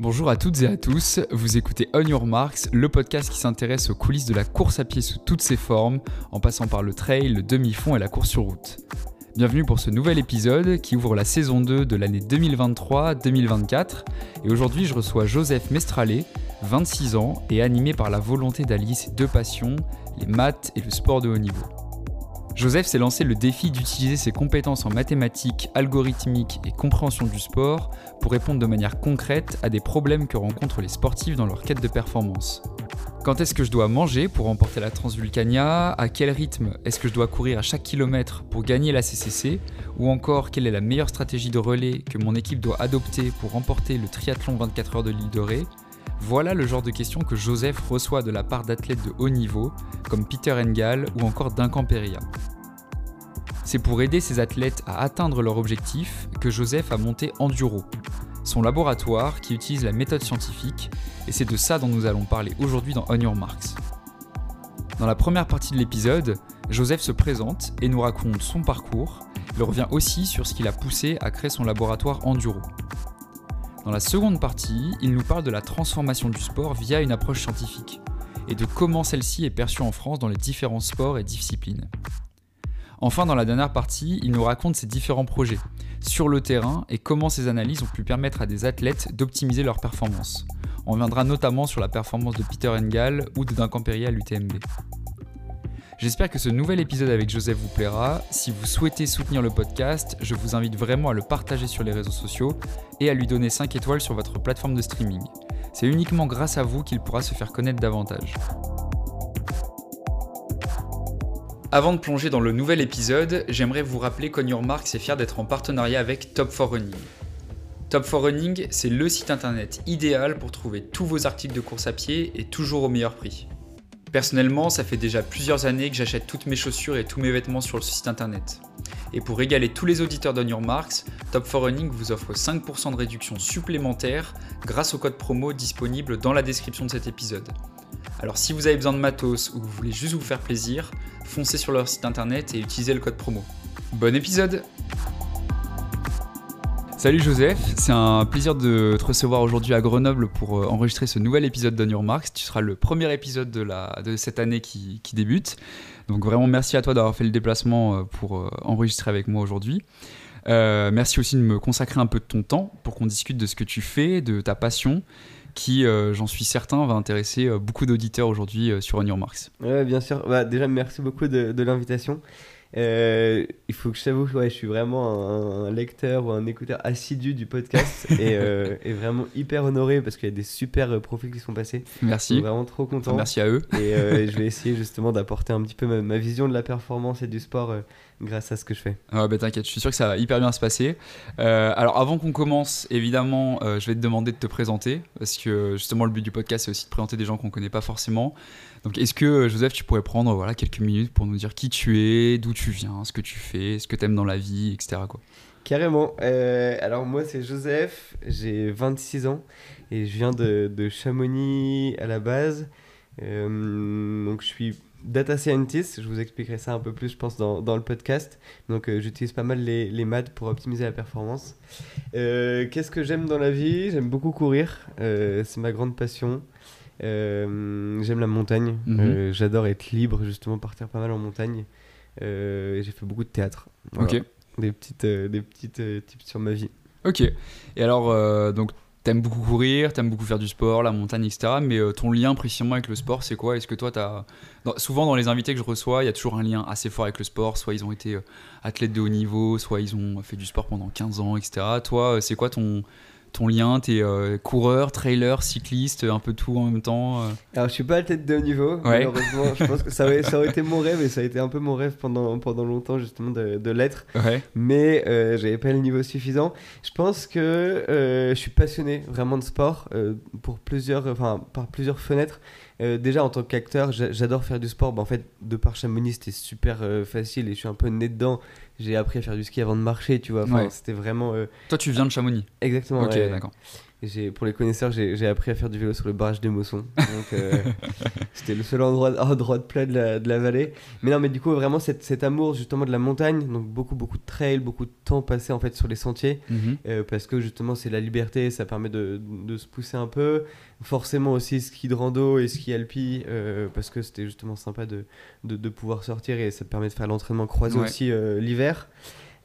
Bonjour à toutes et à tous, vous écoutez On Your Marks, le podcast qui s'intéresse aux coulisses de la course à pied sous toutes ses formes, en passant par le trail, le demi-fond et la course sur route. Bienvenue pour ce nouvel épisode qui ouvre la saison 2 de l'année 2023-2024. Et aujourd'hui, je reçois Joseph Mestralé, 26 ans, et animé par la volonté d'allier ses deux passions, les maths et le sport de haut niveau. Joseph s'est lancé le défi d'utiliser ses compétences en mathématiques, algorithmiques et compréhension du sport pour répondre de manière concrète à des problèmes que rencontrent les sportifs dans leur quête de performance. Quand est-ce que je dois manger pour remporter la Transvulcania? À quel rythme est-ce que je dois courir à chaque kilomètre pour gagner la CCC Ou encore, quelle est la meilleure stratégie de relais que mon équipe doit adopter pour remporter le triathlon 24 heures de l'île de Ré voilà le genre de questions que Joseph reçoit de la part d'athlètes de haut niveau, comme Peter Engel ou encore Duncan Peria. C'est pour aider ces athlètes à atteindre leur objectif que Joseph a monté Enduro, son laboratoire qui utilise la méthode scientifique, et c'est de ça dont nous allons parler aujourd'hui dans On Your Marks. Dans la première partie de l'épisode, Joseph se présente et nous raconte son parcours. Il revient aussi sur ce qui l'a poussé à créer son laboratoire Enduro. Dans la seconde partie, il nous parle de la transformation du sport via une approche scientifique et de comment celle-ci est perçue en France dans les différents sports et disciplines. Enfin, dans la dernière partie, il nous raconte ses différents projets sur le terrain et comment ces analyses ont pu permettre à des athlètes d'optimiser leur performance. On reviendra notamment sur la performance de Peter Engel ou de Duncan Perrier à l'UTMB. J'espère que ce nouvel épisode avec Joseph vous plaira. Si vous souhaitez soutenir le podcast, je vous invite vraiment à le partager sur les réseaux sociaux et à lui donner 5 étoiles sur votre plateforme de streaming. C'est uniquement grâce à vous qu'il pourra se faire connaître davantage. Avant de plonger dans le nouvel épisode, j'aimerais vous rappeler qu'On Marks est fier d'être en partenariat avec Top 4 Running. Top 4 Running, c'est le site internet idéal pour trouver tous vos articles de course à pied et toujours au meilleur prix. Personnellement, ça fait déjà plusieurs années que j'achète toutes mes chaussures et tous mes vêtements sur le site internet. Et pour régaler tous les auditeurs d'On Marks, Top 4 Running vous offre 5% de réduction supplémentaire grâce au code promo disponible dans la description de cet épisode. Alors si vous avez besoin de matos ou vous voulez juste vous faire plaisir, foncez sur leur site internet et utilisez le code promo. Bon épisode Salut Joseph, c'est un plaisir de te recevoir aujourd'hui à Grenoble pour euh, enregistrer ce nouvel épisode de Your Marks. Tu seras le premier épisode de, cette année qui, débute. Donc vraiment merci à toi d'avoir fait le déplacement euh, pour euh, enregistrer avec moi aujourd'hui. merci aussi de me consacrer un peu de ton temps pour qu'on discute de ce que tu fais, de ta passion qui, j'en suis certain, va intéresser beaucoup d'auditeurs aujourd'hui sur On Your Marks. Ouais, bien sûr. Bah, déjà, merci beaucoup de l'invitation. Euh, il faut que je t'avoue, ouais, je suis vraiment un, lecteur ou un écouteur assidu du podcast et, euh, et, vraiment hyper honoré parce qu'il y a des super euh, profils qui sont passés. Merci. Je suis vraiment trop content. merci à eux. Et, je vais essayer justement d'apporter un petit peu ma, vision de la performance et du sport grâce à ce que je fais. Ah bah t'inquiète, je suis sûr que ça va hyper bien se passer. alors avant qu'on commence, évidemment, je vais te demander de te présenter parce que justement le but du podcast c'est aussi de présenter des gens qu'on connaît pas forcément. Donc, est-ce que, euh, Joseph, tu pourrais prendre voilà, quelques minutes pour nous dire qui tu es, d'où tu viens, ce que tu fais, ce que tu aimes dans la vie, etc. Quoi. Carrément. Euh, alors, moi, c'est Joseph, j'ai 26 ans et je viens de, de Chamonix à la base. Euh, donc, je suis data scientist. Je vous expliquerai ça un peu plus, je pense, dans, dans le podcast. Donc, j'utilise pas mal les, les, maths pour optimiser la performance. Qu'est-ce que j'aime dans la vie? J'aime beaucoup courir. c'est ma grande passion. Euh, j'aime la montagne. Mhm. Euh, j'adore être libre, justement, partir pas mal en montagne. Euh, j'ai fait beaucoup de théâtre. Ok. Des petites, des petites tips sur ma vie. Ok. Et alors, donc, t'aimes beaucoup courir, t'aimes beaucoup faire du sport, la montagne, etc. Mais ton lien précisément avec le sport, c'est quoi? Est-ce que toi, t'as. souvent, dans les invités que je reçois, il y a toujours un lien assez fort avec le sport. Soit ils ont été athlètes de haut niveau, soit ils ont fait du sport pendant 15 ans, etc. Toi, c'est quoi ton ton lien T'es euh, coureur, trailer, cycliste, un peu tout en même temps euh Alors, je suis pas à la tête de haut niveau, malheureusement. je pense que ça aurait, ça aurait, été mon rêve et ça a été un peu mon rêve pendant, pendant longtemps, justement, de, de l'être. Mais euh, j'avais pas le niveau suffisant. Je pense que euh, je suis passionné vraiment de sport pour plusieurs, enfin, par plusieurs fenêtres. déjà, en tant qu'acteur, j'adore faire du sport. Bah, en fait, de par Chamonix, c'était super facile et je suis un peu né dedans j'ai appris à faire du ski avant de marcher, tu vois. Enfin, C'était vraiment. Euh, Toi, tu viens de Chamonix Exactement. Ok, d'accord. J'ai, pour les connaisseurs, j'ai, j'ai appris à faire du vélo sur le barrage des Mossons. Donc, euh, c'était le seul endroit, endroit de plat de la, de la vallée. Mais non, mais du coup, vraiment, cet, cet amour justement de la montagne, donc beaucoup, beaucoup de trails, beaucoup de temps passé en fait sur les sentiers, Mhm. euh, parce que justement, c'est la liberté, ça permet de, de se pousser un peu. Forcément aussi ski de rando et ski alpi, euh, parce que c'était justement sympa de, de, pouvoir sortir et ça te permet de faire l'entraînement croisé Ouais. aussi l'hiver.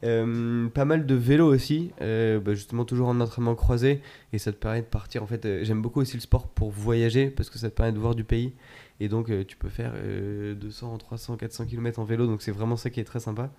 Euh, pas mal de vélo aussi, euh, bah, justement toujours en entraînement croisé et ça te permet de partir. En fait, euh, j'aime beaucoup aussi le sport pour voyager parce que ça te permet de voir du pays et donc tu peux faire euh, 200, 300, 400 km en vélo donc c'est vraiment ça qui est très sympa.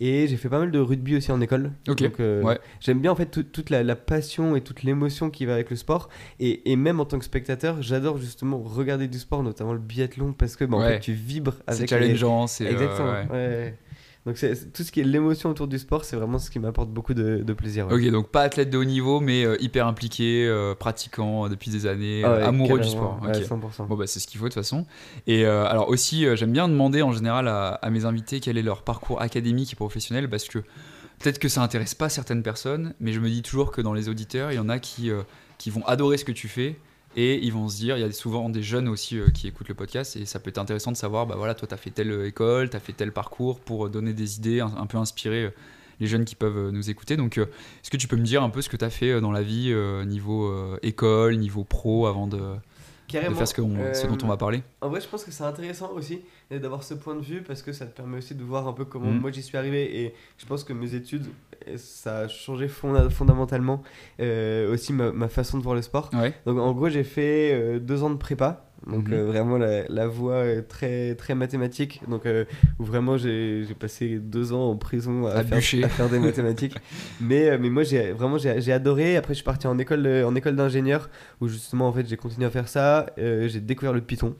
Et j'ai fait pas mal de rugby aussi en école. Ok, Donc, ouais. J'aime bien en fait tout- toute la, la passion et toute l'émotion qui va avec le sport. Et, et même en tant que spectateur, j'adore justement regarder du sport, notamment le biathlon, parce que bah, en Ouais. fait, tu vibres C'est avec les- challengeant, c'est. euh, Exactement. ouais. Donc tout ce qui est l'émotion autour du sport, c'est vraiment ce qui m'apporte beaucoup de, de plaisir. ouais. Ok, donc pas athlète de haut niveau, mais euh, hyper impliqué, euh, pratiquant depuis des années, Ah euh, ouais, amoureux du sport. Ouais, Ok. 100%. Bon bah c'est ce qu'il faut de toute façon. Et euh, alors aussi j'aime bien demander en général à, à mes invités quel est leur parcours académique et professionnel parce que peut-être que ça intéresse pas certaines personnes, mais je me dis toujours que dans les auditeurs il y en a qui, qui vont adorer ce que tu fais et ils vont se dire, il y a souvent des jeunes aussi euh, qui écoutent le podcast et ça peut être intéressant de savoir, bah voilà toi tu as fait telle euh, école, tu as fait tel parcours pour euh, donner des idées, un, peu inspirer les jeunes qui peuvent nous écouter. Donc est-ce que tu peux me dire un peu ce que tu as fait dans la vie niveau école, niveau pro avant de, de Carrément. faire ce, ce dont on Euh, va parler En vrai, je pense que c'est intéressant aussi euh, d'avoir ce point de vue parce que ça te permet aussi de voir un peu comment Mhm. moi j'y suis arrivé et je pense que mes études, euh, ça a changé fonda- fondamentalement euh, aussi ma, ma façon de voir le sport. Ouais. Donc en gros, j'ai fait euh, deux ans de prépa. Donc Mhm. euh, vraiment la, la voie euh, très très mathématique. Donc euh, où vraiment j'ai j'ai passé deux ans en prison à, À faire, à faire des mathématiques. Mais euh, mais moi j'ai vraiment j'ai j'ai adoré. Après je suis parti en école euh, en école d'ingénieur où justement en fait j'ai continué à faire ça. Euh, j'ai découvert le Python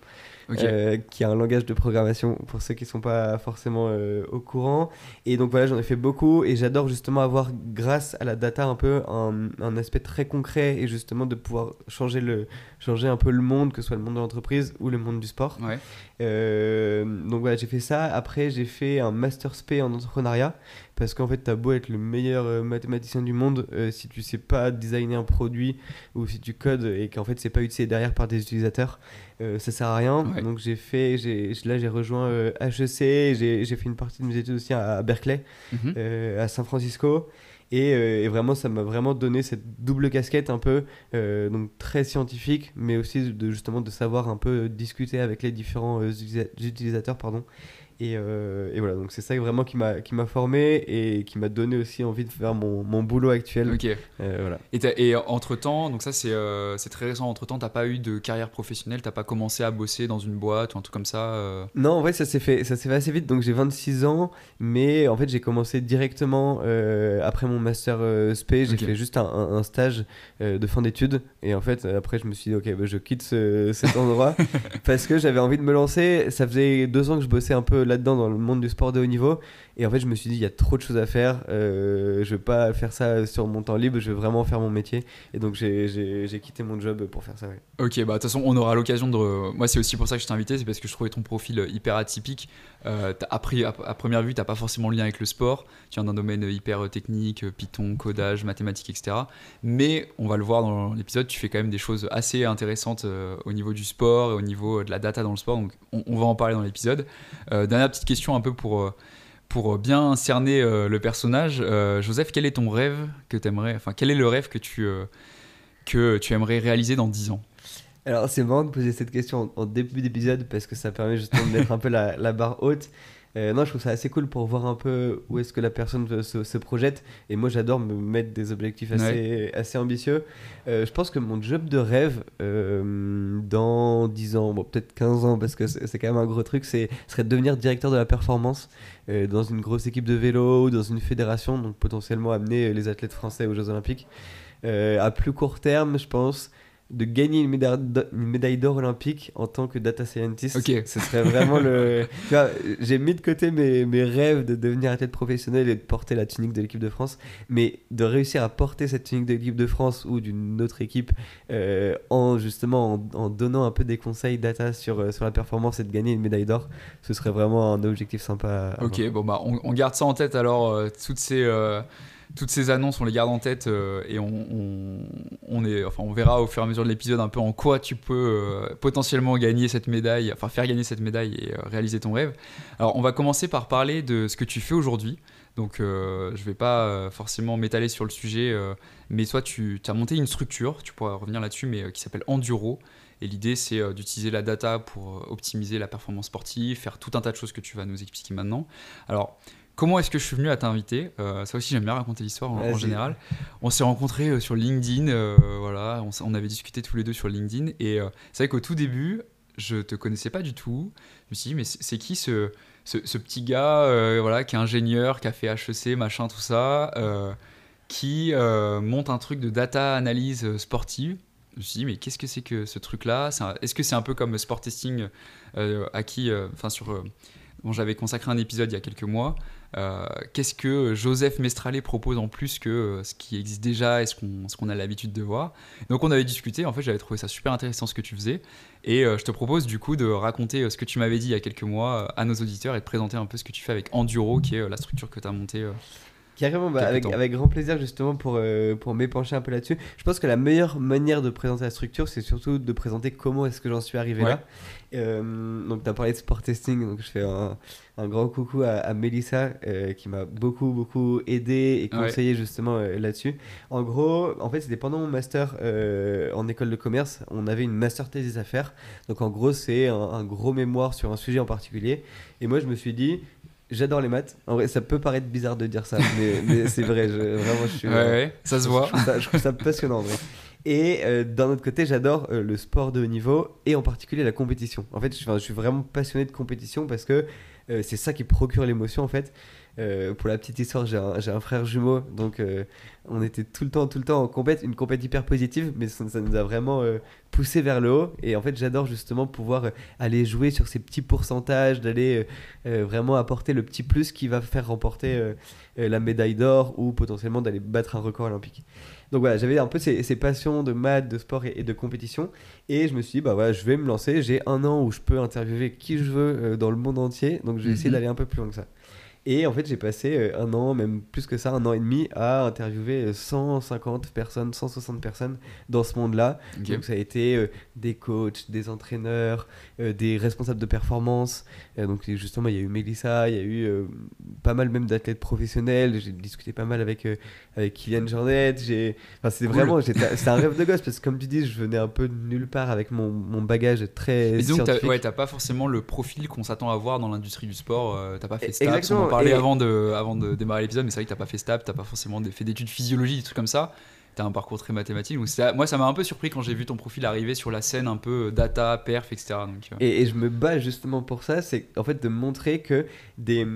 Euh, qui est un langage de programmation pour ceux qui sont pas forcément euh, au courant. Et donc voilà, j'en ai fait beaucoup et j'adore justement avoir, grâce à la data, un peu un, un aspect très concret et justement de pouvoir changer, le, changer un peu le monde, que ce soit le monde de l'entreprise ou le monde du sport. Ouais. Euh, donc voilà, j'ai fait ça. Après, j'ai fait un master spé en entrepreneuriat parce qu'en fait, t'as beau être le meilleur euh, mathématicien du monde, euh, si tu sais pas designer un produit ou si tu codes et qu'en fait, c'est pas utilisé derrière par des utilisateurs, euh, ça sert à rien. Ouais. Donc j'ai fait, là, j'ai rejoint euh, HEC, et j'ai, fait une partie de mes études aussi à, à Berkeley, Mhm. euh, à San Francisco. Et, euh, et vraiment, ça m'a vraiment donné cette double casquette un peu, euh, donc très scientifique, mais aussi de justement de savoir un peu discuter avec les différents euh, utilisa- utilisateurs, pardon. Et, euh, et voilà, donc c'est ça vraiment qui m'a qui m'a formé et qui m'a donné aussi envie de faire mon, mon boulot actuel. Ok. Euh, voilà. Et, t'as- et entre temps, donc ça c'est euh, c'est très récent. Entre temps, t'as pas eu de carrière professionnelle, t'as pas commencé à bosser dans une boîte ou un truc comme ça. Non, en vrai, ça s'est fait, ça s'est fait assez vite. Donc j'ai 26 ans, mais en fait j'ai commencé directement après mon master spé. J'ai fait juste un, un- un stage de fin d'études et en fait après je me suis dit ok, bah, je quitte ce- cet endroit parce que j'avais envie de me lancer. Ça faisait deux ans que je bossais un peu là-dedans dans le monde du sport de haut niveau et en fait je me suis dit il y a trop de choses à faire. Euh, je vais pas faire ça sur mon temps libre. Je vais vraiment faire mon métier et donc j'ai- quitté mon job pour faire ça. Ok, bah de toute façon, on aura l'occasion de. Moi, c'est aussi pour ça que je t'ai invité, c'est parce que je trouvais ton profil hyper atypique. Euh, t'as- à, première vue, t'as pas forcément le lien avec le sport. Tu viens d'un domaine hyper euh, technique, euh, Python, codage, mathématiques, etc. Mais on va le voir dans l'épisode, tu fais quand même des choses assez intéressantes euh, au niveau du sport et au niveau de la data dans le sport. Donc, on, va en parler dans l'épisode. Dernière petite question, un peu pour. Euh, pour bien cerner euh, le personnage, Euh, Joseph, quel est ton rêve que t'aimerais, enfin quel est le rêve que tu, euh, que tu aimerais réaliser dans 10 ans? Alors, c'est marrant de poser cette question en, début d'épisode parce que ça permet justement de mettre un peu la barre haute. Euh, non, je trouve ça assez cool pour voir un peu où est-ce que la personne se, projette. Et moi, j'adore me mettre des objectifs assez, assez ambitieux. Euh, je pense que mon job de rêve, euh, dans 10 ans, bon, peut-être 15 ans, parce que c'est quand même un gros truc, c'est serait de devenir directeur de la performance dans une grosse équipe de vélo ou dans une fédération, donc potentiellement amener les athlètes français aux Jeux Olympiques. À plus court terme, je pense de gagner une médaille d'or- une médaille d'or olympique en tant que data scientist. Ok. Ce serait vraiment le. Tu vois, j'ai mis de côté mes, mes rêves de devenir athlète professionnel et de porter la tunique de l'équipe de France, mais de réussir à porter cette tunique de l'équipe de France ou d'une autre équipe euh, en justement en, en donnant un peu des conseils data sur, euh, sur la performance et de gagner une médaille d'or, ce serait vraiment un objectif sympa. Ok, avoir. bon bah on, on garde ça en tête alors, euh, toutes ces, euh, toutes ces annonces, on les garde en tête euh, et on, est, enfin, on verra au fur et à mesure de l'épisode un peu en quoi tu peux euh, potentiellement gagner cette médaille, enfin faire gagner cette médaille et réaliser ton rêve. Alors, on va commencer par parler de ce que tu fais aujourd'hui. Donc, je ne vais pas forcément m'étaler sur le sujet, mais toi, tu as monté une structure, tu pourras revenir là-dessus, mais qui s'appelle Enduro. Et l'idée, c'est d'utiliser la data pour optimiser la performance sportive, faire tout un tas de choses que tu vas nous expliquer maintenant. Alors, Comment est-ce que je suis venu à t'inviter? Euh, Ça aussi, j'aime bien raconter l'histoire en, général. On s'est rencontrés euh, sur LinkedIn, euh, voilà, on, avait discuté tous les deux sur LinkedIn. Et c'est vrai qu'au tout début, je te connaissais pas du tout. Je me suis dit, mais c'est qui ce, ce, petit gars voilà, qui est ingénieur, qui a fait HEC, machin, tout ça, qui monte un truc de data analyse sportive? Je me suis dit, mais qu'est-ce que c'est que ce truc-là? Est-ce que c'est un peu comme Sport Testing à qui, enfin sur, dont j'avais consacré un épisode il y a quelques mois? Euh, qu'est-ce que Joseph Mestralé propose en plus que euh, ce qui existe déjà et ce qu'on a l'habitude de voir? Donc on avait discuté, en fait j'avais trouvé ça super intéressant ce que tu faisais et euh, je te propose du coup de raconter ce que tu m'avais dit il y a quelques mois à nos auditeurs et de présenter un peu ce que tu fais avec Enduro qui est la structure que tu as montée. Carrément, bah, avec, avec, grand plaisir justement pour, pour m'épancher un peu là-dessus. Je pense que la meilleure manière de présenter la structure, c'est surtout de présenter comment est-ce que j'en suis arrivé là. donc tu as parlé de sport testing, donc je fais un, un grand coucou à, à Mélissa euh, qui m'a beaucoup beaucoup aidé et conseillé justement euh, là-dessus. En gros, en fait, c'était pendant mon master euh, en école de commerce, on avait une master thèse à faire. Donc en gros, c'est un, gros mémoire sur un sujet en particulier. Et moi, je me suis dit, J'adore les maths. En vrai, ça peut paraître bizarre de dire ça, mais, c'est vrai. vraiment, je suis. Ouais, ça se voit. Je trouve, ça, passionnant en vrai. Et d'un autre côté, j'adore le sport de haut niveau et en particulier la compétition. En fait, je, je suis vraiment passionné de compétition parce que euh, c'est ça qui procure l'émotion en fait. Euh, pour la petite histoire, j'ai un, frère jumeau, donc euh, on était tout le temps, tout le temps en compète, une compète hyper positive, mais ça, nous a vraiment poussé vers le haut. Et en fait, j'adore justement pouvoir aller jouer sur ces petits pourcentages, d'aller vraiment apporter le petit plus qui va faire remporter la médaille d'or ou potentiellement d'aller battre un record olympique. Donc voilà, j'avais un peu ces, passions de maths, de sport et, de compétition. Et je me suis dit, bah voilà, je vais me lancer. J'ai un an où je peux interviewer qui je veux euh, dans le monde entier. Donc je vais essayer mhm. d'aller un peu plus loin que ça. Et en fait, j'ai passé euh, un an, même plus que ça, un an et demi, à interviewer 150 personnes, 160 personnes dans ce monde-là. Donc, ça a été euh, des coachs, des entraîneurs, euh, des responsables de performance. donc, justement, il y a eu Mélissa, il y a eu pas mal même d'athlètes professionnels. J'ai discuté pas mal avec, avec Kylian Jornet. Enfin, c'est vraiment, c'était un rêve de gosse parce que, comme tu dis, je venais un peu de nulle part avec mon, mon bagage très. Et donc, t'as ouais, pas forcément le profil qu'on s'attend à voir dans l'industrie du sport. t'as pas fait stats. Exactement parler avant, de, avant de démarrer l'épisode, mais c'est vrai que t'as pas fait STAP, t'as pas forcément fait d'études physiologie, des trucs comme ça. T'as un parcours très mathématique. Moi, ça m'a un peu surpris quand j'ai vu ton profil arriver sur la scène un peu data, perf, etc. Euh. et, et, je me bats justement pour ça, c'est en fait de montrer que des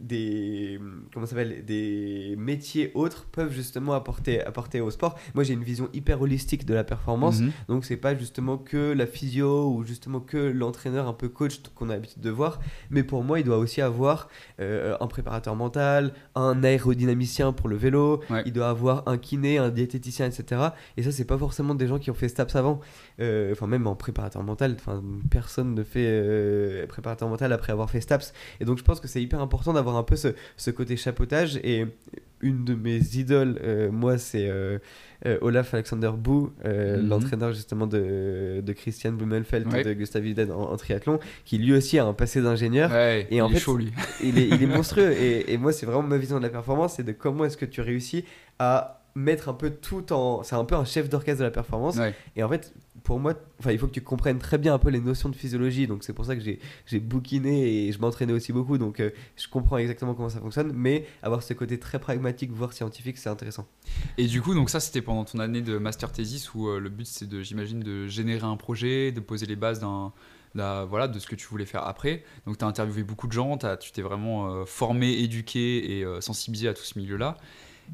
des comment s'appelle des métiers autres peuvent justement apporter apporter au sport. Moi j'ai une vision hyper holistique de la performance. Donc mhm. donc c'est pas justement que la physio ou justement que l'entraîneur un peu coach qu'on a l'habitude de voir. Mais pour moi il doit aussi avoir euh, un préparateur mental un aérodynamicien pour le vélo. Il doit avoir un kiné un diététicien etc et ça c'est pas forcément des gens qui ont fait STAPS avant. Euh, enfin même en préparateur mental. Enfin personne ne fait euh, préparateur mental après avoir fait STAPS. Et donc je pense que c'est hyper important d'avoir un peu ce, ce, côté chapeautage. Et une de mes idoles, euh, moi, c'est euh, euh, Olaf Alexander Bou, mhm. l'entraîneur justement de, de Christian Blumenfeld et de Gustav Iden en, triathlon, qui lui aussi a un passé d'ingénieur. et en il fait, est chaud, lui. Il est, il est monstrueux. Et, et moi, c'est vraiment ma vision de la performance, c'est de comment est-ce que tu réussis à mettre un peu tout en. C'est un peu un chef d'orchestre de la performance. Et en fait, pour moi, enfin, il faut que tu comprennes très bien un peu les notions de physiologie. Donc, c'est pour ça que j'ai bouquiné et je m'entraînais aussi beaucoup. Donc, euh, je comprends exactement comment ça fonctionne. Mais avoir ce côté très pragmatique, voire scientifique, c'est intéressant. Et du coup, donc ça, c'était pendant ton année de master thesis où euh, le but, c'est de, j'imagine, de générer un projet, de poser les bases d'un. Voilà, de ce que tu voulais faire après. Donc, tu as interviewé beaucoup de gens, tu t'es vraiment euh, formé, éduqué et sensibilisé à tout ce milieu-là.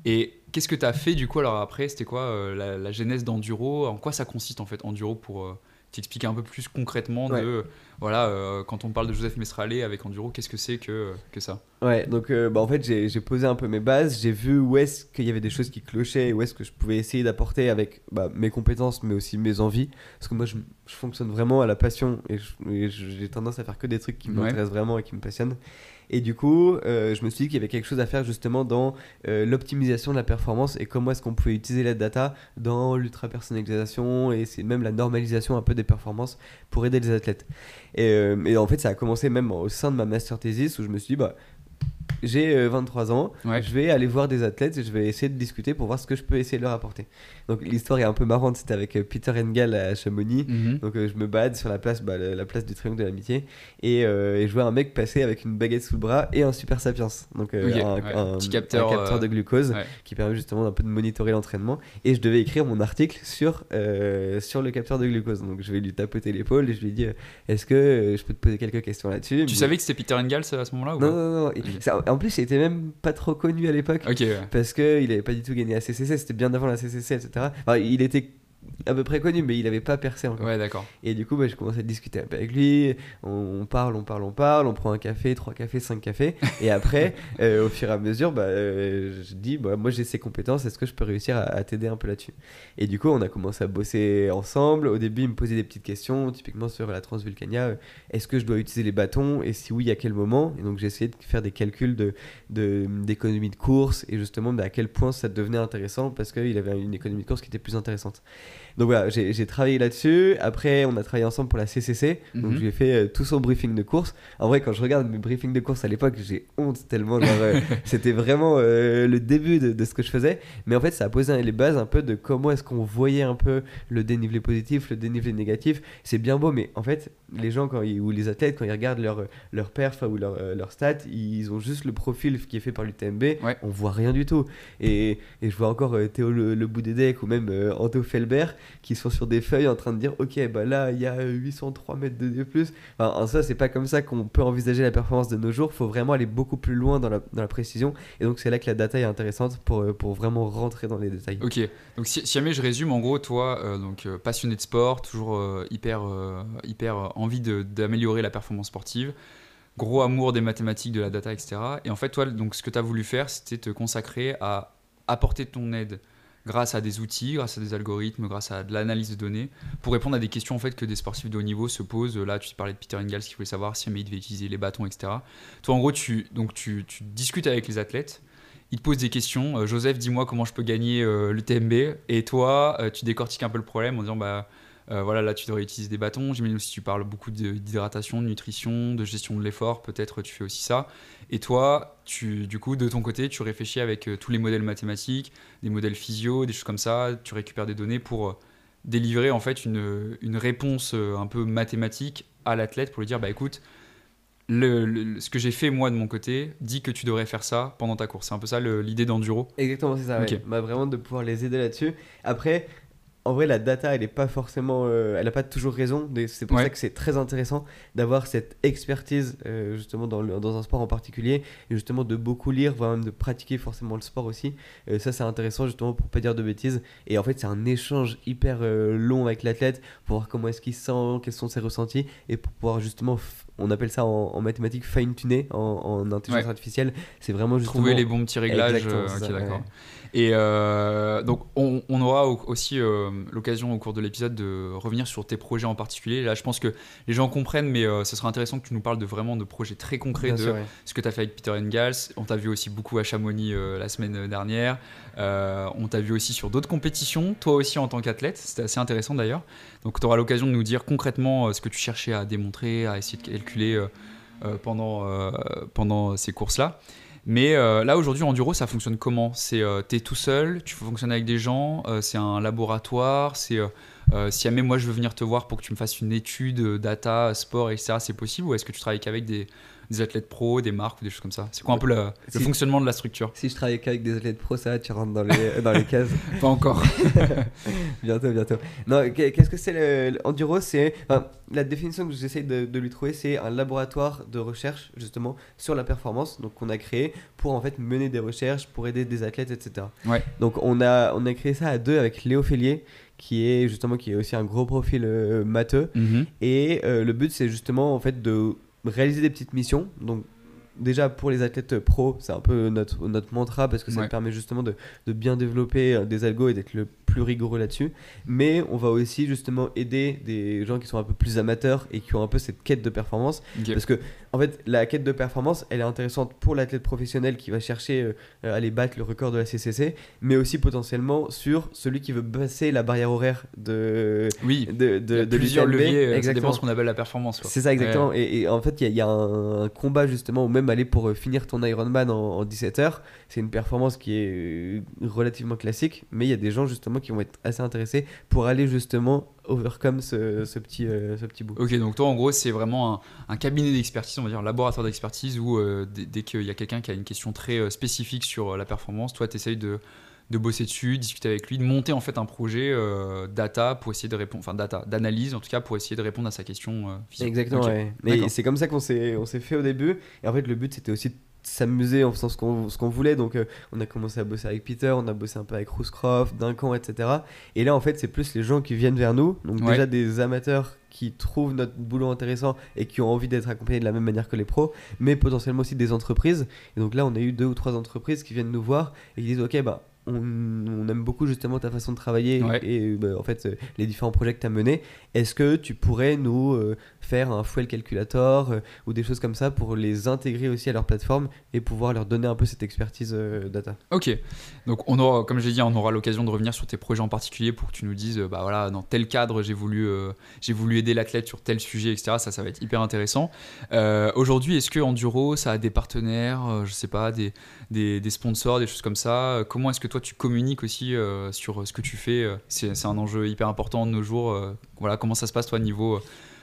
Et qu'est-ce que tu as fait du coup alors après C'était quoi euh, la, genèse d'Enduro? En quoi ça consiste en fait Enduro pour euh, t'expliquer un peu plus concrètement de voilà, euh, quand on parle de Joseph Mestralé avec Enduro, qu'est-ce que c'est que, que ça? Ouais, donc bah, en fait, j'ai posé un peu mes bases, j'ai vu où est-ce qu'il y avait des choses qui clochaient, et où est-ce que je pouvais essayer d'apporter avec bah, mes compétences, mais aussi mes envies. Parce que moi, je, je fonctionne vraiment à la passion, et j'ai tendance à faire que des trucs qui Ouais. m'intéressent vraiment et qui me passionnent. Et du coup, euh, je me suis dit qu'il y avait quelque chose à faire justement dans euh, l'optimisation de la performance et comment est-ce qu'on pouvait utiliser la data dans l'ultra-personnalisation et c'est même la normalisation un peu des performances pour aider les athlètes. Et, euh, et en fait, ça a commencé même au sein de ma master thesis où je me suis dit, bah, j'ai euh, 23 ans, Ouais. je vais aller voir des athlètes et je vais essayer de discuter pour voir ce que je peux essayer de leur apporter. Donc l'histoire est un peu marrante, c'était avec euh, Peter Engel à Chamonix. Mhm. Donc euh, je me balade sur la place, bah, la, la place du Triangle de l'Amitié, et, euh, et je vois un mec passer avec une baguette sous le bras et un Super Sapiens, donc euh, Ok, un, ouais, un- petit capteur, un capteur euh, de glucose ouais. qui permet justement un peu de monitorer l'entraînement. Et je devais écrire mon article sur, euh, sur le capteur de glucose. Donc je vais lui tapoter l'épaule et je lui dis euh, Est-ce que euh, je peux te poser quelques questions là-dessus? Tu savais que c'était Peter Engels à ce moment-là ou Non, pas? non, non. Ça- en plus, il était même pas trop connu à l'époque ouais. parce qu'il avait pas du tout gagné la CCC, c'était bien avant la CCC, etc. Enfin, il était à peu près connu, mais il avait pas percé encore. Ouais, d'accord. Et du coup, bah, je commence à discuter un peu avec lui. On, on parle, on parle, on parle. On prend un café, trois cafés, cinq cafés. Et après, euh, au fur et à mesure, bah, euh, je dis bah, Moi, j'ai ces compétences. Est-ce que je peux réussir à, à t'aider un peu là-dessus? Et du coup, on a commencé à bosser ensemble. Au début, il me posait des petites questions, typiquement sur la Transvulcania. euh, Est-ce que je dois utiliser les bâtons? Et si oui, à quel moment? Et donc, j'ai essayé de faire des calculs de, de- d'économie de course et justement à quel point ça devenait intéressant parce qu'il avait une économie de course qui était plus intéressante. Donc voilà, j'ai j'ai travaillé là-dessus. Après, on a travaillé ensemble pour la CCC. Donc Mhm. je lui ai fait euh, tout son briefing de course. En vrai, quand je regarde mes briefings de course à l'époque, j'ai honte tellement. euh, C'était vraiment euh, le début de, de ce que je faisais. Mais en fait, ça a posé les bases un peu de comment est-ce qu'on voyait un peu le dénivelé positif, le dénivelé négatif. C'est bien beau, mais en fait, les gens quand ils- ou les athlètes, quand ils regardent leur, leur perf ou leur, leur stat, ils ont juste le profil qui est fait par l'UTMB. Ouais. On voit rien du tout. Et, et je vois encore Théo le, le bout des decks ou même Anto Felbert qui sont sur des feuilles en train de dire Ok, bah là, il y a euh, 803 mètres de D. Enfin, en ça, c'est pas comme ça qu'on peut envisager la performance de nos jours. faut vraiment aller beaucoup plus loin dans la, dans la précision. Et donc, c'est là que la data est intéressante pour, euh, pour vraiment rentrer dans les détails. Ok, donc si, jamais je résume, en gros, toi, euh, donc euh, passionné de sport, toujours hyper, hyper envie d'améliorer la performance sportive, gros amour des mathématiques, de la data, etc. Et en fait, toi, donc ce que tu as voulu faire, c'était te consacrer à apporter ton aide grâce à des outils, grâce à des algorithmes, grâce à de l'analyse de données, pour répondre à des questions en fait que des sportifs de haut niveau se posent. Là, tu parlais de Peter Engels qui voulait savoir si il devait utiliser les bâtons, etc. Toi, en gros, tu, donc, tu, discutes avec les athlètes, ils te posent des questions. Euh, Joseph, dis-moi comment je peux gagner euh, l'UTMB. Et toi, euh, tu décortiques un peu le problème en disant bah euh, voilà, là tu devrais utiliser des bâtons. J'imagine aussi tu parles beaucoup de- d'hydratation, de nutrition, de gestion de l'effort. Peut-être tu fais aussi ça. Et toi, tu, du coup, de ton côté, tu réfléchis avec euh, tous les modèles mathématiques, des modèles physio, des choses comme ça. Tu récupères des données pour euh, délivrer en fait une, une réponse un peu mathématique à l'athlète pour lui dire bah écoute, le- le- ce que j'ai fait moi de mon côté dit que tu devrais faire ça pendant ta course. C'est un peu ça l'idée d'enduro. Exactement, c'est ça. ouais. Ok. Bah, vraiment de pouvoir les aider là-dessus. Après, en vrai, la data, elle est pas forcément, euh, elle a pas toujours raison. C'est pour Ouais. ça que c'est très intéressant d'avoir cette expertise euh, justement dans, le- dans un sport en particulier et justement de beaucoup lire, voire même de pratiquer forcément le sport aussi. Euh, ça, c'est intéressant justement pour pas dire de bêtises. Et en fait, c'est un échange hyper long avec l'athlète pour voir comment est-ce qu'il se sent, quels sont ses ressentis et pour pouvoir justement, on appelle ça en, en mathématiques fine-tuner, en, en intelligence Ouais. artificielle. C'est vraiment justement Trouver les bons petits réglages. Ok, d'accord. ouais. Et euh, donc, on, on aura au- aussi euh, l'occasion au cours de l'épisode de revenir sur tes projets en particulier. Là, je pense que les gens comprennent, mais euh, ce serait intéressant que tu nous parles de vraiment de projets très concrets Bien de sûr, ce que tu as fait avec Peter Engels. On t'a vu aussi beaucoup à Chamonix la semaine dernière. On t'a vu aussi sur d'autres compétitions, toi aussi en tant qu'athlète. C'était assez intéressant d'ailleurs. Donc, tu auras l'occasion de nous dire concrètement ce que tu cherchais à démontrer, à essayer de calculer pendant, pendant ces courses-là. Mais euh, là aujourd'hui enduro ça fonctionne comment? C'est euh, t'es tout seul, tu fonctionnes avec des gens, euh, c'est un laboratoire, c'est si jamais moi je veux venir te voir pour que tu me fasses une étude data, sport etc c'est possible ou est-ce que tu travailles qu'avec des, des athlètes pros, des marques ou des choses comme ça C'est quoi un peu le, fonctionnement de la structure? Si je travaille qu'avec des athlètes pro, ça, tu rentres dans les, dans les cases. Pas encore. bientôt, bientôt. Non, qu'est- qu'est-ce que c'est le, le enduro? C'est enfin, la définition que j'essaie de, de lui trouver, c'est un laboratoire de recherche justement sur la performance. Donc qu'on a créé pour en fait mener des recherches pour aider des athlètes, etc. Ouais. Donc on a on a créé ça à deux avec Léo Fellier qui est justement qui est aussi un gros profil euh, matheux. Mhm. Et euh, le but, c'est justement en fait de réaliser des petites missions. Donc déjà pour les athlètes pro, c'est un peu notre, notre mantra parce que ça Ouais. permet justement de, de bien développer euh, des algos et d'être le plus rigoureux là-dessus. Mais on va aussi justement aider des gens qui sont un peu plus amateurs et qui ont un peu cette quête de performance. Parce que en fait, la quête de performance, elle est intéressante pour l'athlète professionnel qui va chercher euh, euh, à aller battre le record de la CCC, mais aussi potentiellement sur celui qui veut passer la barrière horaire de Oui, de, de, plusieurs leviers, euh, ça dépend Exactement. ce qu'on appelle la performance. C'est ça exactement. Et, et en fait, il y a- y, un combat justement, ou même aller pour euh, finir ton Ironman en, en 17 heures. C'est une performance qui est euh, relativement classique, mais il y a des gens justement qui vont être assez intéressés pour aller justement overcome ce, petit, euh, ce petit bout. Ok, donc toi en gros c'est vraiment un, cabinet d'expertise, on va dire un laboratoire d'expertise où dès, qu'il y a quelqu'un qui a une question très spécifique sur la performance, toi tu essayes de, de bosser dessus, discuter avec lui, de monter en fait un projet euh, data pour essayer de répondre, enfin data, d'analyse en tout cas pour essayer de répondre à sa question euh, physique. Exactement, ouais. Mais D'accord. c'est comme ça qu'on s'est, on s'est fait au début. Et en fait, le but, c'était aussi de s'amuser en faisant ce qu'on, ce qu'on voulait. Donc, euh, on a commencé à bosser avec Peter, on a bossé un peu avec Rooscroft, Duncan, etc. Et là, en fait, c'est plus les gens qui viennent vers nous. Donc, Ouais. déjà des amateurs qui trouvent notre boulot intéressant et qui ont envie d'être accompagnés de la même manière que les pros, mais potentiellement aussi des entreprises. Et donc là, on a eu deux ou trois entreprises qui viennent nous voir et qui disent, OK, bah... On, on aime beaucoup justement ta façon de travailler Ouais. et bah, en fait euh, les différents projets que tu as menés. Est-ce que tu pourrais nous euh, faire un fuel calculator euh, ou des choses comme ça pour les intégrer aussi à leur plateforme et pouvoir leur donner un peu cette expertise euh, data. Ok, donc on aura, comme j'ai dit, on aura l'occasion de revenir sur tes projets en particulier pour que tu nous dises, euh, bah voilà, dans tel cadre j'ai voulu, j'ai voulu aider l'athlète sur tel sujet, etc. Ça, ça va être hyper intéressant. Aujourd'hui, est-ce que Enduro, ça a des partenaires, je sais pas, des, des, sponsors, des choses comme ça? Comment est-ce que toi tu communiques aussi sur ce que tu fais? C'est un enjeu hyper important de nos jours. voilà, comment ça se passe toi niveau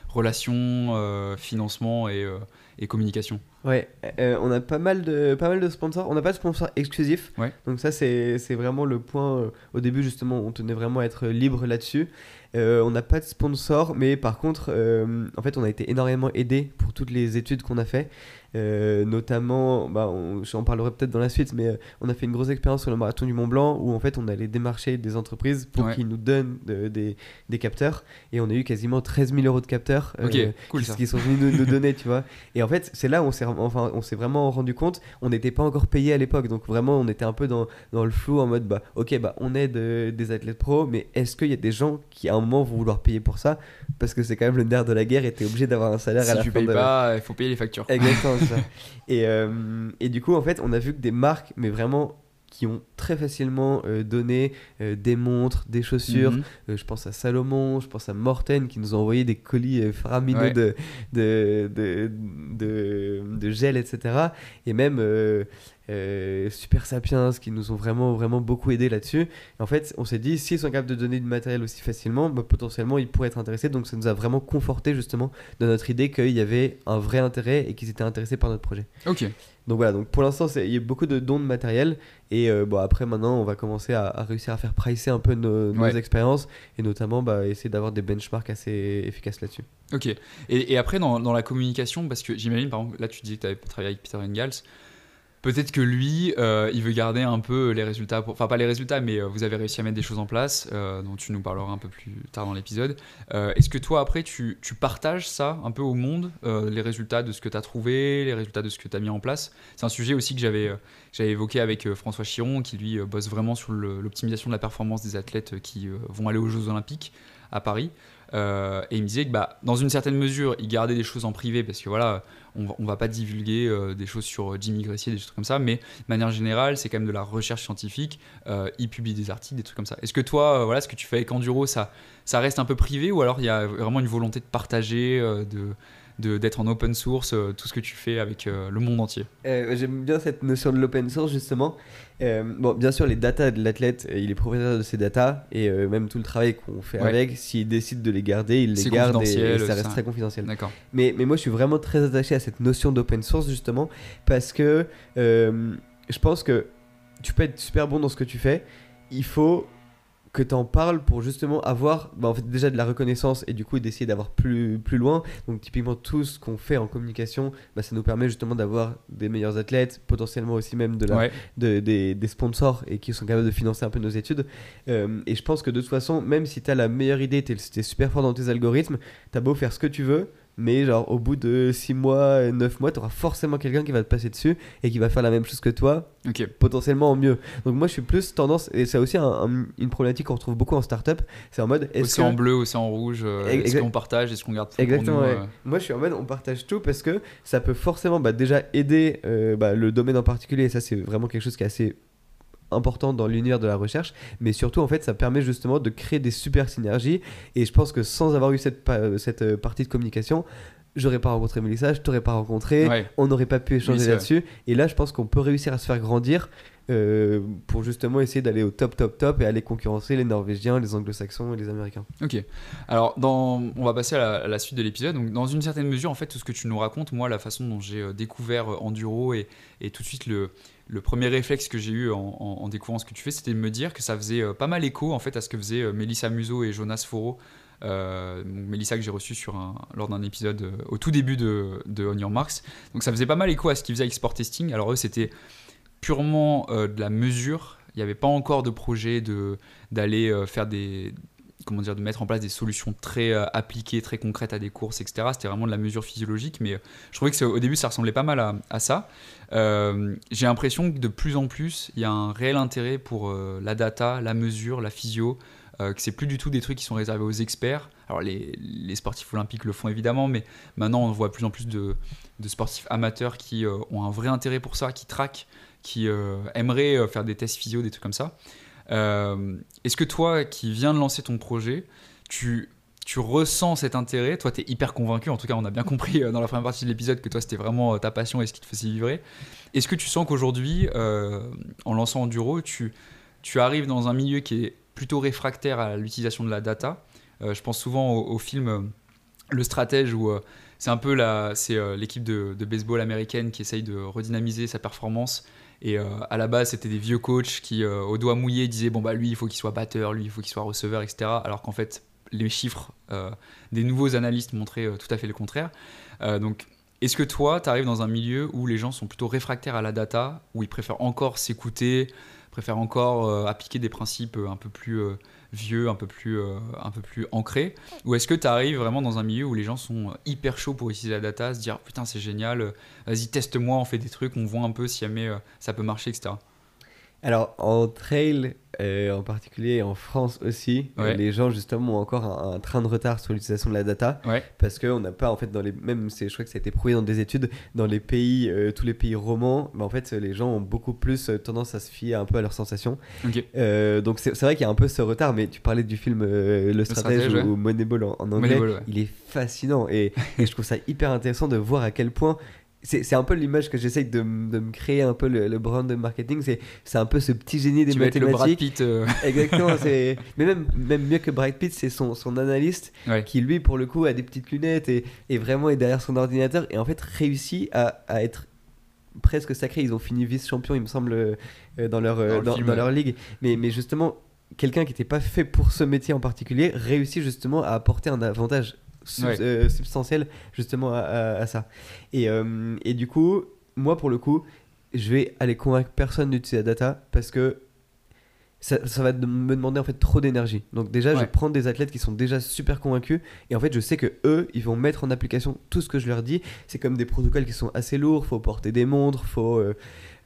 relations, euh, financement et, euh, et communication Ouais, euh, on a pas mal de, pas mal de sponsors. On n'a pas de sponsor exclusif. Ouais. Donc ça, c'est vraiment le point. au début, justement, on tenait vraiment à être libre là-dessus. Euh, on n'a pas de sponsor, mais par contre, euh, en fait, on a été énormément aidé pour toutes les études qu'on a fait. Euh, notamment, bah, on- j'en parlerai peut-être dans la suite, mais euh, on a fait une grosse expérience sur le marathon du Mont Blanc où en fait on allait démarcher des entreprises pour Ouais. qu'ils nous donnent de- des, des capteurs et on a eu quasiment 13 000 euros de capteurs euh, Ok, cool qui, sont venus nous, nous donner, tu vois. Et en fait, c'est là où on s'est enfin, on s'est vraiment rendu compte, on n'était pas encore payé à l'époque, donc vraiment on était un peu dans, dans le flou en mode bah ok bah on aide euh, des athlètes pro, mais est-ce qu'il y a des gens qui à un moment vont vouloir payer pour ça? Parce que c'est quand même le nerf de la guerre et t'es obligé d'avoir un salaire à Si la tu fin payes de... pas, il faut payer les factures. Exactement ça. Et, euh, et du coup, en fait, on a vu que des marques, mais vraiment qui ont très facilement euh, donné euh, des montres, des chaussures. Mhm. Je pense à Salomon, je pense à Morten qui nous ont envoyé des colis faramineux Ouais. de, de, de, de gel, etc. Et même euh, Super Sapiens qui nous ont vraiment, vraiment beaucoup aidé là-dessus. En fait, on s'est dit, s'ils sont capables de donner du matériel aussi facilement, bah, potentiellement ils pourraient être intéressés. Donc ça nous a vraiment conforté justement dans notre idée qu'il y avait un vrai intérêt et qu'ils étaient intéressés par notre projet. Ok. Donc voilà, donc pour l'instant, il y a beaucoup de dons de matériel. Et euh, bon, après, maintenant, on va commencer à, à réussir à faire pricer un peu nos, nos Ouais. expériences et notamment bah, essayer d'avoir des benchmarks assez efficaces là-dessus. Ok. Et, et après, dans, dans la communication, parce que j'imagine, par exemple, là, tu dis que tu avais travaillé avec Peter Engels. Peut-être que lui, euh, il veut garder un peu les résultats, pour- enfin pas les résultats, mais euh, vous avez réussi à mettre des choses en place, euh, dont tu nous parleras un peu plus tard dans l'épisode. Est-ce que toi, après, tu, partages ça un peu au monde, les résultats de ce que tu as trouvé, les résultats de ce que tu as mis en place? C'est un sujet aussi que j'avais j'avais évoqué avec François Chiron, qui lui bosse vraiment sur l'optimisation de la performance des athlètes qui vont aller aux Jeux Olympiques à Paris. Euh, et il me disait que bah, dans une certaine mesure, il gardait des choses en privé parce que voilà, on va, va pas divulguer euh, des choses sur euh, Jimmy Gressier, des choses comme ça, mais de manière générale, c'est quand même de la recherche scientifique. Euh, il publie des articles, des trucs comme ça. Est-ce que toi, voilà, ce que tu fais avec Enduro, ça, ça reste un peu privé ou alors il y a vraiment une volonté de partager, de- d'être en open source, euh, tout ce que tu fais avec euh, le monde entier Euh, J'aime bien cette notion de l'open source justement. Bon, bien sûr, les datas de l'athlète, il est propriétaire de ces datas et même tout le travail qu'on fait Ouais. avec, s'il décide de les garder, il les garde et, confidentiel, et ça reste ça. très confidentiel. D'accord. Mais, mais moi, je suis vraiment très attaché à cette notion d'open source, justement, parce que je pense que tu peux être super bon dans ce que tu fais. Il faut que tu en parles pour justement avoir bah, en fait, déjà de la reconnaissance et du coup d'essayer d'avoir plus, plus loin. Donc typiquement tout ce qu'on fait en communication, bah, ça nous permet justement d'avoir des meilleurs athlètes, potentiellement aussi même de la, de, des, des, sponsors et qui sont capables de financer un peu nos études. Euh, et je pense que de toute façon, même si tu as la meilleure idée, tu es, super fort dans tes algorithmes, tu as beau faire ce que tu veux, mais genre au bout de 6 mois, 9 mois, tu auras forcément quelqu'un qui va te passer dessus et qui va faire la même chose que toi, potentiellement en mieux. Donc moi je suis plus tendance, et c'est aussi une problématique qu'on retrouve beaucoup en startup, c'est en mode... Est-ce aussi en bleu, en rouge, euh, est-ce qu'on partage, est-ce qu'on garde tout Exactement, euh Moi je suis en mode on partage tout parce que ça peut forcément bah, déjà aider euh, bah, le domaine en particulier, et ça c'est vraiment quelque chose qui est assez important dans l'univers de la recherche, mais surtout en fait ça permet justement de créer des super synergies et je pense que sans avoir eu cette, cette euh, partie de communication, j'aurais pas rencontré Melissa, je t'aurais pas rencontré, on n'aurait pas pu échanger là-dessus et là je pense qu'on peut réussir à se faire grandir euh, pour justement essayer d'aller au top, top, top et aller concurrencer les Norvégiens, les Anglo-Saxons et les Américains. Ok. Alors, dans... on va passer à la, suite de l'épisode. Donc, dans une certaine mesure, en fait, tout ce que tu nous racontes, moi, la façon dont j'ai euh, découvert Enduro et, et tout de suite le, le premier réflexe que j'ai eu en, découvrant ce que tu fais, c'était de me dire que ça faisait euh, pas mal écho en fait à ce que faisaient euh, Mélissa Muso et Jonas Foro. Euh, Mélissa que j'ai reçu sur un, lors d'un épisode euh, au tout début de, de On Your Marks. Donc ça faisait pas mal écho à ce qu'ils faisaient avec Sport Testing. Alors eux, c'était purement de la mesure. Il n'y avait pas encore de projet de, d'aller faire des, comment dire, de mettre en place des solutions très euh, appliquées, très concrètes à des courses, etc. C'était vraiment de la mesure physiologique, mais euh, je trouvais que au début ça ressemblait pas mal à, ça. Euh, j'ai l'impression que de plus en plus il y a un réel intérêt pour la data, la mesure, la physio, que c'est plus du tout des trucs qui sont réservés aux experts. Alors les, sportifs olympiques le font évidemment, mais maintenant on voit de plus en plus de, de sportifs amateurs qui ont un vrai intérêt pour ça, qui traquent, qui aimeraient faire des tests physio, des trucs comme ça. Euh, est-ce que toi, qui viens de lancer ton projet, tu, ressens cet intérêt? Toi, tu es hyper convaincu, en tout cas, on a bien compris euh, dans la première partie de l'épisode que toi, c'était vraiment euh, ta passion et ce qui te faisait vibrer. Est-ce que tu sens qu'aujourd'hui, en lançant Enduro, tu, tu arrives dans un milieu qui est plutôt réfractaire à l'utilisation de la data? Je pense souvent au, film Le Stratège où c'est un peu l'équipe de, de, baseball américaine qui essaye de redynamiser sa performance et euh, à la base, c'était des vieux coachs qui, euh, au doigt mouillé, disaient bon bah lui, il faut qu'il soit batteur, lui, il faut qu'il soit receveur, etc. Alors qu'en fait, les chiffres euh, des nouveaux analystes montraient tout à fait le contraire. donc, est-ce que toi, tu arrives dans un milieu où les gens sont plutôt réfractaires à la data, où ils préfèrent encore s'écouter, préfèrent encore appliquer des principes un peu plus vieux, un peu plus, euh, un peu plus ancré Ou est-ce que tu arrives vraiment dans un milieu où les gens sont hyper chauds pour utiliser la data, se dire putain c'est génial, euh, vas-y teste-moi, on fait des trucs, on voit un peu si jamais euh, ça peut marcher, etc. Alors en trail, euh, en particulier en France aussi, les gens justement ont encore un, train de retard sur l'utilisation de la data. Parce qu'on n'a pas en fait dans les même je crois que ça a été prouvé dans des études dans les pays euh, tous les pays romans, mais en fait les gens ont beaucoup plus euh, tendance à se fier un peu à leurs sensations. donc c'est vrai qu'il y a un peu ce retard, mais tu parlais du film Le, Stratège, ou Moneyball en, anglais, il est fascinant et, et je trouve ça hyper intéressant de voir à quel point c'est un peu l'image que j'essaye de, de, me créer un peu le, brand de marketing c'est un peu ce petit génie des tu mathématiques le Brad Pitt euh. exactement mais même même mieux que Brad Pitt c'est son, son analyste qui lui pour le coup a des petites lunettes et, et, vraiment est derrière son ordinateur et en fait réussit à, à être presque sacré. Ils ont fini vice champion il me semble euh, dans leur euh, dans, dans, leur ligue. Mais mais justement quelqu'un qui n'était pas fait pour ce métier en particulier réussit justement à apporter un avantage euh, substantiel justement à, ça. Et, euh, et, du coup, moi pour le coup, je vais aller convaincre personne d'utiliser la data parce que ça, ça, va me demander en fait trop d'énergie. Donc déjà, je vais prendre des athlètes qui sont déjà super convaincus et en fait, je sais que eux, ils vont mettre en application tout ce que je leur dis. C'est comme des protocoles qui sont assez lourds. Faut porter des montres, faut euh,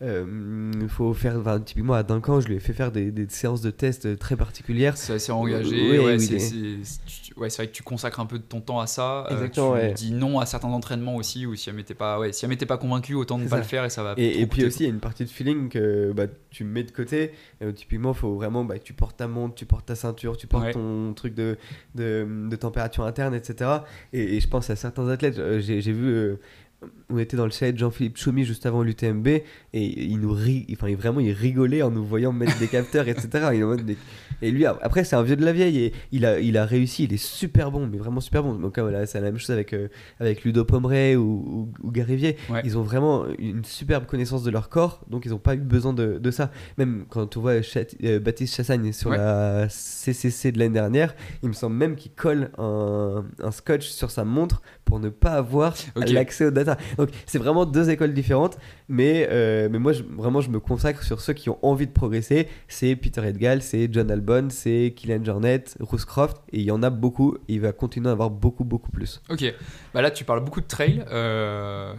euh, faut faire, typiquement à Duncan, je lui ai fait faire des, des séances de tests très particulières. C'est assez engagé. ouais, c'est vrai que tu consacres un peu de ton temps à ça. Euh, Exactement, tu dis non à certains entraînements aussi, ou si elle m'était pas, ouais, si elle pas convaincu, autant ne pas le faire et ça va. Et, et puis aussi, il y a une partie de feeling que bah, tu mets de côté. Euh, typiquement, il faut vraiment bah, tu portes ta montre, tu portes ta ceinture, tu portes ton truc de, de, de, température interne, etc. Et, et, je pense à certains athlètes, j'ai vu on était dans le chalet de Jean-Philippe Choumi juste avant l'UTMB et il nous rit, enfin il- vraiment il rigolait en nous voyant mettre des capteurs, etc. Et lui, après, c'est un vieux de la vieille et il a, il a réussi, il est super bon, mais vraiment super bon. Donc, voilà, c'est la même chose avec, euh, avec Ludo Pomeray ou, ou, ou Garivier. Ouais. Ils ont vraiment une superbe connaissance de leur corps, donc ils n'ont pas eu besoin de, de ça. Même quand on voit euh, Baptiste Chassagne sur Ouais. la CCC de l'année dernière, il me semble même qu'il colle un, un scotch sur sa montre pour ne pas avoir Ok. l'accès aux data. Donc c'est vraiment deux écoles différentes, mais, euh, mais moi je- vraiment je me consacre sur ceux qui ont envie de progresser. C'est Peter Edgal, c'est John Albon, c'est Kylian Jornet, Bruce Croft, et il y en a beaucoup, il va continuer à avoir beaucoup beaucoup plus. Ok, bah là tu parles beaucoup de trail. Euh,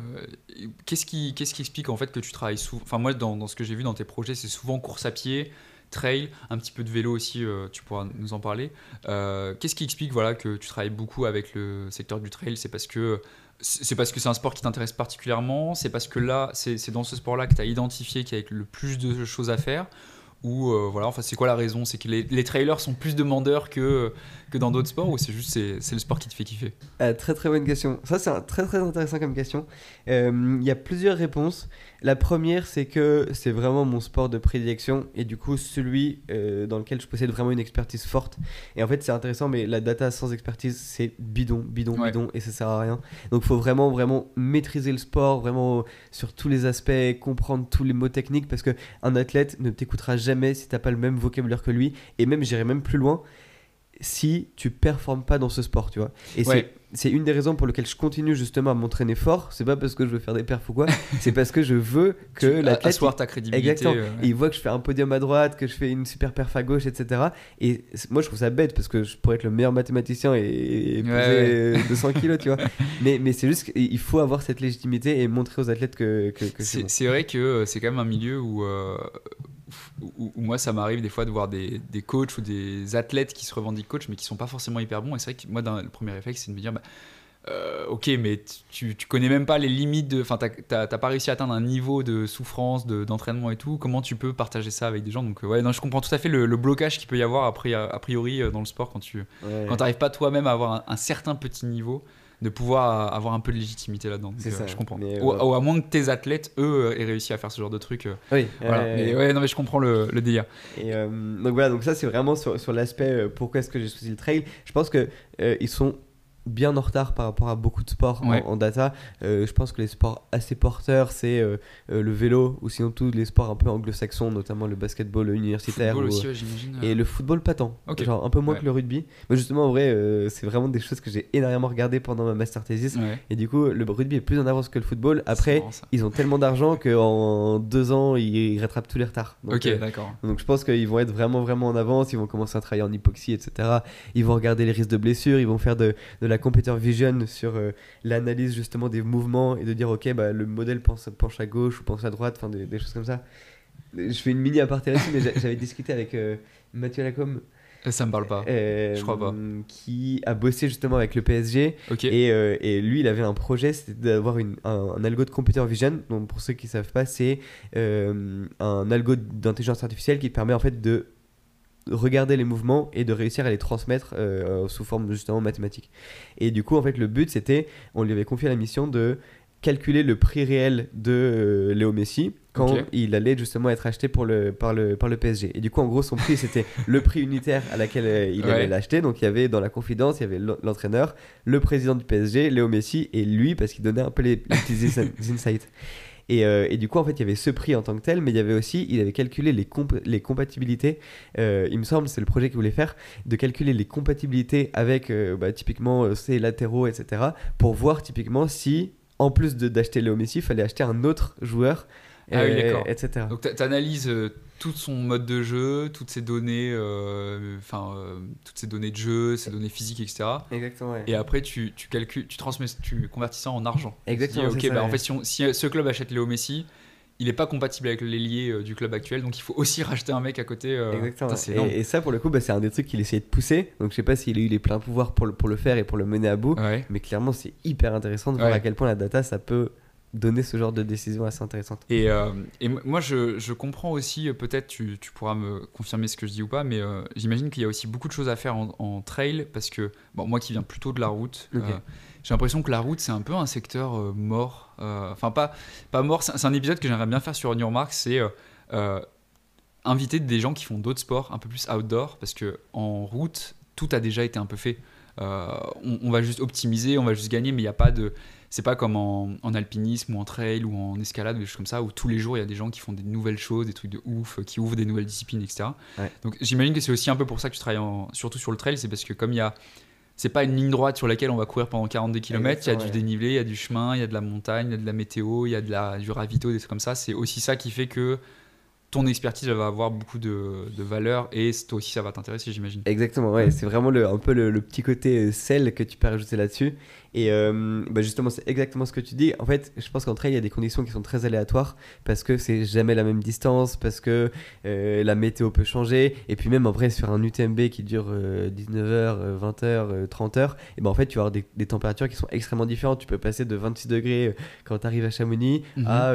qu'est-ce qui, qu'est-ce qui explique en fait que tu travailles souvent Enfin moi dans, ce que j'ai vu dans tes projets, c'est souvent course à pied, trail, un petit peu de vélo aussi. euh, tu pourras nous en parler. Qu'est-ce qui explique voilà que tu travailles beaucoup avec le secteur du trail? C'est parce que c'est parce que c'est un sport qui t'intéresse particulièrement. C'est parce que là c'est, dans ce sport-là que tu as identifié qu'il y a le plus de choses à faire. Ou euh, voilà, enfin c'est quoi la raison? C'est que les, trailers sont plus demandeurs que que dans d'autres sports ou c'est juste c'est, le sport qui te fait kiffer? Ah, très très bonne question. Ça c'est très très intéressant comme question. Euh, Il y a plusieurs réponses. La première c'est que c'est vraiment mon sport de prédilection et du coup celui euh, dans lequel je possède vraiment une expertise forte. Et en fait c'est intéressant mais la data sans expertise c'est bidon, bidon, Ouais. bidon et ça sert à rien. Donc il faut vraiment vraiment maîtriser le sport, vraiment sur tous les aspects, comprendre tous les mots techniques parce que un athlète ne t'écoutera jamais si t'as pas le même vocabulaire que lui et même j'irai même plus loin si tu performes pas dans ce sport, tu vois. Et Ouais. c'est une des raisons pour lesquelles je continue justement à m'entraîner fort. C'est pas parce que je veux faire des perfs ou quoi, c'est parce que je veux que l'athlète. asseoir ta crédibilité. Exactement. euh, Et il voit que je fais un podium à droite, que je fais une super perf à gauche, etc. Et moi, je trouve ça bête parce que je pourrais être le meilleur mathématicien et, et peser Ouais, euh, 200 kilos, tu vois. Mais, mais c'est juste qu'il faut avoir cette légitimité et montrer aux athlètes que, que, que c'est C'est bon. c'est vrai que euh, c'est quand même un milieu où, euh, où, où moi ça m'arrive des fois de voir des, des coachs ou des athlètes qui se revendiquent coach mais qui sont pas forcément hyper bons. Et c'est vrai que moi, dans, le premier réflexe, c'est de me dire bah, euh, Ok, mais tu, tu connais même pas les limites de. Enfin, t'as- pas réussi à atteindre un niveau de souffrance, de- d'entraînement et tout. Comment tu peux partager ça avec des gens? Donc, euh, ouais, non, je comprends tout à fait le, le blocage qu'il peut y avoir a pri- a priori euh, dans le sport quand tu Ouais. quand t'arrives pas toi-même à avoir un, un certain petit niveau de pouvoir euh, avoir un peu de légitimité là-dedans. C'est euh, ça. Je comprends. Mais, Ou, euh, ou à moins que tes athlètes, eux, aient réussi à faire ce genre de truc. Oui, voilà. Mais ouais. non, mais je comprends le, le délire. Et donc voilà, donc ça c'est vraiment sur, sur l'aspect pourquoi est-ce que j'ai choisi le trail. Je pense que ils sont bien en retard par rapport à beaucoup de sports en- Ouais. en, data. Euh, je pense que les sports assez porteurs, c'est euh, euh, le vélo ou sinon tous les sports un peu anglo-saxons, notamment le basketball universitaire Football ou- aussi, ouais, j'imagine. et le football pas tant. Genre un peu moins Ouais. que le rugby. Mais justement, en vrai, euh, c'est vraiment des choses que j'ai énormément regardé pendant ma master thesis. Ouais. Et du coup, le rugby est plus en avance que le football. Après, marrant, ils ont tellement d'argent qu'en deux ans, ils rattrapent tous les retards. Donc, Ok, euh, d'accord. donc je pense qu'ils vont être vraiment vraiment en avance, ils vont commencer à travailler en hypoxie, etc. Ils vont regarder les risques de blessures, ils vont faire de, de la computer vision sur euh, l'analyse justement des mouvements et de dire ok bah, le modèle pense, penche à gauche ou penche à droite, enfin des, des choses comme ça. Je fais une mini aparté là-dessus, mais j'a- j'avais discuté avec euh, Mathieu Lacombe, Euh, Ça me parle pas. euh, Je crois pas. qui a bossé justement avec le PSG et, euh, et lui, il avait un projet, c'était d'avoir un, un algo de computer vision. Donc, pour ceux qui savent pas, c'est euh, un algo d'intelligence artificielle qui permet en fait de regarder les mouvements et de réussir à les transmettre euh, sous forme justement mathématique. Et du coup, en fait, le but, c'était, on lui avait confié la mission de calculer le prix réel de euh, Léo Messi quand il allait justement être acheté pour le, par, le, par le PSG. Et du coup, en gros, son prix, c'était le prix unitaire à laquelle euh, il Ouais. allait l'acheter. Donc, il y avait dans la confidence, il y avait l'en- l'entraîneur, le président du PSG, Léo Messi, et lui, parce qu'il donnait un peu les, les petits insi- insights. Et, euh, et du coup, en fait, il y avait ce prix en tant que tel, mais il y avait aussi, il avait calculé les, les compatibilités. euh, il me semble, c'est le projet qu'il voulait faire, de calculer les compatibilités avec euh, bah, typiquement ses latéraux, etc. Pour voir typiquement si, en plus d'acheter Léo Messi, il fallait acheter un autre joueur, Ah oui, euh, d'accord. etc. Donc tu analyses tout son mode de jeu, toutes ses données, euh, enfin euh, toutes ses données de jeu, ses données physiques, etc. Exactement, ouais. Et après tu, tu calcules, tu transmets, tu convertis ça en argent. Exactement, dis, ok, ça, bah, en fait si, on- si ce club achète Léo Messi, il n'est pas compatible avec l'ailier euh, du club actuel, donc il faut aussi racheter un mec à côté. euh, Exactement. putain. Et, et ça, pour le coup, bah, c'est un des trucs qu'il essayait de pousser. Donc, je sais pas s'il a eu les pleins pouvoirs pour le, pour le faire et pour le mener à bout. Ouais. Mais clairement, c'est hyper intéressant de voir Ouais. à quel point la data, ça peut donner ce genre de décision assez intéressante. Et, euh, et moi, je, je comprends aussi, euh, peut-être tu, tu pourras me confirmer ce que je dis ou pas, mais euh, j'imagine qu'il y a aussi beaucoup de choses à faire en, en trail parce que, bon, moi qui viens plutôt de la route, euh, j'ai l'impression que la route, c'est un peu un secteur mort. Enfin, pas, pas mort, c'est un épisode que j'aimerais bien faire sur New Mark, c'est inviter des gens qui font d'autres sports un peu plus outdoor parce que en route, tout a déjà été un peu fait. Euh, on, on va juste optimiser, on va juste gagner, mais il n'y a pas de. C'est pas comme en, en alpinisme ou en trail ou en escalade ou des choses comme ça où tous les jours il y a des gens qui font des nouvelles choses, des trucs de ouf, euh, qui ouvrent des nouvelles disciplines, etc. Ouais. Donc j'imagine que c'est aussi un peu pour ça que tu travailles en- surtout sur le trail, c'est parce que comme il y a. C'est pas une ligne droite sur laquelle on va courir pendant 42 km, il y a du dénivelé, il y a du chemin, il y a de la montagne, il y a de la météo, il y a de la, du ravito, des trucs comme ça. C'est aussi ça qui fait que ton expertise elle va avoir beaucoup de, de valeur et toi aussi ça va t'intéresser, j'imagine. Exactement, ouais, c'est vraiment le, un peu le, le petit côté euh, sel que tu peux rajouter là-dessus. Et euh, bah justement, c'est exactement ce que tu dis. En fait, je pense qu'en trail, il y a des conditions qui sont très aléatoires parce que c'est jamais la même distance, parce que euh, la météo peut changer. Et puis même en vrai, sur un UTMB qui dure 19h, 20h, 30h, et ben en fait, tu vas avoir des, des températures qui sont extrêmement différentes. Tu peux passer de 26 degrés euh, quand tu arrives à Chamonix Mhm. à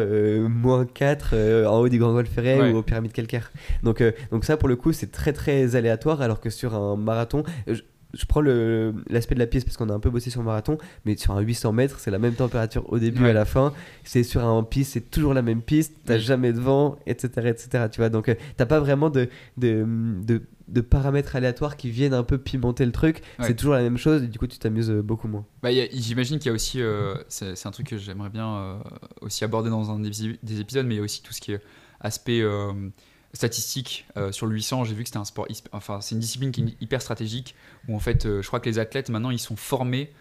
moins 4 euh, en haut du Grand Golfe Ferret Ouais. ou aux pyramides calcaires. Donc, donc ça, pour le coup, c'est très très aléatoire, alors que sur un marathon, je, je prends l'aspect de la piste parce qu'on a un peu bossé sur le marathon, mais sur un 800 mètres, c'est la même température au début et Ouais. à la fin. C'est sur un piste, c'est toujours la même piste, t'as Oui. jamais de vent, etc. etc. tu vois, donc euh, t'as pas vraiment de, de, de, de paramètres aléatoires qui viennent un peu pimenter le truc. Ouais. C'est toujours la même chose et du coup, tu t'amuses euh, beaucoup moins. Bah, J'imagine qu'il y a aussi, euh, c'est c'est un truc que j'aimerais bien euh, aussi aborder dans un des, des épisodes, mais il y a aussi tout ce qui est aspect euh, statistique euh, sur le 800. J'ai vu que c'était un sport, enfin c'est une discipline qui est hyper stratégique où en fait, euh, je crois que les athlètes maintenant ils sont formés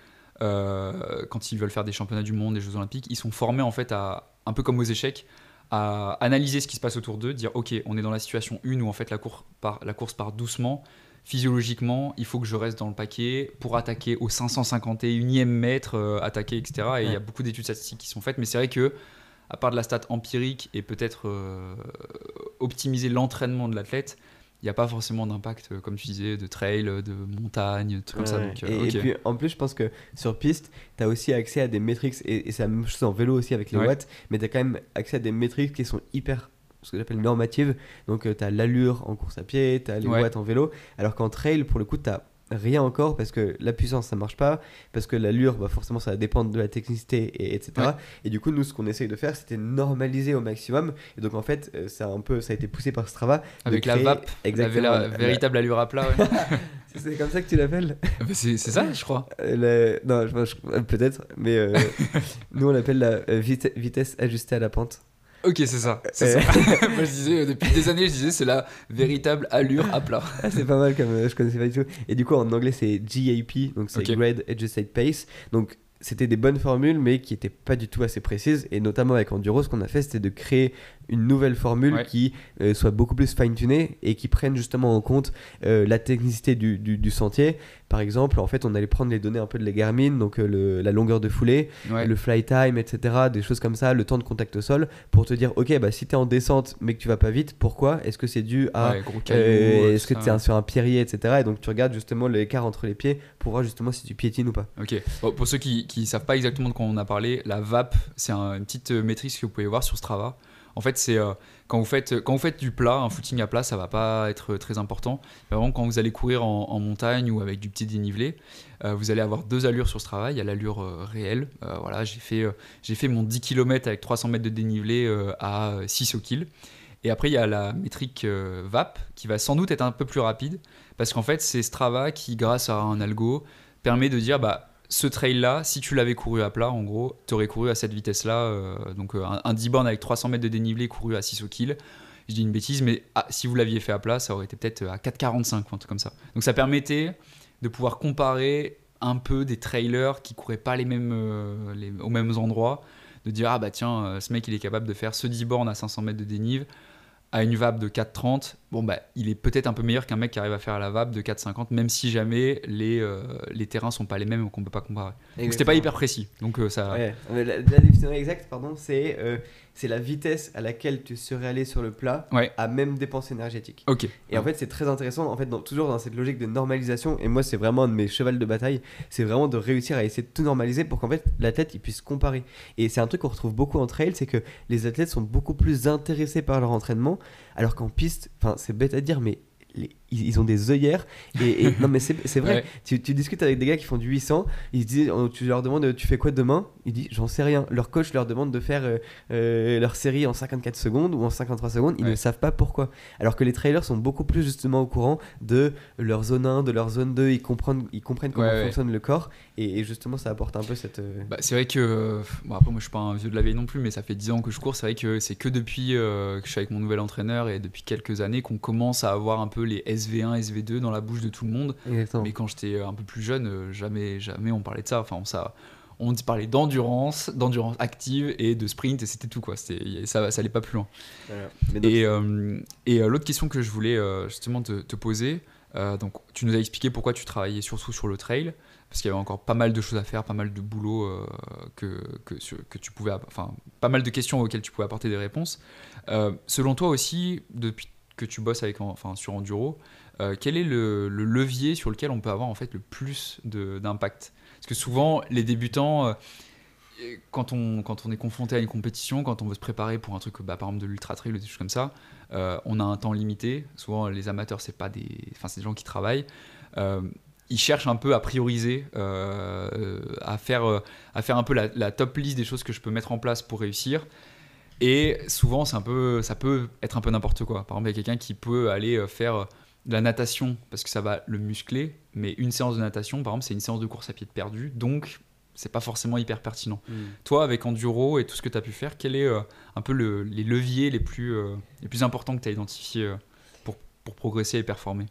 euh, quand ils veulent faire des championnats du monde, des Jeux Olympiques, ils sont formés en fait à un peu comme aux échecs à analyser ce qui se passe autour d'eux, dire ok, on est dans la situation 1 où en fait la, cour- part, la course part doucement, physiologiquement, il faut que je reste dans le paquet pour attaquer au 551e mètre, attaquer, etc. Et il y a beaucoup d'études statistiques qui sont faites, mais c'est vrai que, à part de la stat empirique et peut-être euh, optimiser l'entraînement de l'athlète, il n'y a pas forcément d'impact, euh, comme tu disais, de trail, de montagne, de trucs comme ça. Donc, euh, et, puis en plus, je pense que sur piste, tu as aussi accès à des métriques, et, et c'est la même chose en vélo aussi avec les Ouais. watts, mais tu as quand même accès à des métriques qui sont hyper ce que j'appelle normatives. Donc tu as l'allure en course à pied, tu as les Ouais. watts en vélo, alors qu'en trail, pour le coup, tu rien encore parce que la puissance ça marche pas parce que l'allure bah forcément ça va dépendre de la technicité et etc Ouais. et du coup nous ce qu'on essaye de faire c'était normaliser au maximum et donc en fait euh, ça a un peu ça a été poussé par Strava Avec la vape, exactement la la- véritable allure à plat. ouais. c'est comme ça que tu l'appelles? Bah, c'est ça, je crois. Euh, le- Non, je- euh, peut-être, mais euh, nous on l'appelle la vite- vitesse ajustée à la pente. Ok, c'est ça. c'est ça. Moi, je disais, euh, depuis des années, je disais, c'est la véritable allure à plat. Ah, c'est pas mal comme euh, je connaissais pas du tout. Et du coup en anglais c'est GAP, donc c'est. Grade Adjusted Pace. Donc c'était des bonnes formules mais qui étaient pas du tout assez précises. Et notamment avec Enduro, ce qu'on a fait c'était de créer une nouvelle formule Ouais. qui euh, soit beaucoup plus fine-tunée et qui prenne justement en compte euh, la technicité du, du- du sentier. Par exemple, en fait, on allait prendre les données un peu de la Garmin, donc euh, le- la longueur de foulée, Ouais. le fly time, etc., des choses comme ça, le temps de contact au sol, pour te dire, ok, bah, si tu es en descente mais que tu vas pas vite, pourquoi Est-ce que c'est dû à... Ouais, Est-ce que tu es sur un pierrier, etc. Et donc tu regardes justement l'écart entre les pieds pour voir justement si tu piétines ou pas. Ok. Bon, pour ceux qui ne savent pas exactement de quoi on a parlé, la VAP, c'est un- une petite euh, matrice que vous pouvez voir sur Strava. En fait, c'est euh, quand, vous faites, quand vous faites du plat, un footing à plat, ça va pas être très important. Vraiment, quand vous allez courir en, montagne ou avec du petit dénivelé, euh, vous allez avoir deux allures sur Strava. Il y a l'allure réelle. Voilà, j'ai fait, j'ai fait mon 10 km avec 300 mètres de dénivelé à 6 au kill. Et après, il y a la métrique VAP qui va sans doute être un peu plus rapide parce qu'en fait, c'est Strava qui, grâce à un algo, permet de dire bah, ce trail-là, si tu l'avais couru à plat, en gros, tu aurais couru à cette vitesse-là. euh, donc, euh, un, un 10 bornes avec 300 mètres de dénivelé couru à 6 au kill. Je dis une bêtise, mais ah, si vous l'aviez fait à plat, ça aurait été peut-être à 4,45 ou un truc comme ça. Donc, ça permettait de pouvoir comparer un peu des trailers qui couraient pas les mêmes, euh, les, aux mêmes endroits. De dire, ah bah tiens, euh, ce mec, il est capable de faire ce 10 bornes à 500 mètres de dénive à une vape de 4,30, bon bah il est peut-être un peu meilleur qu'un mec qui arrive à faire la vape de 4,50, même si jamais les, euh, les terrains sont pas les mêmes ou qu'on peut pas comparer. Donc c'était pas hyper précis. Donc euh, ça. Ouais, la, la définition exacte, pardon, c'est euh, c'est la vitesse à laquelle tu serais allé sur le plat Ouais. à même dépense énergétique. Ok. Et en fait, c'est très intéressant, en fait, dans- toujours dans cette logique de normalisation. Et moi, c'est vraiment un de mes chevals de bataille. C'est vraiment de réussir à essayer de tout normaliser pour qu'en fait, l'athlète il puisse comparer. Et c'est un truc qu'on retrouve beaucoup en trail, c'est que les athlètes sont beaucoup plus intéressés par leur entraînement, alors qu'en piste, enfin, c'est bête à dire, mais les- ils, ils ont des œillères. Et, et- non, mais c'est vrai. Ouais. Tu, tu discutes avec des gars qui font du 800, ils se disent, oh, tu leur demandes, tu fais quoi demain? Ils disent, j'en sais rien. Leur coach leur demande de faire euh, euh, leur série en 54 secondes ou en 53 secondes, ils Ouais. ne savent pas pourquoi. Alors que les trailers sont beaucoup plus justement au courant de leur zone 1, de leur zone 2, ils comprennent, ils comprennent comment Ouais, fonctionne le corps, et, et justement ça apporte un peu cette... euh, Bah, c'est vrai que, bon après moi je suis pas un vieux de la vieille non plus, mais ça fait 10 ans que je cours, c'est vrai que c'est que depuis euh, que je suis avec mon nouvel entraîneur et depuis quelques années qu'on commence à avoir un peu les SV1, SV2 dans la bouche de tout le monde. Exactement. Mais quand j'étais un peu plus jeune, euh, jamais, jamais on parlait de ça. Enfin, on, ça, on parlait d'endurance, d'endurance active et de sprint et c'était tout quoi. C'était, ça, ça allait pas plus loin. Voilà. Mais donc, Et, euh, et euh, l'autre question que je voulais euh, justement te, te poser, euh, donc tu nous as expliqué pourquoi tu travaillais surtout sur le trail, parce qu'il y avait encore pas mal de choses à faire, pas mal de boulot euh, que, que, sur- que tu pouvais, enfin pas mal de questions auxquelles tu pouvais apporter des réponses. Euh, selon toi aussi, depuis que tu bosses avec, en- enfin sur enduro, euh, quel est le, le levier sur lequel on peut avoir en fait le plus d'impact? Parce que souvent les débutants euh, quand on, quand on est confronté à une compétition, quand on veut se préparer pour un truc, bah, par exemple de l'ultra trail ou des choses comme ça, euh, on a un temps limité. Souvent, les amateurs, c'est pas des, enfin, c'est des gens qui travaillent. Ils cherchent un peu à prioriser, à faire, à faire un peu la top liste des choses que je peux mettre en place pour réussir. Et souvent, c'est un peu, ça peut être un peu n'importe quoi. Par exemple, il y a quelqu'un qui peut aller euh, faire de la natation parce que ça va le muscler, mais une séance de natation, par exemple, c'est une séance de course à pied de perdu, donc c'est pas forcément hyper pertinent. hmm. Toi, avec Enduro et tout ce que tu as pu faire, quels est euh, un peu le- les leviers les plus, euh, les plus importants que tu as identifiés euh, pour, pour progresser et performer?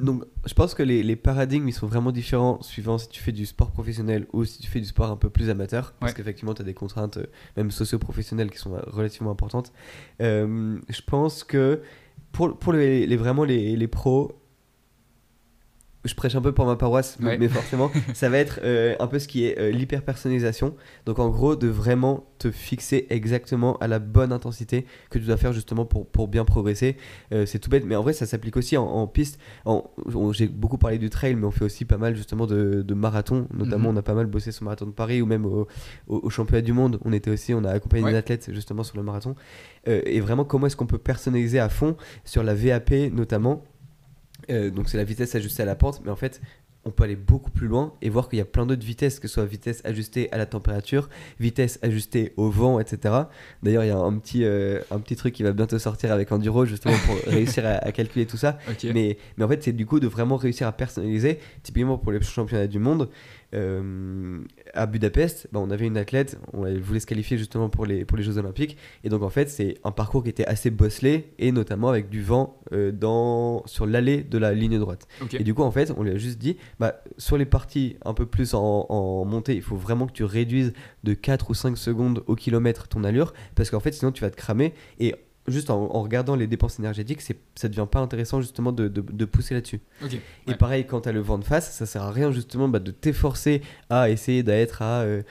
Donc, je pense que les, les paradigmes, ils sont vraiment différents suivant si tu fais du sport professionnel ou si tu fais du sport un peu plus amateur. Parce Ouais. qu'effectivement, tu as des contraintes, euh, même socio-professionnelles, qui sont euh, relativement importantes. Euh, je pense que pour, pour les, les- vraiment les, les pros, je prêche un peu pour ma paroisse, mais- Ouais. mais forcément, ça va être euh, un peu ce qui est euh, l'hyper-personnalisation. Donc, en gros, de vraiment te fixer exactement à la bonne intensité que tu dois faire justement pour, pour bien progresser. Euh, c'est tout bête, mais en vrai, ça s'applique aussi en, en piste. J'ai beaucoup parlé du trail, mais on fait aussi pas mal justement de, de marathon. Notamment, Mhm. on a pas mal bossé sur le marathon de Paris ou même au, au- au championnat du monde. On était aussi, on a accompagné Ouais. des athlètes justement sur le marathon. Euh, et vraiment, comment est-ce qu'on peut personnaliser à fond sur la VAP notamment Euh, Donc, c'est la vitesse ajustée à la pente, mais en fait. On peut aller beaucoup plus loin et voir qu'il y a plein d'autres vitesses, que ce soit vitesse ajustée à la température, vitesse ajustée au vent, etc. D'ailleurs, il y a un petit, euh, un petit truc qui va bientôt sortir avec Enduro, justement, pour réussir à, à calculer tout ça. Mais, mais en fait, c'est du coup de vraiment réussir à personnaliser. Typiquement pour les championnats du monde, euh, à Budapest, bah, on avait une athlète, on elle voulait se qualifier justement pour les, pour les Jeux Olympiques. Et donc en fait, c'est un parcours qui était assez bosselé et notamment avec du vent euh, dans, sur l'allée de la ligne droite. Et du coup, en fait, on lui a juste dit, bah, sur les parties un peu plus en, en montée, il faut vraiment que tu réduises de 4 ou 5 secondes au kilomètre ton allure, parce qu'en fait, sinon tu vas te cramer. Et juste en, en regardant les dépenses énergétiques, ça devient pas intéressant justement de, de- de pousser là-dessus. Et pareil, quand tu as le vent de face, ça sert à rien justement bah, de t'efforcer à essayer d'être à, euh,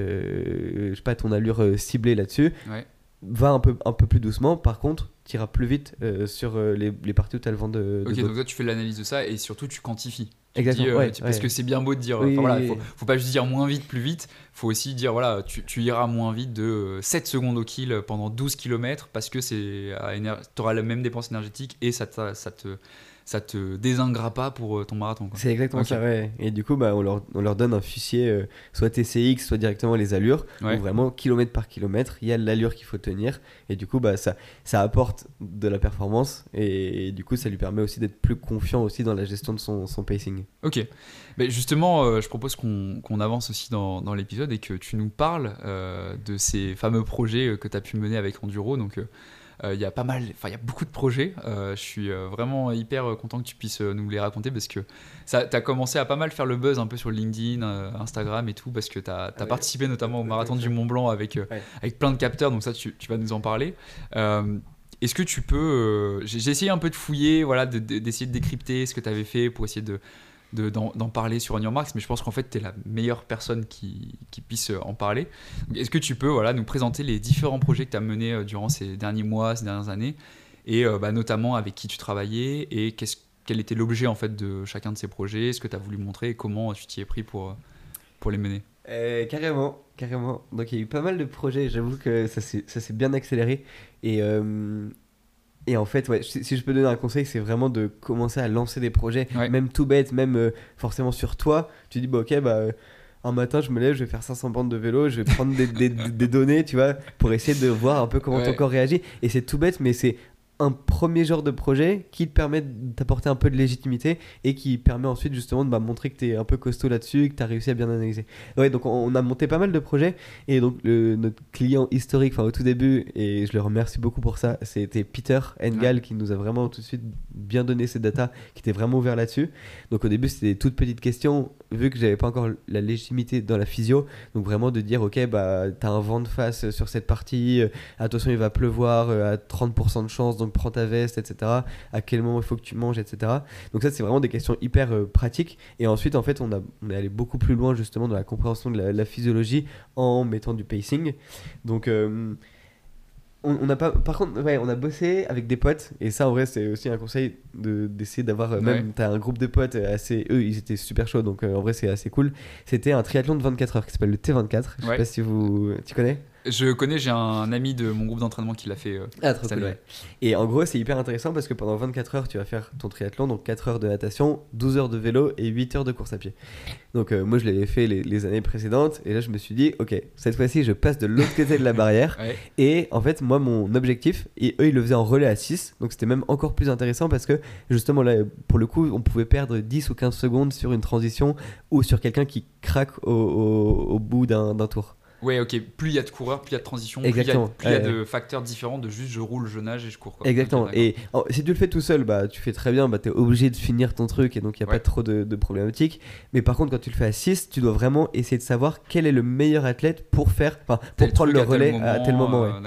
euh, je sais pas, ton allure euh, ciblée là-dessus. Ouais. Va un peu, un peu plus doucement, par contre, tu iras plus vite euh, sur les, les parties où tu as le vent de, Ok, donc toi tu fais l'analyse de ça et surtout tu quantifies. Exactement, dis, euh, ouais, tu- Parce que c'est bien beau de dire, Oui, enfin, voilà, faut, pas juste dire moins vite, plus vite, faut aussi dire voilà, tu, tu iras moins vite de euh, 7 secondes au kill pendant 12 km parce que c'est tu auras la même dépense énergétique et ça, ça te ça te désingrera pas pour euh, ton marathon. C'est exactement ça, ouais. Et du coup, bah, on, leur, on leur donne un fichier, euh, soit TCX, soit directement les allures, Ouais. où vraiment, kilomètre par kilomètre, il y a l'allure qu'il faut tenir. Et du coup, bah, ça, ça apporte de la performance. Et, du coup, ça lui permet aussi d'être plus confiant aussi dans la gestion de son, son pacing. Ok. Mais justement, euh, je propose qu'on qu'on avance aussi dans, dans l'épisode et que tu nous parles euh, de ces fameux projets que tu as pu mener avec Enduro. Donc, il y a pas mal, enfin, il y a beaucoup de projets. Euh, je suis euh, vraiment hyper euh, content que tu puisses euh, nous les raconter parce que tu as commencé à pas mal faire le buzz un peu sur LinkedIn, euh, Instagram et tout parce que tu as, ouais. participé notamment au marathon du. Mont Blanc avec, euh, Ouais. avec plein de capteurs. Donc, ça, tu, tu vas nous en parler. Euh, est-ce que tu peux. euh, J'ai essayé un peu de fouiller, voilà, de- de- d'essayer de, décrypter ce que tu avais fait pour essayer de, d'en parler sur On Your Marks, mais je pense qu'en fait, tu es la meilleure personne qui, puisse en parler. Est-ce que tu peux voilà, nous présenter les différents projets que tu as menés durant ces derniers mois, ces dernières années, et bah, notamment avec qui tu travaillais, et quel était l'objet en fait de chacun de ces projets, ce que tu as voulu montrer? Et comment tu t'y es pris pour, pour les mener? Euh, Carrément, carrément. Donc il y a eu pas mal de projets, j'avoue que ça s'est bien accéléré. Et, euh, et en fait, ouais, si, je peux donner un conseil, c'est vraiment de commencer à lancer des projets, même tout bête, même euh, forcément sur toi. Tu dis, bah, ok, bah un matin, je me lève, je vais faire 500 bandes de vélo, je vais prendre des, des, des, données, tu vois, pour essayer de voir un peu comment ton corps réagit. Et c'est tout bête, mais c'est un premier genre de projet qui te permet d'apporter un peu de légitimité et qui permet ensuite justement de bah, montrer que tu es un peu costaud là-dessus, que tu as réussi à bien analyser. Ouais, donc on, a monté pas mal de projets et donc notre client historique, enfin au tout début, et je le remercie beaucoup pour ça, c'était Peter Engel qui nous a vraiment tout de suite bien donné ces datas, qui était vraiment ouvert là-dessus. Donc au début c'était des toutes petites questions, vu que j'avais pas encore la légitimité dans la physio, donc vraiment de dire ok bah t'as un vent de face sur cette partie, euh, attention il va pleuvoir euh, à 30% de chance, donc prends ta veste, etc. À quel moment il faut que tu manges, etc. Donc ça c'est vraiment des questions hyper euh, pratiques. Et ensuite en fait on, a, on est allé beaucoup plus loin justement dans la compréhension de la, physiologie en mettant du pacing. Donc on, a pas, par contre, ouais, on a bossé avec des potes, et ça en vrai, c'est aussi un conseil d'essayer d'avoir. Euh, même, t'as un groupe de potes assez. Eux, ils étaient super chauds, donc euh, en vrai, c'est assez cool. C'était un triathlon de 24 heures qui s'appelle le T24. Je sais pas si vous. Tu connais? Je connais, j'ai un ami de mon groupe d'entraînement qui l'a fait. Euh, ah, trop cool, Et en gros, c'est hyper intéressant parce que pendant 24 heures, tu vas faire ton triathlon, donc 4 heures de natation, 12 heures de vélo et 8 heures de course à pied. Donc, euh, moi, je l'avais fait les, années précédentes et là, je me suis dit, ok, cette fois-ci, je passe de l'autre côté de la barrière. Et en fait, moi, mon objectif, et eux, ils le faisaient en relais à 6, donc c'était même encore plus intéressant parce que justement, là, pour le coup, on pouvait perdre 10 ou 15 secondes sur une transition ou sur quelqu'un qui craque au bout d'un tour. Ouais, ok. Plus il y a de coureurs, plus il y a de transitions, plus il y a, de facteurs différents de juste je roule, je nage et je cours. Exactement. et si tu le fais tout seul, bah tu fais très bien, bah tu es obligé de finir ton truc et donc il n'y a pas trop de, de, problématiques. Mais par contre, quand tu le fais à 6, tu dois vraiment essayer de savoir quel est le meilleur athlète pour faire, pour prendre le relais à tel moment. Euh,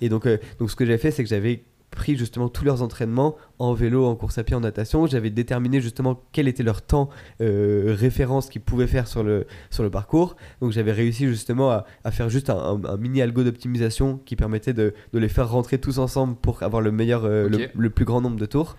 et donc, euh, donc ce que j'ai fait, c'est que j'avais pris justement tous leurs entraînements en vélo, en course à pied, en natation. J'avais déterminé justement quel était leur temps euh, référence qu'ils pouvaient faire sur le, sur le parcours. Donc j'avais réussi justement à, à faire juste un, mini algo d'optimisation qui permettait de, de, les faire rentrer tous ensemble pour avoir le meilleur, euh, le, plus grand nombre de tours.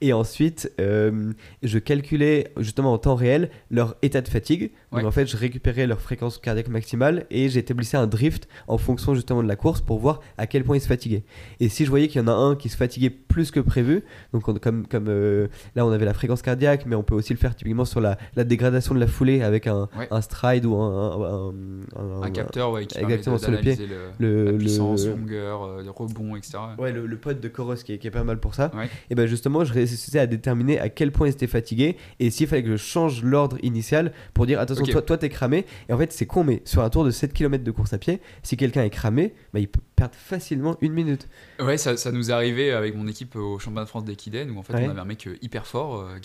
Et ensuite, euh, je calculais justement en temps réel leur état de fatigue. Donc en fait, je récupérais leur fréquence cardiaque maximale et j'établissais un drift en fonction justement de la course pour voir à quel point ils se fatiguaient. Et si je voyais qu'il y en a un qui se fatiguait plus que prévu, donc comme, comme euh, là on avait la fréquence cardiaque, mais on peut aussi le faire typiquement sur la, la dégradation de la foulée avec un, un stride ou un, un, un capteur ouais, qui exactement sur le pied, le, la puissance, longueur, euh, rebond, etc. Ouais, le, pote de Coros qui est, qui est, pas mal pour ça. Et ben justement, je réussissais à déterminer à quel point ils étaient fatigués et s'il fallait que je change l'ordre initial pour dire attention, toi, toi t'es cramé. Et en fait, c'est con, mais sur un tour de 7 km de course à pied, si quelqu'un est cramé, bah, il peut perdre facilement une minute. Ouais, ça, ça nous est arrivé avec mon équipe au championnat de France d'Equiden où en fait on avait un mec euh, hyper fort, euh,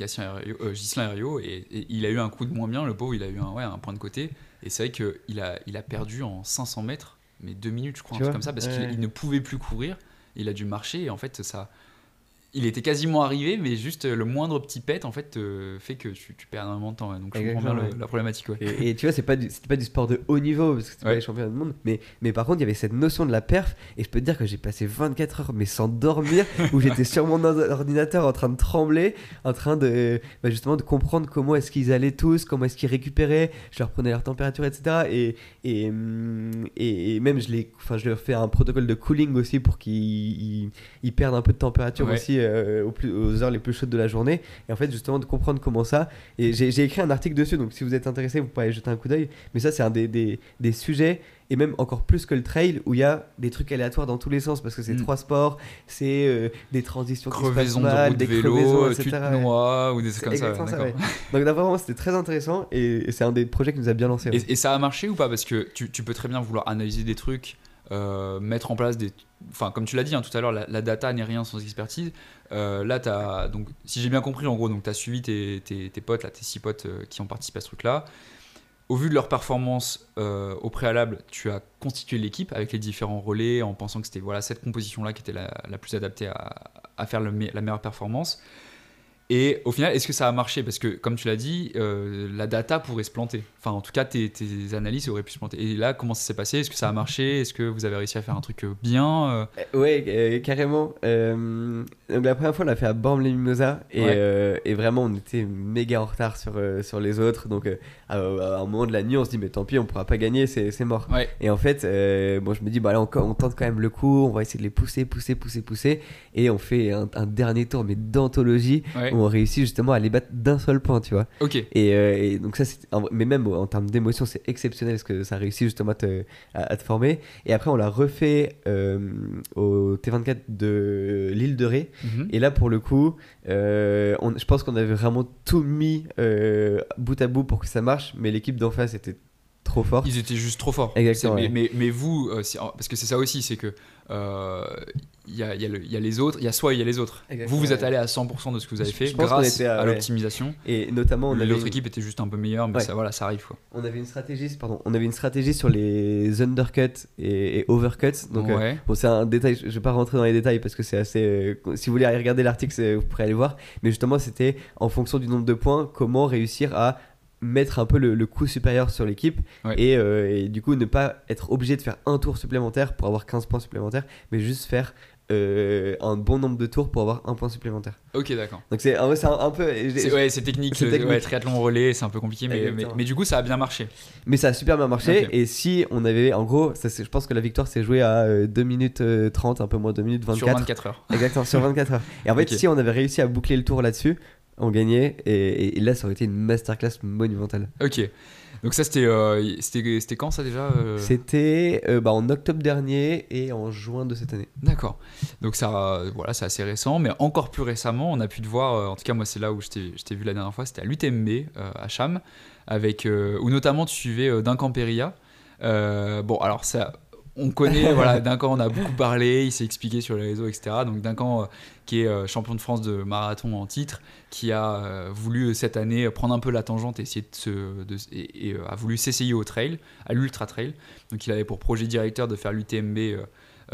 euh, Gislain Herriot, et, il a eu un coup de moins bien, le pauvre, il a eu un, ouais, un point de côté. Et c'est vrai qu'il a, il a perdu en 500 mètres, mais deux minutes, je crois, un truc comme ça, parce qu'il ne pouvait plus courir. Il a dû marcher et en fait, ça, il était quasiment arrivé, mais juste le moindre petit pet en fait fait que tu, perds énormément de temps. Donc je comprends bien la problématique. Et, tu vois, c'est pas du, pas du sport de haut niveau parce que c'est pas les championnats du monde, mais, mais par contre, il y avait cette notion de la perf. Et je peux te dire que j'ai passé 24 heures, mais sans dormir, où j'étais sur mon ordinateur en train de trembler, en train de bah, justement de comprendre comment est-ce qu'ils allaient tous, comment est-ce qu'ils récupéraient. Je leur prenais leur température, etc. Et, et, et, même je, les, enfin, je leur fais un protocole de cooling aussi pour qu'ils perdent un peu de température aussi euh, aux, heures les plus chaudes de la journée. Et en fait, justement, de comprendre comment ça. Et j'ai écrit un article dessus, donc si vous êtes intéressé, vous pouvez aller jeter un coup d'œil. Mais ça, c'est un des, des, des, sujets, et même encore plus que le trail, où il y a des trucs aléatoires dans tous les sens, parce que c'est mm. trois sports, c'est euh, des transitions crevaisons qui se mal, de des vélo, etc. Tu te noies, ou des trucs comme ça. ça Donc vraiment, c'était très intéressant, et, c'est un des projets qui nous a bien lancé. Et, et, ça a marché ou pas? Parce que tu, tu peux très bien vouloir analyser des trucs. Euh, mettre en place des. Enfin, comme tu l'as dit hein, tout à l'heure, la, data n'est rien sans expertise. Euh, là, as, donc, si j'ai bien compris, en gros, tu as suivi tes, tes, potes, là, tes six potes euh, qui ont participé à ce truc-là. Au vu de leur performance au préalable, tu as constitué l'équipe avec les différents relais en pensant que c'était voilà, cette composition-là qui était la, la, plus adaptée à, à faire la meilleure performance. Et au final, est-ce que ça a marché? Parce que, comme tu l'as dit, euh, la data pourrait se planter. Enfin, en tout cas, tes, tes analyses auraient pu se planter. Et là, comment ça s'est passé? Est-ce que ça a marché? Est-ce que vous avez réussi à faire un truc euh, bien euh? Ouais, euh, carrément. Donc la première fois, on l'a fait à Bormes-les-Mimosas et, Ouais. et vraiment, on était méga en retard sur, sur les autres. Donc, à, à un moment de la nuit, on se dit, mais tant pis, on pourra pas gagner, c'est mort. Ouais. Et en fait, bon, je me dis, bah là, on, on tente quand même le coup, on va essayer de les pousser, pousser, pousser, pousser. Et on fait un, un dernier tour, mais d'anthologie, Ouais. Où on réussit justement à les battre d'un seul point, tu vois. Ok. Et, euh, et donc ça, c'est- mais même en termes d'émotion, c'est exceptionnel parce que ça réussit justement à te, à, à te former. Et après, on l'a refait euh, au T24 de l'île de Ré. Mhm. Et là, pour le coup, euh, on- je pense qu'on avait vraiment tout mis bout à bout pour que ça marche, mais l'équipe d'en face était trop forte. Ils étaient juste trop forts. Exactement, Mais, ouais. mais, mais vous, euh, parce que c'est ça aussi, c'est que euh, il y, a, il y a y les autres, il y a soi et il y a les autres. Exactement, vous, vous êtes allé à 100% de ce que vous avez fait grâce à- l'optimisation. Et notamment, on L'autre une- équipe était juste un peu meilleure, mais Ouais. ça, voilà, ça arrive. Quoi. On avait une stratégie, pardon, on avait une stratégie sur les undercuts et, et overcuts. Donc, euh, ouais. bon, c'est un détail, je vais pas rentrer dans les détails parce que c'est assez. euh, si vous voulez aller regarder l'article, vous pourrez aller voir. Mais justement, c'était en fonction du nombre de points, comment réussir à mettre un peu le, le coup supérieur sur l'équipe Ouais. et, euh, et du coup ne pas être obligé de faire un tour supplémentaire pour avoir 15 points supplémentaires, mais juste faire euh, un bon nombre de tours pour avoir un point supplémentaire. Ok, d'accord. Donc c'est en vrai, c'est un, un peu. C'est ouais, c'est technique, C'est euh, technique. ouais, triathlon relais, c'est un peu compliqué, mais, mais, du coup, ça a bien marché. Mais ça a super bien marché. Et si on avait, en gros, ça, je pense que la victoire s'est jouée à euh, 2 minutes euh, 30, un peu moins 2 minutes 24. Sur 24 heures. Exactement, sur 24 heures. Et en fait, si on avait réussi à boucler le tour là-dessus, on gagnait. Et, et là, ça aurait été une masterclass monumentale. Ok. Donc ça, c'était euh, c'était quand ça déjà euh C'était euh, bah, en octobre dernier et en juin de cette année. D'accord. Donc ça, voilà, c'est assez récent, mais encore plus récemment, on a pu te voir. euh, en tout cas, moi, c'est là où je t'ai vu la dernière fois. C'était à l'UTMB à Cham, avec où notamment tu suivais Duncan Peria. Euh, bon, alors ça, on connaît. voilà, Duncan, on a beaucoup parlé. Il s'est expliqué sur les réseaux, etc. Donc Duncan, euh, qui est euh, champion de France de marathon en titre, qui a euh, voulu cette année prendre un peu la tangente et essayer de se, de- et, et, a voulu s'essayer au trail, à l'ultra trail. Donc il avait pour projet directeur de faire l'UTMB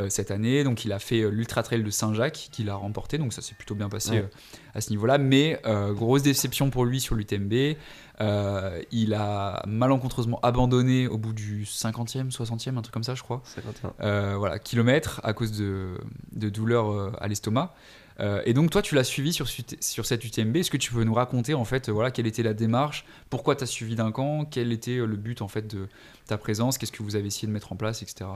cette année. Donc il a fait l'Ultra Trail de Saint-Jacques qu'il a remporté. Donc ça s'est plutôt bien passé Ouais. à ce niveau-là. Mais euh, grosse déception pour lui sur l'UTMB. Euh, il a malencontreusement abandonné au bout du 50e, 60e, un truc comme ça, je crois. 51. Euh, voilà, kilomètres à cause de, de douleurs euh, à l'estomac. Euh, et donc toi, tu l'as suivi sur, sur cette UTMB. Est-ce que tu peux nous raconter en fait, voilà, quelle était la démarche, pourquoi tu as suivi d'un camp, quel était le but en fait de ta présence, qu'est-ce que vous avez essayé de mettre en place, etc.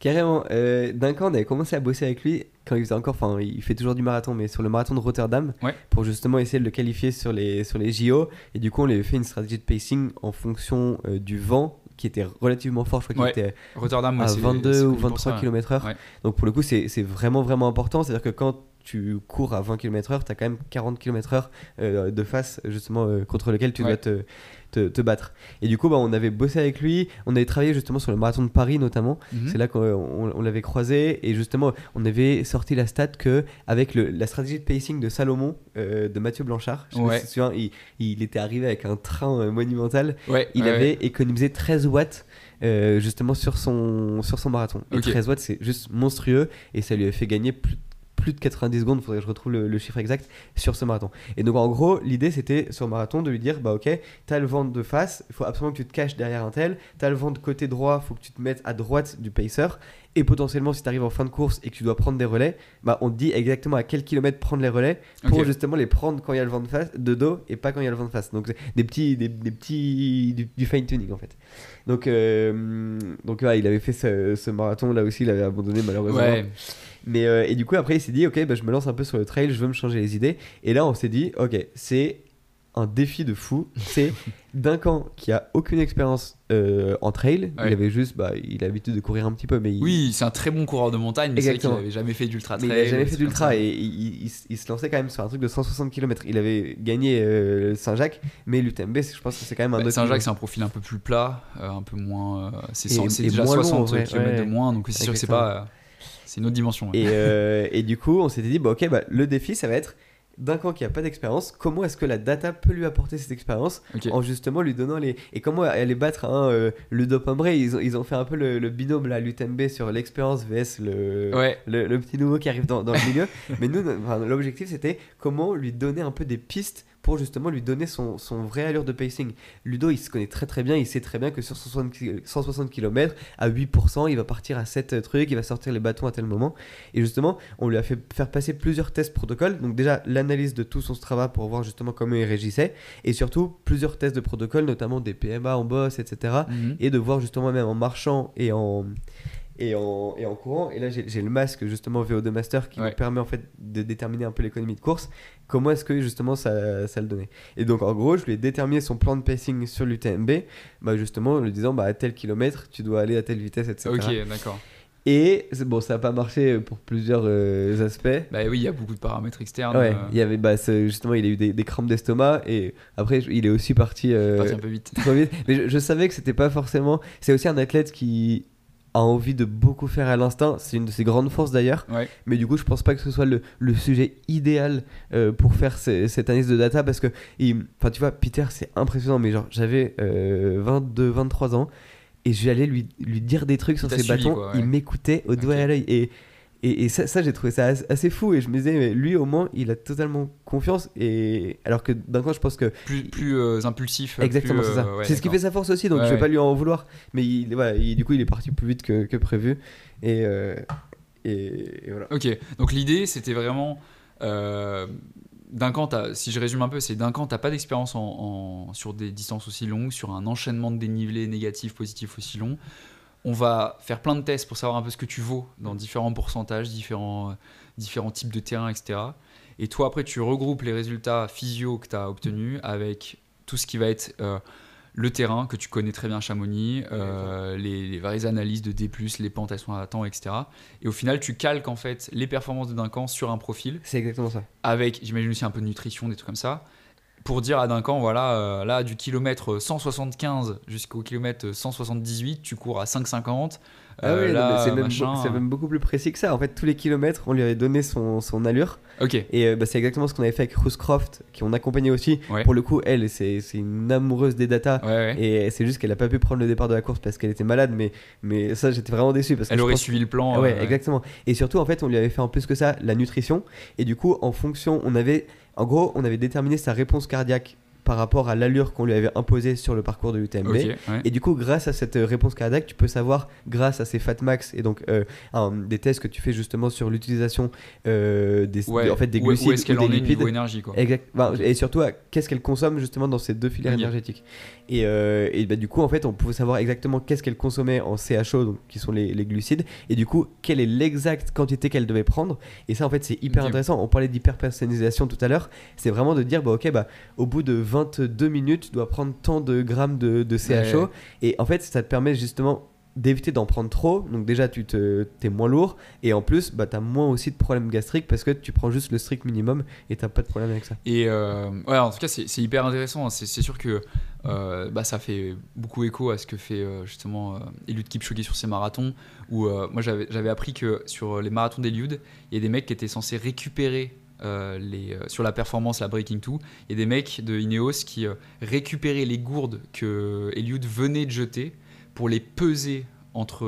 Carrément. Euh, D'un camp, on avait commencé à bosser avec lui quand il faisait encore. Enfin, il fait toujours du marathon, mais sur le marathon de Rotterdam. Ouais. Pour justement essayer de le qualifier sur les, sur les JO. Et du coup, on lui avait fait une stratégie de pacing en fonction euh, du vent qui était relativement fort. Je crois qu'il était Rotterdam, à c'est- 22 c'est ou connu pour 23 ça, ouais. km/h. Donc pour le coup, c'est c'est vraiment vraiment important. C'est-à-dire que quand tu cours à 20 km/h, tu as quand même 40 km/h euh, de face justement euh, contre lequel tu Ouais. dois te, te, te battre. Et du coup, bah, on avait bossé avec lui, on avait travaillé justement sur le marathon de Paris notamment. Mhm. C'est là qu'on on- on l'avait croisé et justement on avait sorti la stat que avec le- la stratégie de pacing de Salomon euh, de Mathieu Blanchard, je sais pas Ouais. si tu te souviens, il, il était arrivé avec un train monumental Ouais, il avait économisé 13 watts euh, justement sur son, sur son marathon. Et Ok. 13 watts, c'est juste monstrueux et ça lui a fait gagner plus, plus de 90 secondes, faudrait que je retrouve le, le chiffre exact, sur ce marathon. Et donc en gros, l'idée c'était sur le marathon de lui dire bah ok, t'as le vent de face, il faut absolument que tu te caches derrière un tel, t'as le vent de côté droit, faut que tu te mettes à droite du pacer. Et potentiellement, si tu arrives en fin de course et que tu dois prendre des relais, bah on te dit exactement à quel kilomètre prendre les relais pour justement les prendre quand il y a le vent de face, de dos et pas quand il y a le vent de face. Donc des petits, des, des petits, du, du fine tuning en fait. Donc, euh, donc ouais, il avait fait ce, ce marathon là aussi, il avait abandonné malheureusement. Ouais. Mais euh, et du coup après il s'est dit ok, bah, je me lance un peu sur le trail, je veux me changer les idées. Et là on s'est dit ok, c'est un défi de fou. C'est d'un camp qui a aucune expérience euh, en trail. Ouais. Il avait juste, bah, il a l'habitude de courir un petit peu, mais il, Oui, c'est un très bon coureur de montagne, mais c'est vrai qu'il n'avait jamais fait d'ultra trail. il a jamais fait d'ultra et il, il- il- il se lançait quand même sur un truc de 160 km. Il avait gagné euh, Saint-Jacques, mais l'UTMB, je pense que c'est quand même un Bah, Saint-Jacques, c'est un profil un peu plus plat, euh, un peu moins. c'est déjà moins long, 60 en vrai, km ouais. de moins, donc c'est sûr que c'est pas. C'est une autre dimension. ouais. Et, euh, et du coup, on s'était dit, bah, ok, bah, le défi, ça va être d'un camp qui a pas d'expérience, comment est-ce que la data peut lui apporter cette expérience en justement lui donnant les. Et comment aller battre un euh, le Dopambré ils ont, ils ont fait un peu le, le binôme là, l'UTMB sur l'expérience VS le. Ouais. Le, le petit nouveau qui arrive dans, dans le milieu. Mais nous, enfin, l'objectif, c'était comment lui donner un peu des pistes pour justement lui donner son, son vrai allure de pacing. Ludo, il se connaît très très bien, il sait très bien que sur 160, ki- 160 km, à 8%, il va partir à 7 trucs, il va sortir les bâtons à tel moment. Et justement, on lui a fait faire passer plusieurs tests protocoles. Donc déjà, l'analyse de tout son Strava pour voir justement comment il régissait. Et surtout, plusieurs tests de protocole, notamment des PMA en boss, etc Mhm. et de voir justement même en marchant et en et en, et en courant et là j'ai le masque justement VO2 Master qui Ouais. me permet en fait de déterminer un peu l'économie de course comment est-ce que justement ça, ça le donnait et donc en gros je lui ai déterminé son plan de pacing sur l'UTMB bah justement en lui disant bah à tel kilomètre tu dois aller à telle vitesse etc Ok, d'accord. et bon ça n'a pas marché pour plusieurs euh, aspects Bah oui, il y a beaucoup de paramètres externes. Ouais, euh, il y avait bah, justement il a eu des, des crampes d'estomac et après il est aussi parti euh, parti un peu vite. trop vite. Mais je, je savais que c'était pas forcément. C'est aussi un athlète qui a envie de beaucoup faire à l'instinct. C'est une de ses grandes forces d'ailleurs. Ouais. Mais du coup, je pense pas que ce soit le, le sujet idéal euh, pour faire ce- cette analyse de data parce que, enfin, tu vois, Peter, c'est impressionnant. Mais genre, j'avais euh, 22, 23 ans et aller lui, lui dire des trucs sur ses suivi, bâtons. quoi, ouais. Il m'écoutait au doigt et à l'œil. Et, et, et ça, ça j'ai trouvé ça as- assez fou. Et je me disais, mais lui, au moins, il a totalement confiance. Et alors que d'un coup, je pense que Plus, plus euh, impulsif. Exactement, c'est ça. euh, ouais, c'est ce qui fait sa force aussi, donc Ouais, je vais ouais. pas lui en vouloir. Mais il, voilà, il- du coup, il est parti plus vite que, que prévu. Et, euh, et, et voilà. Ok, donc l'idée c'était vraiment. d'un camp, si je résume un peu, c'est d'un camp, t'as pas d'expérience en, en- sur des distances aussi longues, sur un enchaînement de dénivelés négatifs, positifs aussi long. On va faire plein de tests pour savoir un peu ce que tu vaux dans différents pourcentages, différents, euh, différents types de terrain, etc. Et toi, après, tu regroupes les résultats physio que tu as obtenus avec tout ce qui va être euh, le terrain que tu connais très bien à Chamonix, euh, les, les analyses de D+, les pentes, elles sont à temps, etc. Et au final, tu calques en fait les performances de Duncan sur un profil C'est exactement ça. avec, j'imagine aussi un peu de nutrition, des trucs comme ça, pour dire à Duncan, voilà, euh, là, du kilomètre 175 jusqu'au kilomètre 178, tu cours à 5,50. Ah Euh, oui, mais c'est même, c'est même beaucoup plus précis que ça. En fait, tous les kilomètres, on lui avait donné son, son allure. Ok, Et euh, bah, c'est exactement ce qu'on avait fait avec Ruth Croft, qui on accompagnait aussi. Ouais. Pour le coup, elle, c'est une amoureuse des data. ouais, ouais. Et c'est juste qu'elle a pas pu prendre le départ de la course parce qu'elle était malade. Mais, mais ça, j'étais vraiment déçu. Parce que Elle aurait pense- suivi le plan. Ah ouais, euh, exactement. Et surtout, en fait, on lui avait fait en plus que ça la nutrition. Et du coup, en fonction, on avait, en gros, on avait déterminé sa réponse cardiaque par rapport à l'allure qu'on lui avait imposée sur le parcours de l'UTMB. Ouais. Et du coup, grâce à cette euh, réponse cardiaque, tu peux savoir, grâce à ces fatmax et donc euh, un- des tests que tu fais justement sur l'utilisation euh, des, Ouais, en fait, des glucides où est-ce qu'elle en des est niveau énergie quoi. Exact. Bah, Et surtout, qu'est-ce qu'elle consomme justement dans ces deux filières énergétiques. Et, euh, et bah, du coup, en fait, on pouvait savoir exactement qu'est-ce qu'elle consommait en CHO, donc, qui sont les, les glucides, et du coup, quelle est l'exacte quantité qu'elle devait prendre. Et ça, en fait, c'est hyper intéressant. On parlait d'hyper-personnalisation tout à l'heure. C'est vraiment de dire, bah, ok, bah, au bout de 22 minutes, tu dois prendre tant de grammes de, de CHO. Ouais. Et en fait, ça te permet justement d'éviter d'en prendre trop. Donc déjà, tu te, es moins lourd. Et en plus, bah, tu as moins aussi de problèmes gastriques parce que tu prends juste le strict minimum et tu pas de problème avec ça. Et euh, ouais, en tout cas, c'est hyper intéressant. C'est c'est sûr que euh, bah, ça fait beaucoup écho à ce que fait euh, justement Eliud Kipchoge sur ses marathons. Où moi, j'avais j'avais appris que sur les marathons d'Eliud, il y a des mecs qui étaient censés récupérer. Euh, euh, sur la performance, la Breaking 2, il y a des mecs de Ineos qui euh, récupéraient les gourdes que Eliud venait de jeter pour les peser entre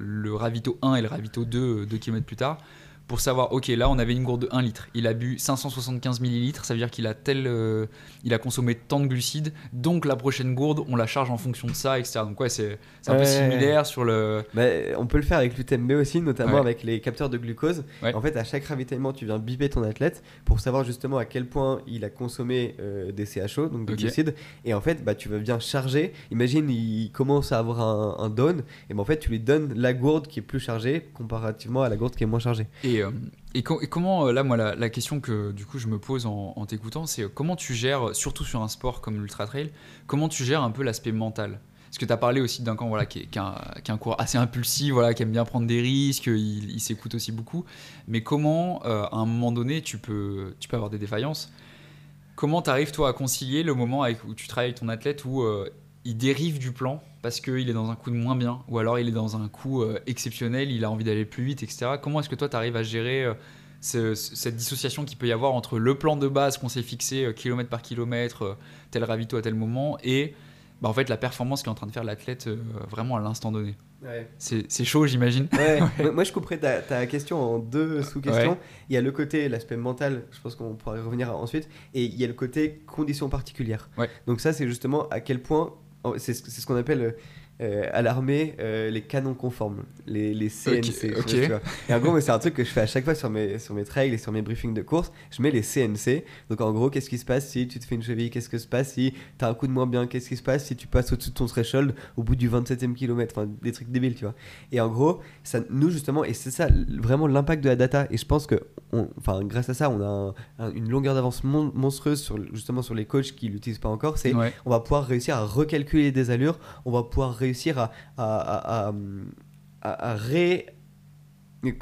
le ravito 1 et le ravito 2, 2 km plus tard, pour savoir, ok, là on avait une gourde de 1 litre, il a bu 575 millilitres, ça veut dire qu'il a tel, euh, il a consommé tant de glucides, donc la prochaine gourde, on la charge en fonction de ça, etc. Donc ouais, c'est un peu similaire sur le... Bah, on peut le faire avec l'UTMB aussi, notamment Ouais. avec les capteurs de glucose. Ouais. En fait, à chaque ravitaillement, tu viens biper ton athlète pour savoir justement à quel point il a consommé euh, des CHO, donc des glucides. Et en fait, bah, tu vas bien charger. Imagine, il commence à avoir un, un down, et ben en fait, tu lui donnes la gourde qui est plus chargée comparativement à la gourde qui est moins chargée. Et, euh, et, co- et comment, euh, là, moi, la, question que du coup je me pose en, t'écoutant, c'est euh, comment tu gères, surtout sur un sport comme l'ultra trail, comment tu gères un peu l'aspect mental? Parce que tu as parlé aussi d'un camp qui, est, qui, a, un- cours assez impulsif, voilà, qui aime bien prendre des risques, il, s'écoute aussi beaucoup. Mais comment, à un moment donné, tu peux, tu peux avoir des défaillances? Comment tu arrives, toi, à concilier le moment où tu travailles avec ton athlète où il dérive du plan parce qu'il est dans un coup de moins bien, ou alors il est dans un coup euh, exceptionnel, il a envie d'aller plus vite, etc. Comment est-ce que toi, tu arrives à gérer euh, ce- cette dissociation qu'il peut y avoir entre le plan de base qu'on s'est fixé euh, kilomètre par kilomètre, euh, tel ravito à tel moment, et bah, en fait la performance qu'est en train de faire l'athlète euh, vraiment à l'instant donné? Ouais. C'est chaud, j'imagine. Ouais, moi- moi je couperais ta, ta question en deux sous-questions. Ouais. Il y a le côté, l'aspect mental, je pense qu'on pourra y revenir ensuite, et il y a le côté conditions particulières. Ouais. Donc ça c'est justement à quel point, c'est ce c'est ce qu'on appelle euh, à l'armée euh, les canons conformes, les, les CNC. Ok, ok. tu vois. Et en gros, c'est un truc que je fais à chaque fois sur mes, sur mes trails et sur mes briefings de course, je mets les CNC. Donc en gros, qu'est-ce qui se passe si tu te fais une cheville? Qu'est-ce qui se passe si tu as un coup de moins bien? Qu'est-ce qui se passe si tu passes au-dessus de ton threshold au bout du 27e kilomètre? Enfin, des trucs débiles, tu vois. Et en gros, ça, nous justement, et c'est ça vraiment l'impact de la data. Et je pense que, on- enfin, grâce à ça, on a un- un- une longueur d'avance mon- monstrueuse sur justement sur les coachs qui l'utilisent pas encore. C'est Ouais. on va pouvoir réussir à recalculer des allures, on va pouvoir réussir à, à, à, ré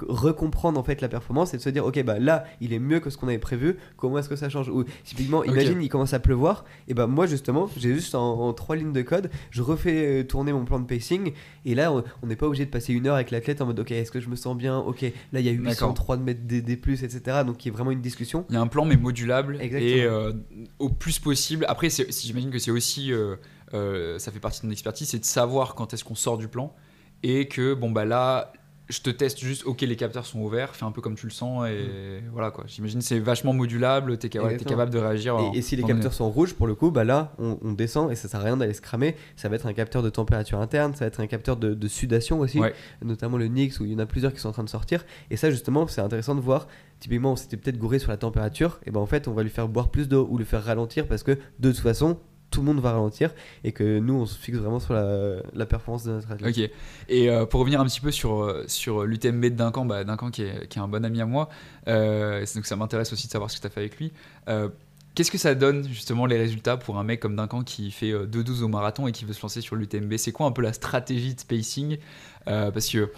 recomprendre en fait la performance et de se dire ok bah là il est mieux que ce qu'on avait prévu. Comment est-ce que ça change? Ou typiquement imagine il commence à pleuvoir. Et bah moi justement j'ai juste en, en trois lignes de code je refais euh, tourner mon plan de pacing. Et là on n'est pas obligé de passer une heure avec l'athlète en mode ok est-ce que je me sens bien? Ok là il y a 803 de mètres des, des plus etc donc il y a vraiment une discussion. Il y a un plan mais modulable Exactement. et euh, au plus possible. Après, j'imagine que c'est aussi, euh, euh, ça fait partie de ton expertise, c'est de savoir quand est-ce qu'on sort du plan et que bon bah là, je te teste juste, ok les capteurs sont ouverts, fais un peu comme tu le sens et voilà quoi. J'imagine c'est vachement modulable, t'es ouais, capable de réagir. en- Et, et si les capteurs sont rouges, pour le coup, bah là, on, on descend et ça sert à rien d'aller se cramer. Ça va être un capteur de température interne, ça va être un capteur de, de sudation aussi, Ouais. notamment le NYX où il y en a plusieurs qui sont en train de sortir. Et ça, justement, c'est intéressant de voir. Typiquement, on s'était peut-être gouré sur la température, et ben en fait, on va lui faire boire plus d'eau ou le faire ralentir parce que de toute façon, tout le monde va ralentir et que nous, on se fixe vraiment sur la, performance de notre athlète. Ok. Et euh, pour revenir un petit peu sur, euh, sur l'UTMB de Duncan, bah, Duncan qui est, qui est un bon ami à moi, euh, donc ça m'intéresse aussi de savoir ce que tu as fait avec lui. Euh, Qu'est-ce que ça donne justement les résultats pour un mec comme Duncan qui fait euh, 2-12 au marathon et qui veut se lancer sur l'UTMB? C'est quoi un peu la stratégie de pacing Euh, Parce que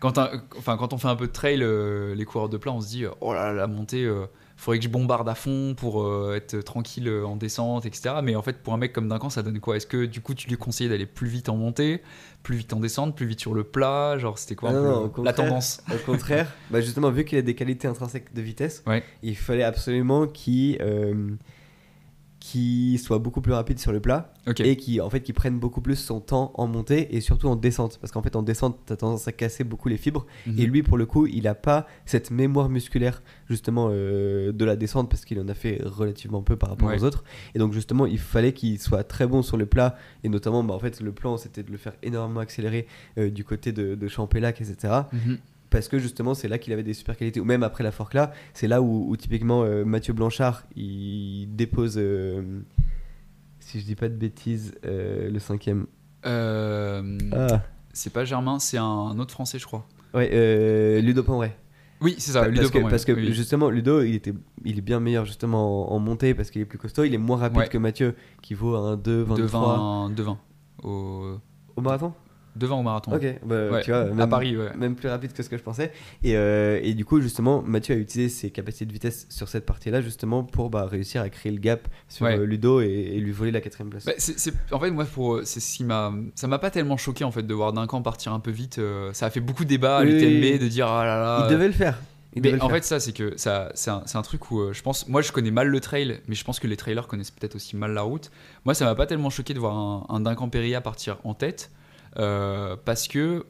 quand, enfin, quand on fait un peu de trail, les coureurs de plat, on se dit oh là là, la montée, faudrait que je bombarde à fond pour euh, être tranquille euh, en descente, etc. Mais en fait, pour un mec comme Duncan, ça donne quoi? Est-ce que du coup, tu lui conseillais d'aller plus vite en montée, plus vite en descente, plus vite sur le plat? Genre, c'était quoi un peu non, le- au la tendance? Au contraire, bah justement, vu qu'il a des qualités intrinsèques de vitesse, Ouais. il fallait absolument qu'il euh, qu'il soit beaucoup plus rapide sur le plat et qui en fait qui prenne beaucoup plus son temps en montée et surtout en descente parce qu'en fait en descente tu as tendance à casser beaucoup les fibres Mhm. et lui pour le coup il a pas cette mémoire musculaire justement euh, de la descente parce qu'il en a fait relativement peu par rapport Ouais. aux autres et donc justement il fallait qu'il soit très bon sur le plat et notamment bah, en fait le plan c'était de le faire énormément accélérer euh, du côté de, de Champélac etc. parce que justement c'est là qu'il avait des super qualités ou même après la fork là c'est là où, où typiquement euh, Mathieu Blanchard il dépose euh, si je dis pas de bêtises euh, le cinquième ah C'est pas Germain, c'est un autre français, je crois. ouais Ludo Panray Oui, c'est ça, Pa- Ludo parce que, parce que oui. justement Ludo il était il est bien meilleur justement en, en montée parce qu'il est plus costaud il est moins rapide Ouais. que Mathieu qui vaut un 2 de 23 20, de 20 au, au marathon? De 20 au marathon. ok bah, Ouais, tu vois à même, Paris, ouais. même plus rapide que ce que je pensais. Et, euh, et du coup, justement, Mathieu a utilisé ses capacités de vitesse sur cette partie-là, justement, pour bah, réussir à créer le gap sur Ouais. euh, Ludo et, et lui voler la quatrième place. Bah, en fait, moi, pour, c'est ce qui m'a, ça m'a pas tellement choqué en fait de voir Duncan partir un peu vite. euh, ça a fait beaucoup de débats à Oui, l'UTMB de dire ah là là. il devait le faire. Mais en fait, ça, c'est que ça, c'est un, un truc où euh, je pense, moi, je connais mal le trail, mais je pense que les trailers connaissent peut-être aussi mal la route. Moi, ça m'a pas tellement choqué de voir un, un Duncan Péria partir en tête, euh, parce que,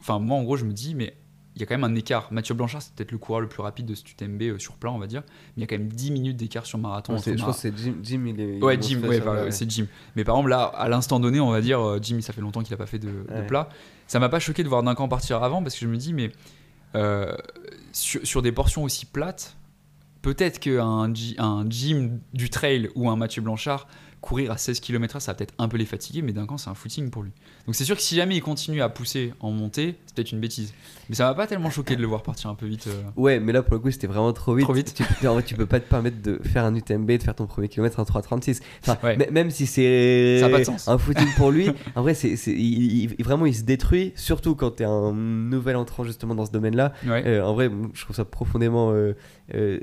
enfin, moi, en gros, je me dis, mais il y a quand même un écart. Mathieu Blanchard, c'est peut-être le coureur le plus rapide de ce UTMB euh, sur plat, on va dire, mais il y a quand même 10 minutes d'écart sur marathon. Ouais, je pense que c'est Jim, Jim, il est. Ouais, Jim, ouais, bah, c'est Jim. Mais par exemple, là, à l'instant donné, on va dire, euh, Jim, ça fait longtemps qu'il a pas fait de, plat. Ça m'a pas choqué de voir Duncan partir avant parce que je me dis, mais euh, sur, sur des portions aussi plates, peut-être qu'un un Jim du trail ou un Mathieu Blanchard courir à 16 km/h, ça va peut-être un peu les fatiguer, mais Duncan, c'est un footing pour lui. Donc c'est sûr que si jamais il continue à pousser en montée, c'est peut-être une bêtise. Mais ça m'a pas tellement choqué de le voir partir un peu vite. euh. Ouais, mais là pour le coup c'était vraiment trop vite. Trop vite. Tu, peux- en fait, tu peux pas te permettre de faire un UTMB, de faire ton premier kilomètre en 3,36. Enfin, Ouais. même si c'est un footing pour lui, en vrai, c'est, il- il- vraiment il se détruit, surtout quand t'es un nouvel entrant justement dans ce domaine-là. Ouais. Euh, en vrai, je trouve ça profondément euh,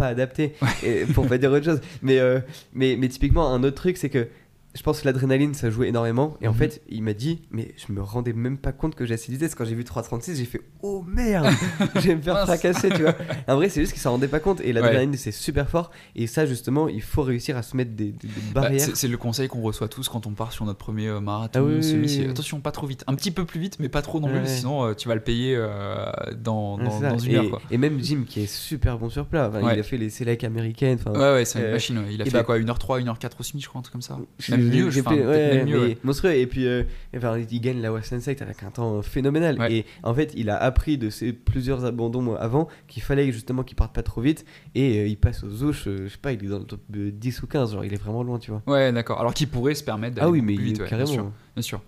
pas adapté, et pour pas dire autre chose. Mais, euh, mais, mais typiquement, un autre truc, c'est que je pense que l'adrénaline, ça jouait énormément. Et en Mhm. fait, il m'a dit, mais je me rendais même pas compte que j'ai assez vitesse. Quand j'ai vu 3,36, j'ai fait, oh merde, je vais me faire fracasser, tu vois. En vrai, c'est juste qu'il s'en rendait pas compte. Et l'adrénaline, c'est super fort. Et ça, justement, il faut réussir à se mettre des, des- des Bah, barrières. c'est c'est le conseil qu'on reçoit tous quand on part sur notre premier euh, marathon, Ah oui, oui. Attention, pas trop vite. Un petit peu plus vite, mais pas trop non plus, Ouais. sinon euh, tu vas le payer euh, dans, dans, une et, heure. Quoi. et même Jim, qui est super bon sur plat. Enfin, Ouais. Il a fait les sélects américaines. Ouais, ouais, c'est une machine. Il a fait bah- quoi 1h03, 1h04 au semi, je crois, un truc comme ça. Je- Même mieux, peut-être ouais, monstrueux. Et puis, euh, enfin, il gagne la Western Sect avec un temps phénoménal. Ouais. Et en fait, il a appris de ses plusieurs abandons avant qu'il fallait justement qu'il parte pas trop vite. Et euh, il passe aux ouches, euh, je sais pas, il est dans le top euh, 10 ou 15. Genre, il est vraiment loin, tu vois. Ouais, d'accord. Alors qu'il pourrait se permettre d'aller Ah oui, mais plus il- vite, ouais, bien sûr. carrément. Bien sûr.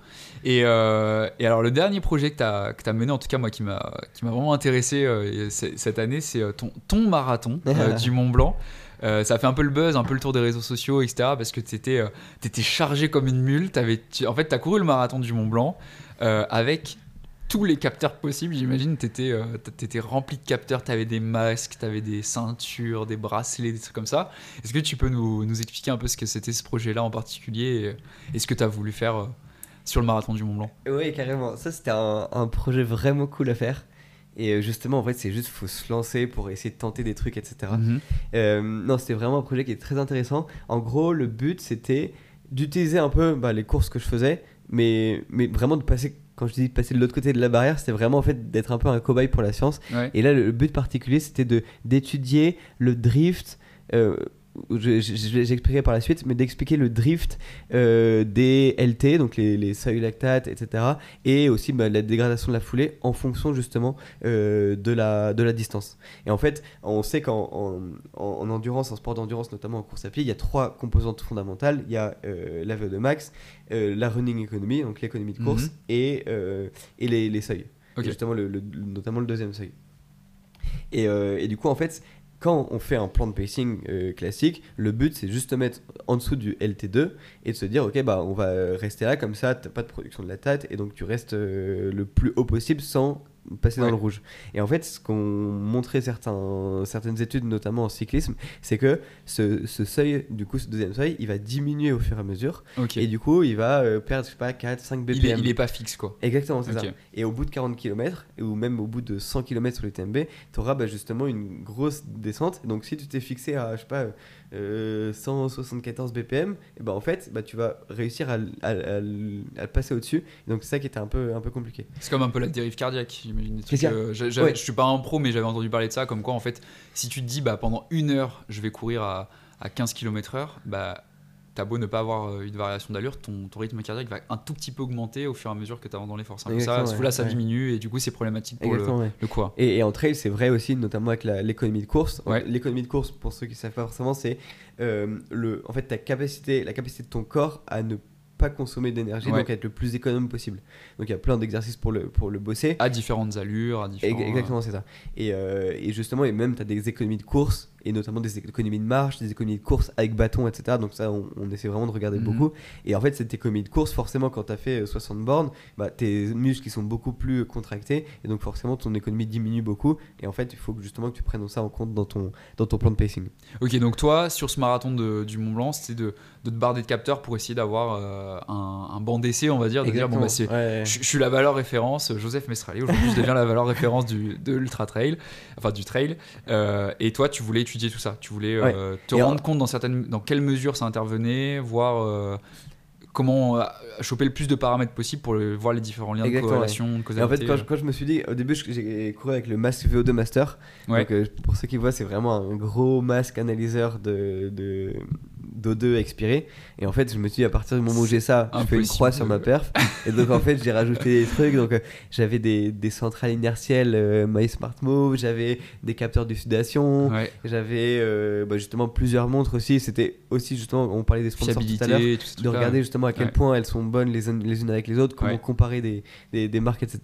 Et, euh, et alors, le dernier projet que tu as, mené, en tout cas, moi, qui m'a vraiment intéressé euh, cette année, c'est euh, ton, ton marathon euh, du Mont Blanc. Euh, ça a fait un peu le buzz, un peu le tour des réseaux sociaux, etc. Parce que tu étais, chargé comme une mule. T'avais- tu- en fait, tu as couru le marathon du Mont Blanc euh, avec tous les capteurs possibles. J'imagine tu étais, rempli de capteurs. Tu avais des masques, tu avais des ceintures, des bracelets, des trucs comme ça. Est-ce que tu peux nous, expliquer un peu ce que c'était ce projet-là en particulier et, ce que tu as voulu faire euh, sur le marathon du Mont Blanc? Oui, carrément. Ça, c'était un projet vraiment cool à faire. Et euh, justement, en fait, c'est juste faut se lancer pour essayer de tenter des trucs, etc. Mhm. Euh, non, c'était vraiment un projet qui est très intéressant. En gros, le but, c'était d'utiliser un peu bah, les courses que je faisais, mais, mais vraiment de passer, quand je dis de passer de l'autre côté de la barrière, c'était vraiment en fait d'être un peu un cobaye pour la science. Ouais. Et là, le, but particulier, c'était d'étudier le drift. euh, J'expliquerai par la suite, mais d'expliquer le drift euh, des LT, donc les, les seuils lactates, etc. Et aussi bah, la dégradation de la foulée en fonction justement euh, de, la, de la distance. Et en fait, on sait qu'en en, en- en endurance, en sport d'endurance, notamment en course à pied, il y a trois composantes fondamentales. Il y a euh, la VO2 max, euh, la running economy, donc l'économie de course, Mhm. et, euh, et les, les seuils. Et justement, le, le- notamment le deuxième seuil. Et, euh, et du coup, en fait, quand on fait un plan de pacing euh, classique, le but c'est juste de mettre en dessous du LT2 et de se dire, ok, bah on va rester là, comme ça, t'as pas de production de lactate et donc tu restes euh, le plus haut possible sans passer dans le rouge. Et en fait, ce qu'ont montré certains, certaines études, notamment en cyclisme, c'est que ce, ce seuil, du coup, ce deuxième seuil, il va diminuer au fur et à mesure et du coup, il va euh, perdre, je sais pas, 4, 5 BPM. il, est, il est pas fixe quoi. Exactement, c'est ça. Et au bout de 40 km, ou même au bout de 100 km sur les TMB, tu auras bah, justement une grosse descente. Donc si tu t'es fixé à, je sais pas, euh, 174 BPM, et ben en fait, bah, tu vas réussir à, passer au-dessus. Donc c'est ça qui était un peu, un peu compliqué. C'est comme un peu la dérive cardiaque, j'imagine. euh, Ouais. Je suis pas un pro, mais j'avais entendu parler de ça, comme quoi en fait, si tu te dis bah, pendant une heure, je vais courir à, à 15 km/h, bah, t'as beau ne pas avoir euh, une variation d'allure, ton, ton rythme cardiaque va un tout petit peu augmenter au fur et à mesure que tu avances dans l'effort. C'est ça, Exactement, ce ouais. coup-là, ça Ouais. diminue et du coup, c'est problématique pour le, ouais. le coureur. Et, et en trail, c'est vrai aussi, notamment avec l'économie de course. L'économie de course, pour ceux qui ne savent pas forcément, c'est euh, le, en fait, ta capacité, la capacité de ton corps à ne pas consommer d'énergie, donc à être le plus économe possible. Donc il y a plein d'exercices pour le, pour le bosser. À différentes allures, à différents. Ex- Exactement, c'est ça. Et, euh, et justement, et même, tu as des économies de course, et notamment des économies de marche, des économies de course avec bâton, etc. Donc ça, on, on essaie vraiment de regarder Mhm. beaucoup. Et en fait, cette économie de course, forcément, quand tu as fait euh, 60 bornes, bah, tes muscles sont beaucoup plus contractés, et donc forcément, ton économie diminue beaucoup. Et en fait, il faut justement que tu prennes ça en compte dans ton, dans ton plan de pacing. Ok, donc toi, sur ce marathon de- du Mont Blanc, c'était de, de te barrer de capteurs pour essayer d'avoir euh, un, un banc d'essai, on va dire, de dire bon, bah, c'est, Ouais. Je, je suis la valeur référence, Joseph Mestralé. Aujourd'hui, je deviens la valeur référence du, de l'ultra trail, enfin du trail. Euh, et toi, tu voulais étudier tout ça. Tu voulais euh, te Et en- rendre compte dans certaines, dans quelle mesure ça intervenait, voir euh, comment euh, choper le plus de paramètres possible pour le- voir les différents liens Exactement, de corrélation, de Et en causalité. fait, quand je, quand je me suis dit, au début, j'ai couru avec le masque VO2 Master. Ouais. Donc, euh, pour ceux qui voient, c'est vraiment un gros masque analyseur de, de, d'O2 expiré. Et en fait, je me suis dit, à partir du moment où j'ai ça, je fais une croix sur ma perf. Et donc, en fait, j'ai rajouté des trucs. Donc, euh, j'avais des, des centrales inertielles euh, My Smart Move, j'avais des capteurs de sudation, Ouais, j'avais euh, bah, justement plusieurs montres aussi. C'était aussi, justement, on parlait des sponsors tout à l'heure de regarder justement à quel Ouais. point elles sont bonnes les unes, les unes avec les autres, comment Ouais. comparer des, des, des marques, etc.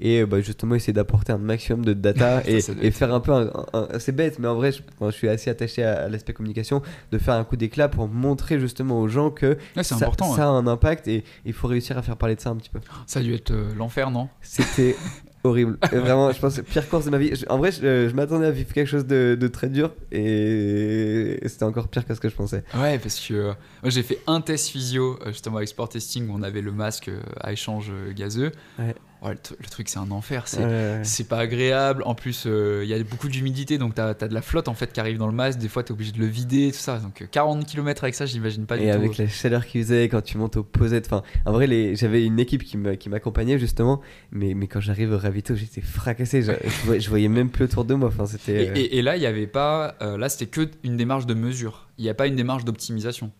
Et euh, bah, justement essayer d'apporter un maximum de data et, faire un peu, un, un- c'est bête, mais en vrai, je, enfin, je suis assez attaché à, à l'aspect communication, de faire un coup d'éclat pour montrer justement aux gens que Ouais, ça, important. ça a un impact et il faut réussir à faire parler de ça un petit peu. Ça a dû être euh, l'enfer, non? C'était horrible. Et vraiment, je pense que pire course de ma vie. Je- en vrai, je, je m'attendais à vivre quelque chose de, de très dur et c'était encore pire que ce que je pensais. Ouais, parce que euh, moi j'ai fait un test physio euh, justement avec Sport Testing où on avait le masque euh, à échange gazeux. Ouais. Ouais, le, tru- le truc c'est un enfer, c'est Ouais. pas agréable. En plus, euh, il y a beaucoup d'humidité donc t'as as de la flotte en fait qui arrive dans le masque. Des fois t'es obligé de le vider, tout ça. Donc euh, 40 km avec ça, j'imagine pas du et tout. avec la chaleur qu'il faisait quand tu montes au posette. Enfin, en vrai, les... j'avais une équipe qui m'a- qui m'accompagnait justement, mais, mais quand j'arrive au ravito, j'étais fracassé. Je, je voyais, même plus autour de moi. Enfin, Et, c'était. euh, et- et là, il y avait pas. euh, là, c'était que une démarche de mesure. Il n'y a pas une démarche d'optimisation.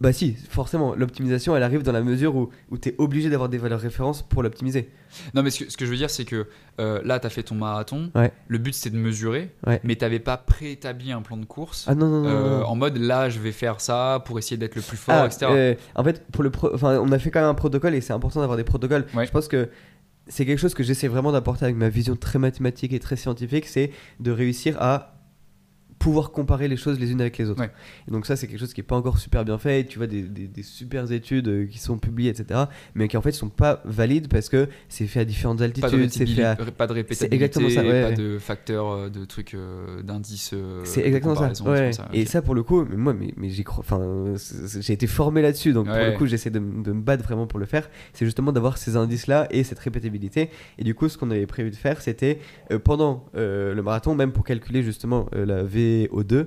Bah si, forcément, l'optimisation, elle arrive dans la mesure où, où tu es obligé d'avoir des valeurs références pour l'optimiser. Non, mais ce que, ce que je veux dire, c'est que euh, là, tu as fait ton marathon. Ouais. Le but, c'était de mesurer. Ouais. Mais tu n'avais pas préétabli un plan de course. Ah non, non, euh, non. en mode, là, je vais faire ça pour essayer d'être le plus fort, Ah, etc. euh, en fait, pour le pro- on a fait quand même un protocole et c'est important d'avoir des protocoles. Ouais. Je pense que c'est quelque chose que j'essaie vraiment d'apporter avec ma vision très mathématique et très scientifique, c'est de réussir à pouvoir comparer les choses les unes avec les autres. Ouais. Et donc ça, c'est quelque chose qui est pas encore super bien fait. Tu vois des, des, des super études euh, qui sont publiées, etc., mais qui en fait sont pas valides parce que c'est fait à différentes altitudes, c'est fait à... pas de répétabilité, exactement ça, ouais, pas ouais. de facteurs, de trucs, euh, d'indices. euh, C'est exactement ça. Et ça, pour le coup, mais moi, mais, mais. Enfin, j'ai été formé là-dessus, donc pour le coup, j'essaie de, me battre vraiment pour le faire. C'est justement d'avoir ces indices-là et cette répétibilité. Et du coup, ce qu'on avait prévu de faire, c'était euh, pendant euh, le marathon, même pour calculer justement euh, la VO2,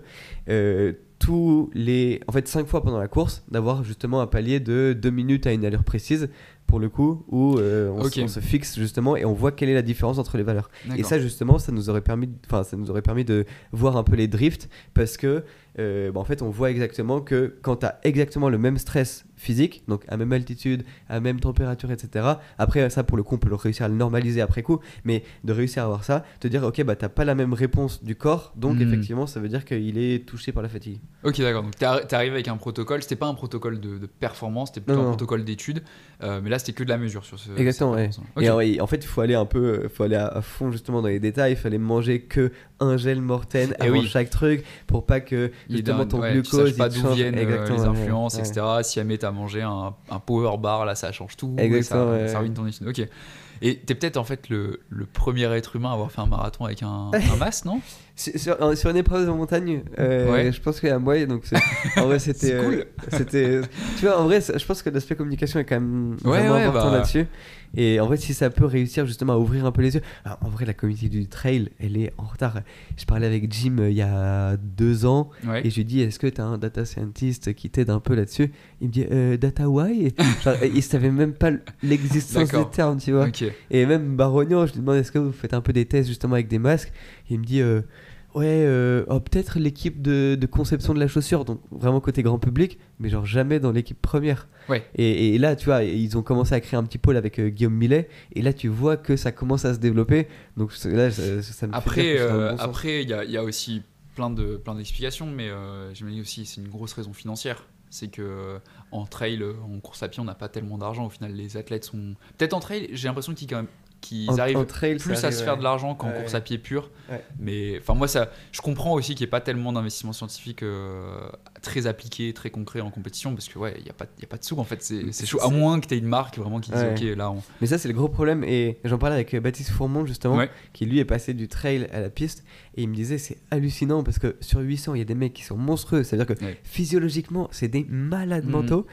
euh, tous les, en fait, cinq fois pendant la course, d'avoir justement un palier de 2 minutes à une allure précise. Pour le coup, où euh, on, se fixe justement et on voit quelle est la différence entre les valeurs. Et ça justement, ça nous aurait permis, enfin, ça nous aurait permis de voir un peu les drifts parce que, euh, bah, en fait, on voit exactement que quand tu as exactement le même stress physique, donc à même altitude, à même température, etc. Après, ça pour le coup, on peut le réussir à le normaliser après coup, mais de réussir à avoir ça, te dire, ok, bah t'as pas la même réponse du corps, donc Hmm. effectivement, ça veut dire qu'il est touché par la fatigue. Ok, d'accord. Donc, t'es arri- t'es arrivé avec un protocole. C'était pas un protocole de, de performance, c'était plutôt Non, un non. protocole d'étude. Euh, mais là, c'était que de la mesure sur ce. Exactement, ouais. Et en, et en fait, il faut aller un peu, euh, faut aller à, à fond justement dans les détails. Il fallait manger que un gel Morten avant oui. chaque truc pour pas que justement ton ouais, glucose tu pas d'où viennent euh, Exactement, les influences, ouais. etc. Si jamais t'as mangé un, un power bar, là, ça change tout. et Exactement, ça, ouais. ça ruine ton étude. Ok. Et t'es peut-être en fait le, le premier être humain à avoir fait un marathon avec un, un masque, non? Sur, sur- sur une épreuve de montagne, euh, Ouais. je pense qu'il y a moi, donc c'est- en vrai c'était C'est cool. euh, c'était tu vois en vrai je pense que l'aspect communication est quand même Ouais, vraiment important bah. là-dessus et en vrai si ça peut réussir justement à ouvrir un peu les yeux. Alors, en vrai la communauté du trail elle est en retard. Je parlais avec Jim euh, il y a deux ans Ouais. et je lui dis est-ce que tu as un data scientist qui t'aide un peu là-dessus? Il me dit euh, data why? Genre, il savait même pas l'existence des termes tu vois. Et même Barognan, je lui demande est-ce que vous faites un peu des tests justement avec des masques? Il me dit euh, ouais, euh, oh, peut-être l'équipe de, de conception de la chaussure, donc vraiment côté grand public, mais genre jamais dans l'équipe première. Ouais. Et, et là, tu vois, ils ont commencé à créer un petit pôle avec euh, Guillaume Millet, et là tu vois que ça commence à se développer. Donc là, ça, ça me Après, euh, bon après, il y a, il y a aussi plein de plein d'explications, mais euh, j'imagine aussi c'est une grosse raison financière. C'est que en trail, en course à pied, on n'a pas tellement d'argent. Au final, les athlètes sont peut-être en trail. J'ai l'impression qu'ils quand même qu'ils En- arrivent en trail, plus à se faire de l'argent qu'en Ouais. course à pied pure. Ouais. Mais enfin moi ça, je comprends aussi qu'il n'y ait pas tellement d'investissement scientifique euh, très appliqué, très concret en compétition parce que ouais il y a pas y a pas de sous en fait c'est chaud à moins que tu aies une marque vraiment qui dise ok là on Mais ça, c'est le gros problème. Et j'en parlais avec euh, Baptiste Fourmont, justement, qui lui est passé du trail à la piste. Et il me disait, c'est hallucinant parce que sur 800, il y a des mecs qui sont monstrueux. C'est-à-dire que physiologiquement, c'est des malades Mhm. mentaux.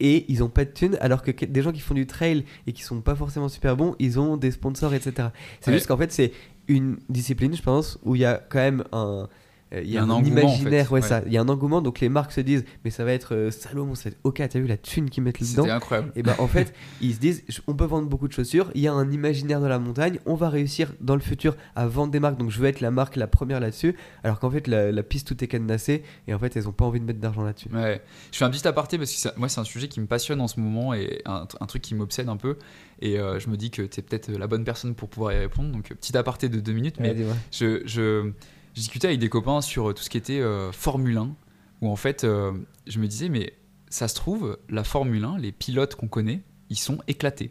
Et ils ont pas de thunes, alors que des gens qui font du trail et qui sont pas forcément super bons, ils ont des sponsors, etc. C'est Ouais. juste qu'en fait, c'est une discipline, je pense, où il y a quand même un. Euh, Il y a un, un engouement, en imaginaire, fait, ouais, ouais. ça. Il y a un engouement, donc les marques se disent, mais ça va être euh, Salomon, ça va être OK, t'as vu la thune qu'ils mettent là-dedans c'était incroyable et ben en fait, ils se disent on peut vendre beaucoup de chaussures, il y a un imaginaire de la montagne, on va réussir dans le futur à vendre des marques, donc je veux être la marque la première là-dessus, alors qu'en fait la, la piste tout est cadenassé et en fait elles ont pas envie de mettre d'argent là-dessus. Ouais. Je fais un petit aparté parce que ça- moi, c'est un sujet qui me passionne en ce moment et un, un truc qui m'obsède un peu. Et euh, je me dis que tu es peut-être la bonne personne pour pouvoir y répondre. Donc, euh, petit aparté de deux minutes. Mais Ouais, dis-moi. je, je, je discutais avec des copains sur tout ce qui était euh, Formule 1. Où en fait, euh, je me disais, mais ça se trouve, la Formule 1, les pilotes qu'on connaît, ils sont éclatés.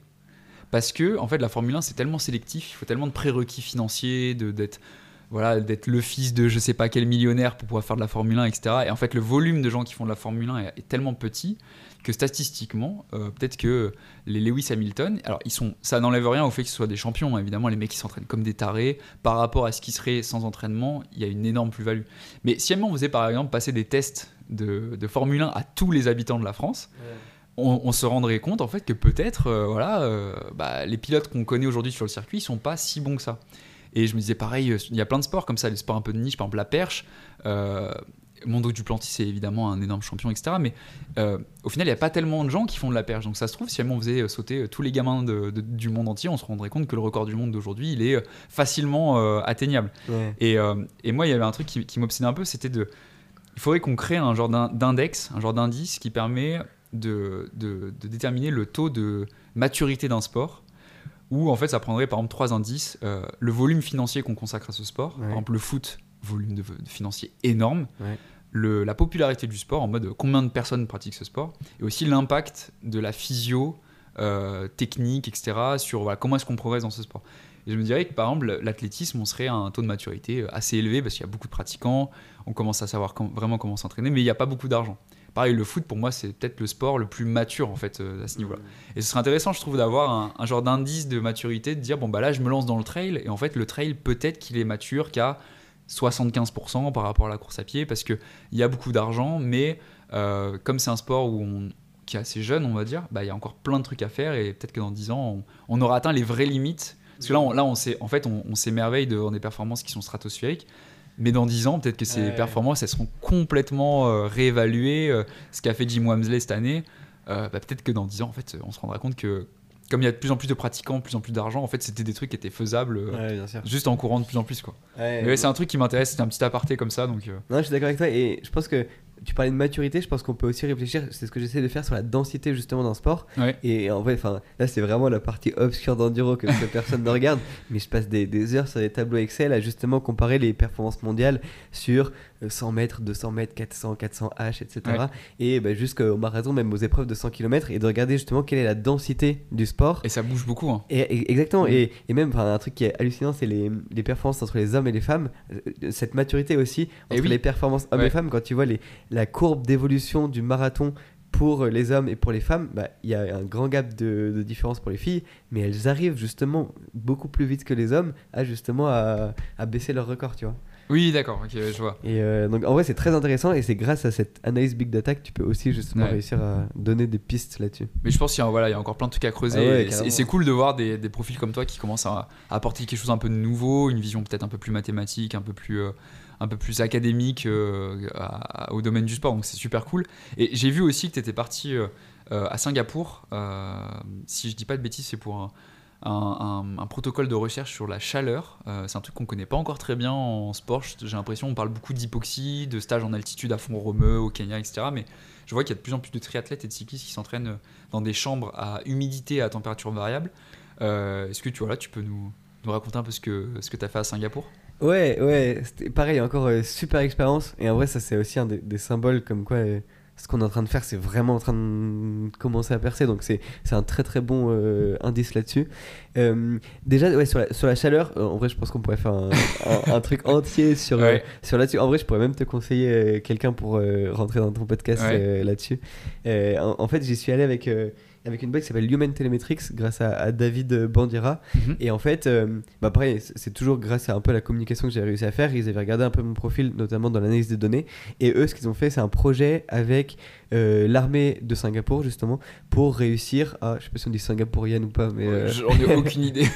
Parce que, en fait, la Formule 1, c'est tellement sélectif, il faut tellement de prérequis financiers, d'être voilà, le fils de je sais pas quel millionnaire pour pouvoir faire de la Formule 1, etc. Et en fait, le volume de gens qui font de la Formule 1 est, tellement petit que statistiquement, euh, peut-être que les Lewis Hamilton, alors ils sont, ça n'enlève rien au fait qu'ils soient des champions. Hein. Évidemment, les mecs qui s'entraînent comme des tarés par rapport à ce qui serait sans entraînement, il y a une énorme plus-value. Mais si on faisait par exemple passer des tests de, Formule 1 à tous les habitants de la France, on, se rendrait compte en fait que peut-être, euh, voilà, euh, bah, les pilotes qu'on connaît aujourd'hui sur le circuit, ils sont pas si bons que ça. Et je me disais pareil, il y a plein de sports comme ça, les sports un peu de niche, par exemple la perche. Euh, Mondo Duplantis c'est évidemment un énorme champion, etc. Mais euh, au final, il n'y a pas tellement de gens qui font de la perche. Donc ça se trouve, si on faisait sauter tous les gamins du monde entier, on se rendrait compte que le record du monde d'aujourd'hui, il est facilement atteignable. Et, moi, il y avait un truc qui, qui m'obsédait un peu, c'était de... Il faudrait qu'on crée un genre d'index, un genre d'indice qui permet de, de, déterminer le taux de maturité d'un sport où en fait ça prendrait par exemple trois indices euh, le volume financier qu'on consacre à ce sport par exemple le foot volume de, financier énorme la popularité du sport en mode combien de personnes pratiquent ce sport et aussi l'impact de la physio euh, technique etc sur comment est-ce qu'on progresse dans ce sport et je me dirais que par exemple l'athlétisme on serait à un taux de maturité euh, assez élevé parce qu'il y a beaucoup de pratiquants on commence à savoir vraiment comment s'entraîner mais il n'y a pas beaucoup d'argent pareil, le foot, pour moi, c'est peut-être le sport le plus mature, en fait, euh, à ce niveau-là. Et ce serait intéressant, je trouve, d'avoir un, genre d'indice de maturité, de dire, bon, bah là, je me lance dans le trail, et en fait, le trail, peut-être qu'il est mature qu'à 75% par rapport à la course à pied, parce qu'il y a beaucoup d'argent, mais euh, comme c'est un sport où on, qui est assez jeune, on va dire, bah, il y a encore plein de trucs à faire, et peut-être que dans 10 ans, on, aura atteint les vraies limites. Parce que là, on, là on en fait, on, s'émerveille de, des performances qui sont stratosphériques. Mais dans 10 ans, peut-être que ces performances, elles seront complètement euh, réévaluées. Euh, ce qu'a fait Jim Wamsley cette année, bah, peut-être que dans 10 ans, en fait, on se rendra compte que comme il y a de plus en plus de pratiquants, de plus en plus d'argent, en fait, c'était des trucs qui étaient faisables juste en courant de plus en plus. Quoi. c'est un truc qui m'intéresse, c'est un petit aparté comme ça. Donc, Non, je suis d'accord avec toi et je pense que tu parlais de maturité, je pense qu'on peut aussi réfléchir, c'est ce que j'essaie de faire sur la densité justement d'un sport. Et en vrai, enfin, là c'est vraiment la partie obscure d'enduro que, personne ne regarde, mais je passe des, heures sur des tableaux Excel à justement comparer les performances mondiales sur 100 euh, mètres, 200 mètres, 400, 400 H, etc. Et bah, jusqu'au marathon, même aux épreuves de 100 km, et de regarder justement quelle est la densité du sport. Et ça bouge beaucoup. Hein. Et, exactement, et, et, même un truc qui est hallucinant, c'est les, les, performances entre les hommes et les femmes. Euh, cette maturité aussi entre les performances hommes et femmes, quand tu vois les la courbe d'évolution du marathon pour les hommes et pour les femmes, bah, il y a un grand gap de, différence pour les filles, mais elles arrivent justement beaucoup plus vite que les hommes à justement à, à baisser leur record, tu vois. Oui, d'accord, ok, je vois. Et euh, donc en vrai, c'est très intéressant et c'est grâce à cette analyse big data que tu peux aussi justement réussir à donner des pistes là-dessus. Mais je pense qu'il y, a, voilà, il y a encore plein de trucs à creuser ah et c'est cool de voir des, des, profils comme toi qui commencent à, apporter quelque chose un peu de nouveau, une vision peut-être un peu plus mathématique, un peu plus. Euh, un peu plus académique euh, au domaine du sport, donc c'est super cool. Et j'ai vu aussi que tu étais parti à Singapour, si je dis pas de bêtises, c'est pour un, protocole de recherche sur la chaleur. c'est un truc qu'on connaît pas encore très bien en sport. J'ai l'impression qu'on parle beaucoup d'hypoxie, de stages en altitude à fond romeux au Kenya, etc. Mais je vois qu'il y a de plus en plus de triathlètes et de cyclistes qui s'entraînent dans des chambres à humidité et à température variable. Est-ce que tu, voilà, tu peux nous, nous raconter un peu ce que, ce que tu as fait à Singapour? Ouais, ouais, pareil, encore euh, super expérience. Et en vrai, ça, c'est aussi un des, symboles comme quoi euh, ce qu'on est en train de faire, c'est vraiment en train de commencer à percer. Donc, c'est un très très bon euh, indice là-dessus. déjà, ouais, sur la, sur la chaleur, en vrai, je pense qu'on pourrait faire un, truc entier sur, sur là-dessus. En vrai, je pourrais même te conseiller quelqu'un pour rentrer dans ton podcast là-dessus. En, en, fait, j'y suis allé avec avec une boîte qui s'appelle Human Telemetrics grâce à, David Bandira. Mhm. Et en fait, euh, bah pareil, c'est toujours grâce à un peu la communication que j'ai réussi à faire. Ils avaient regardé un peu mon profil, notamment dans l'analyse des données. Et eux, ce qu'ils ont fait, c'est un projet avec euh, l'armée de Singapour, justement, pour réussir à. Je sais pas si on dit singapourienne ou pas, mais. Euh, J'en ai aucune idée.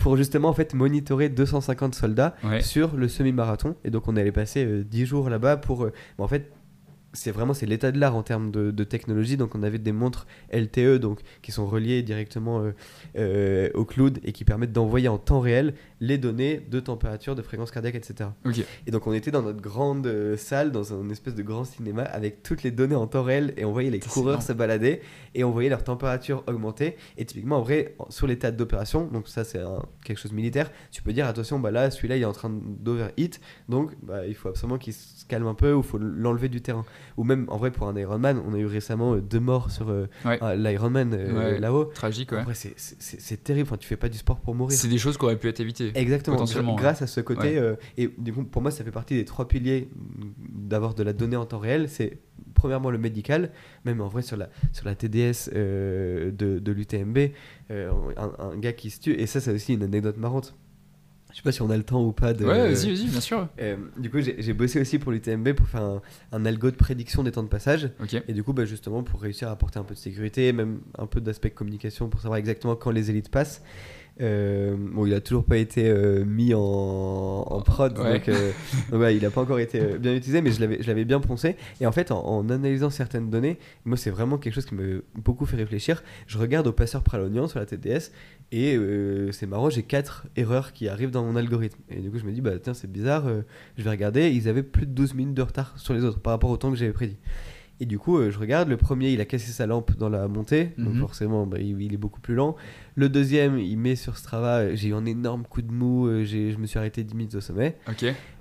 pour justement, en fait, monitorer 250 soldats sur le semi-marathon. Et donc, on allait passer 10 jours là-bas pour. Bah, en fait, c'est vraiment c'est l'état de l'art en termes de, technologie. Donc on avait des montres LTE donc qui sont reliées directement euh, euh, au cloud et qui permettent d'envoyer en temps réel les données de température, de fréquence cardiaque, etc. Et donc on était dans notre grande euh, salle, dans un espèce de grand cinéma avec toutes les données en temps réel et on voyait les coureurs se balader et on voyait leur température augmenter. Et typiquement en vrai sur les théâtres d'opération, donc ça c'est quelque chose de militaire, tu peux dire attention bah là celui-là il est en train d'overheat donc bah, il faut absolument qu'il calme un peu ou faut l'enlever du terrain. ou même en vrai pour un Ironman, on a eu récemment euh, deux morts sur euh, Ouais. ah, l'Ironman euh, Ouais. là-haut. Tragique, ouais. En vrai, c'est- terrible. Enfin, tu fais pas du sport pour mourir. C'est des choses qui auraient pu être évitées. Exactement, grâce à ce côté. Et du coup, pour moi, ça fait partie des trois piliers d'avoir de la donnée en temps réel. C'est premièrement le médical, même en vrai sur la, sur la TDS euh, de, de l'UTMB, euh, un, un gars qui se tue. Et ça, c'est aussi une anecdote marrante. Je sais pas si on a le temps ou pas de. Ouais, vas-y, vas-y, bien sûr. Euh, du coup, j'ai bossé aussi pour l'UTMB pour faire un, un algo de prédiction des temps de passage. Ok. Et du coup, bah, justement, pour réussir à apporter un peu de sécurité, même un peu d'aspect communication pour savoir exactement quand les élites passent. Euh, bon, il a toujours pas été euh, mis en, en prod, Ouais. donc, euh, donc ouais, il a pas encore été bien utilisé, mais je l'avais, bien poncé. Et en fait, en, en analysant certaines données, moi, c'est vraiment quelque chose qui me beaucoup fait réfléchir. Je regarde au passeur Pralognan sur la TDS, et euh, c'est marrant, j'ai quatre erreurs qui arrivent dans mon algorithme. Et du coup, je me dis, bah tiens, c'est bizarre, euh, je vais regarder. Ils avaient plus de 12 minutes de retard sur les autres par rapport au temps que j'avais prédit. Et du coup, euh, je regarde, le premier, il a cassé sa lampe dans la montée, donc Mhm. forcément, bah, il, il est beaucoup plus lent. Le deuxième, il met sur Strava, j'ai eu un énorme coup de mou, je me suis arrêté 10 minutes au sommet.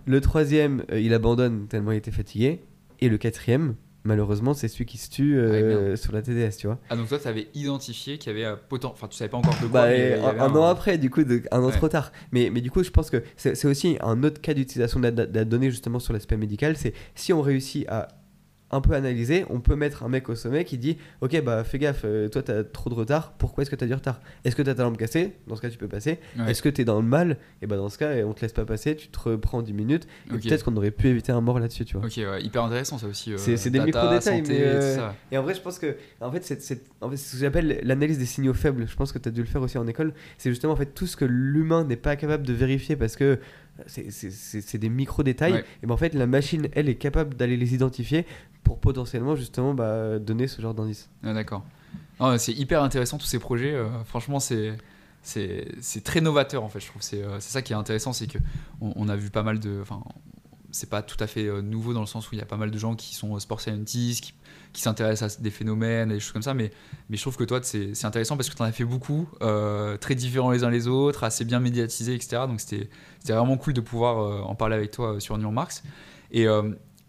Le troisième, il abandonne tellement il était fatigué. Et le quatrième, malheureusement, c'est celui qui se tue euh, sur la TDS, tu vois. Ah, donc toi, tu avais identifié qu'il y avait potent... Enfin, tu savais pas encore de quoi. Bah, mais euh, un, un an après, du coup, de- un an Ouais. trop tard. Mais, mais du coup, je pense que c'est aussi un autre cas d'utilisation de la donnée justement sur l'aspect médical. C'est si on réussit à un peu analyser, on peut mettre un mec au sommet qui dit Ok, bah fais gaffe, euh, toi t'as trop de retard, pourquoi est-ce que t'as du retard? Est-ce que t'as ta lampe cassée? Dans ce cas, tu peux passer. Ouais. Est-ce que t'es dans le mal? Et bah dans ce cas, on te laisse pas passer, tu te reprends 10 minutes. Et peut-être qu'on aurait pu éviter un mort là-dessus, tu vois. Ok, ouais, hyper intéressant ça aussi. euh, C'est- des micro-détails, mais, euh, ça. Et en vrai, je pense que, en fait, c'est en fait, ce que j'appelle l'analyse des signaux faibles. Je pense que tu as dû le faire aussi en école. C'est justement en fait tout ce que l'humain n'est pas capable de vérifier parce que c'est- des micro-détails. Ouais. Et ben en fait, la machine, elle, est capable d'aller les identifier pour potentiellement justement bah, donner ce genre d'indice. Ah, D'accord. C'est hyper intéressant tous ces projets. euh, franchement, c'est c'est très novateur en fait. Je trouve c'est euh, c'est ça qui est intéressant, c'est que on, on a vu pas mal de. Enfin, c'est pas tout à fait euh, nouveau dans le sens où il y a pas mal de gens qui sont euh, sport scientists, qui, s'intéressent à des phénomènes et des choses comme ça. Mais, mais je trouve que toi, c'est intéressant parce que tu en as fait beaucoup, euh, très différents les uns les autres, assez bien médiatisés, etc. Donc c'était vraiment cool de pouvoir en parler avec toi sur New Marks. Et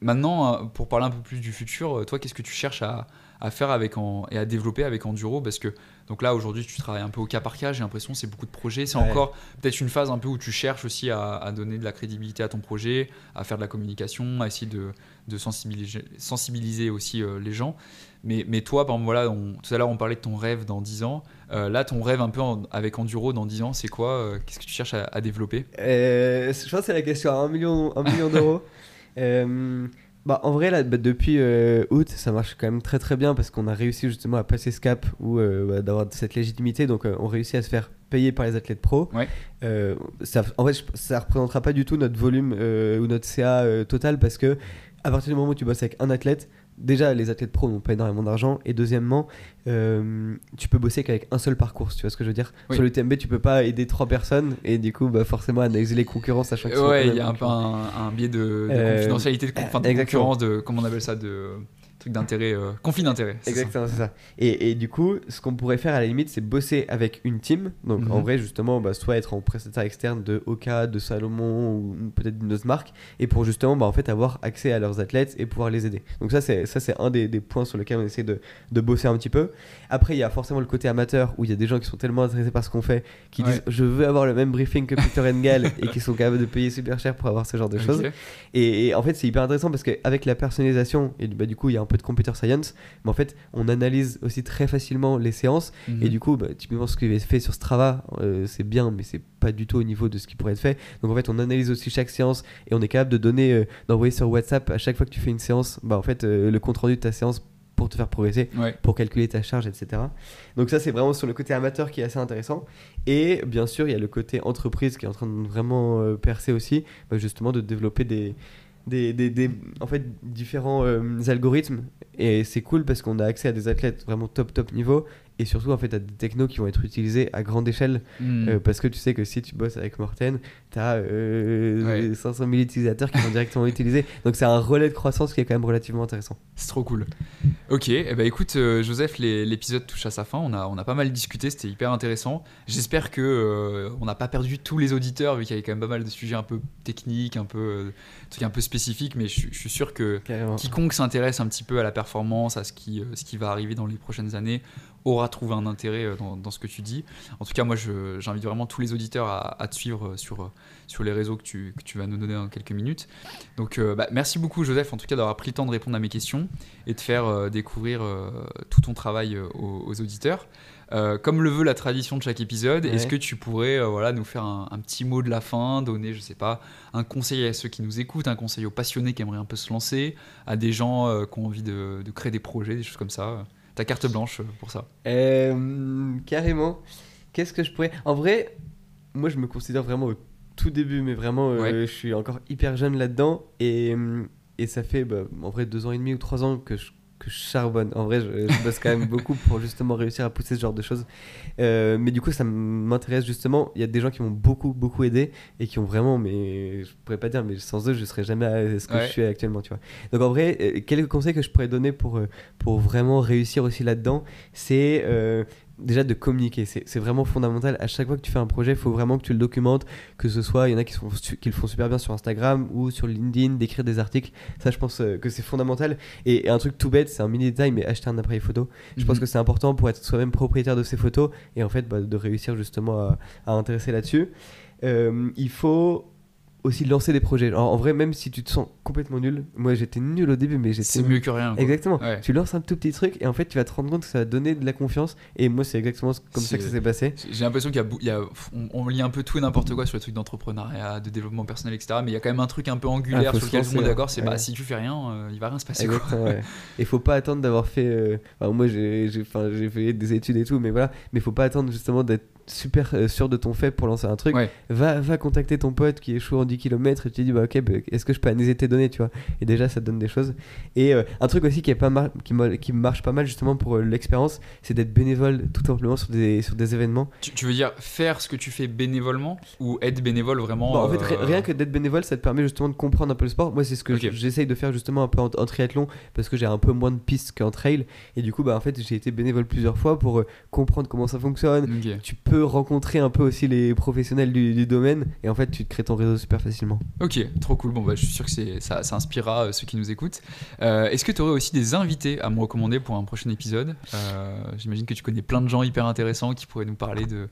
maintenant, pour parler un peu plus du futur, toi, qu'est-ce que tu cherches à, à faire avec en- et à développer avec Enduro? Parce que donc là, aujourd'hui, tu travailles un peu au cas par cas, j'ai l'impression, c'est beaucoup de projets. C'est Ouais. encore peut-être une phase un peu où tu cherches aussi à, à donner de la crédibilité à ton projet, à faire de la communication, à essayer de, de sensibiliser, sensibiliser aussi euh, les gens. Mais, mais toi, par exemple, voilà, on- tout à l'heure, on parlait de ton rêve dans 10 ans. Euh, là, ton rêve un peu en- avec Enduro dans 10 ans, c'est quoi Euh, Qu'est-ce que tu cherches à, à développer? Je pense que c'est la question à 1 million, un million d'euros. Bah, en vrai, là, bah, depuis euh, août, ça marche quand même très très bien parce qu'on a réussi justement à passer ce cap ou euh, bah, d'avoir cette légitimité. Donc, euh, on réussit à se faire payer par les athlètes pro. Ouais. Ça, en fait, ça représentera pas du tout notre volume ou notre CA total parce que à partir du moment où tu bosses avec un athlète, déjà les athlètes pro n'ont pas énormément d'argent et deuxièmement, euh, tu peux bosser qu'avec un seul parcours. Tu vois ce que je veux dire Oui. Sur le TMB, tu peux pas aider trois personnes et du coup, bah, forcément, analyser les concurrents, sachant que Ouais, il y a un peu un, un biais de, de Euh, confidentialité, de, enfin, de concurrence, de comment on appelle ça, de truc d'intérêt, euh, conflit d'intérêt. Exactement, c'est ça. Et, et du coup, ce qu'on pourrait faire à la limite, c'est bosser avec une team. Donc Mhm. en vrai, justement, bah, soit être en prestataire externe de Oka, de Salomon ou peut-être d'une autre marque, et pour justement bah, en fait, avoir accès à leurs athlètes et pouvoir les aider. Donc ça, c'est ça, c'est un des, des points sur lesquels on essaie de, de bosser un petit peu. Après, il y a forcément le côté amateur où il y a des gens qui sont tellement intéressés par ce qu'on fait, qui Ouais. disent je veux avoir le même briefing que Peter Engel et qui sont capables de payer super cher pour avoir ce genre de choses. Et, et en fait, c'est hyper intéressant parce qu'avec la personnalisation, et bah, du coup, il y a un peu de computer science, mais en fait, on analyse aussi très facilement les séances. Mhm. Et du coup, bah, typiquement, ce qui est fait sur Strava, euh, c'est bien, mais c'est pas du tout au niveau de ce qui pourrait être fait. Donc en fait, on analyse aussi chaque séance et on est capable de donner, euh, d'envoyer sur WhatsApp à chaque fois que tu fais une séance, bah, en fait, euh, le compte rendu de ta séance pour te faire progresser Ouais. pour calculer ta charge, etc. Donc ça, c'est vraiment sur le côté amateur qui est assez intéressant. Et bien sûr, il y a le côté entreprise qui est en train de vraiment percer aussi, bah, justement de développer des, des, des- en fait, différents euh, algorithmes. Et c'est cool parce qu'on a accès à des athlètes vraiment top, top niveau. Et surtout, en fait, tu as des technos qui vont être utilisés à grande échelle. Hmm. euh, parce que tu sais que si tu bosses avec Morten, tu as Ouais. 500 000 utilisateurs qui vont directement l'utiliser. Donc, c'est un relais de croissance qui est quand même relativement intéressant. C'est trop cool. Ok, eh ben écoute, euh, Joseph, l'épisode touche à sa fin. On a, on a pas mal discuté, c'était hyper intéressant. J'espère que euh, on n'a pas perdu tous les auditeurs, vu qu'il y avait quand même pas mal de sujets un peu techniques, un peu euh, trucs un peu spécifiques. Mais je, suis- je suis sûr que Carrément. quiconque s'intéresse un petit peu à la performance, à ce qui, euh, ce qui va arriver dans les prochaines années, aura trouvé un intérêt euh, dans, dans ce que tu dis. En tout cas, moi, j'invite vraiment tous les auditeurs à, à te suivre euh, sur, euh, sur les réseaux que tu, que tu vas nous donner dans quelques minutes. Donc, euh, bah, merci beaucoup, Joseph, en tout cas, d'avoir pris le temps de répondre à mes questions et de faire euh, découvrir euh, tout ton travail aux, aux auditeurs. Comme le veut la tradition de chaque épisode, Ouais. est-ce que tu pourrais voilà, nous faire un, un petit mot de la fin, donner, je sais pas, un conseil à ceux qui nous écoutent, un conseil aux passionnés qui aimeraient un peu se lancer, à des gens qui ont envie de, de créer des projets, des choses comme ça Ta carte blanche euh, pour ça. Euh, carrément. Qu'est-ce que je pourrais. En vrai, moi, je me considère vraiment au tout début, mais vraiment, euh, Ouais. je suis encore hyper jeune là-dedans. Et, et ça fait, bah, en vrai, deux ans et demi ou trois ans que je, que je charbonne. En vrai, je, je bosse quand même beaucoup pour justement réussir à pousser ce genre de choses. Euh, mais du coup, ça m'intéresse justement. Il y a des gens qui m'ont beaucoup, beaucoup aidé et qui ont vraiment, mais je pourrais pas dire, mais sans eux, je serais jamais à ce que Ouais. je suis actuellement, tu vois. Donc en vrai, euh, quelques conseils que je pourrais donner pour, euh, pour vraiment réussir aussi là-dedans, c'est euh, déjà de communiquer. C'est vraiment fondamental. À chaque fois que tu fais un projet, il faut vraiment que tu le documentes, que ce soit, il y en a qui, sont, su- qui le font super bien sur Instagram ou sur LinkedIn, d'écrire des articles. Ça, je pense euh, que c'est fondamental. Et, et un truc tout bête, c'est un mini détail, mais acheter un appareil photo. Je pense Mhm. que c'est important pour être soi-même propriétaire de ses photos et en fait bah, de réussir justement à, à intéresser là-dessus. Euh, il faut aussi lancer des projets. Alors, en vrai, même si tu te sens complètement nul, moi j'étais nul au début, mais j'étais C'est mieux que rien. quoi. Exactement. Ouais. Tu lances un tout petit truc et en fait tu vas te rendre compte que ça va donner de la confiance. Et moi c'est exactement comme ça que ça s'est passé. J'ai l'impression qu'il y a, bou- il y a- on, on lit un peu tout et n'importe quoi sur les trucs d'entrepreneuriat, de développement personnel, etc. Mais il y a quand même un truc un peu angulaire Ah, sur lequel tout le monde est d'accord. C'est hein. bah Ouais. si tu fais rien, euh, il va rien se passer. Quoi. Exactement, ouais. Et faut pas attendre d'avoir fait. euh, enfin, moi j'ai fait des études et tout, mais voilà. Mais faut pas attendre justement d'être super euh, sûr de ton fait pour lancer un truc. Ouais. Va, va contacter ton pote qui chaud en 10 km et tu te dis bah ok, bah, est-ce que je peux analyser tes données, tu vois? Et déjà ça te donne des choses. Et euh, un truc aussi qui, est pas qui, marche pas mal justement pour euh, l'expérience, c'est d'être bénévole tout simplement sur des, sur des événements. Tu, tu veux dire faire ce que tu fais bénévolement ou être bénévole vraiment Bon, en fait, ri- rien que d'être bénévole, ça te permet justement de comprendre un peu le sport. Moi, c'est ce que j'essaye de faire justement un peu en, en triathlon parce que j'ai un peu moins de pistes qu'en trail. Et du coup, bah, en fait, j'ai été bénévole plusieurs fois pour comprendre comment ça fonctionne. Tu peux rencontrer un peu aussi les professionnels du, du domaine et en fait, tu te crées ton réseau super facilement. Ok, trop cool. Bon, bah, je suis sûr que ça, ça inspirera euh, ceux qui nous écoutent. Euh, Est-ce que tu aurais aussi des invités à me recommander pour un prochain épisode? Euh, J'imagine que tu connais plein de gens hyper intéressants qui pourraient nous parler de,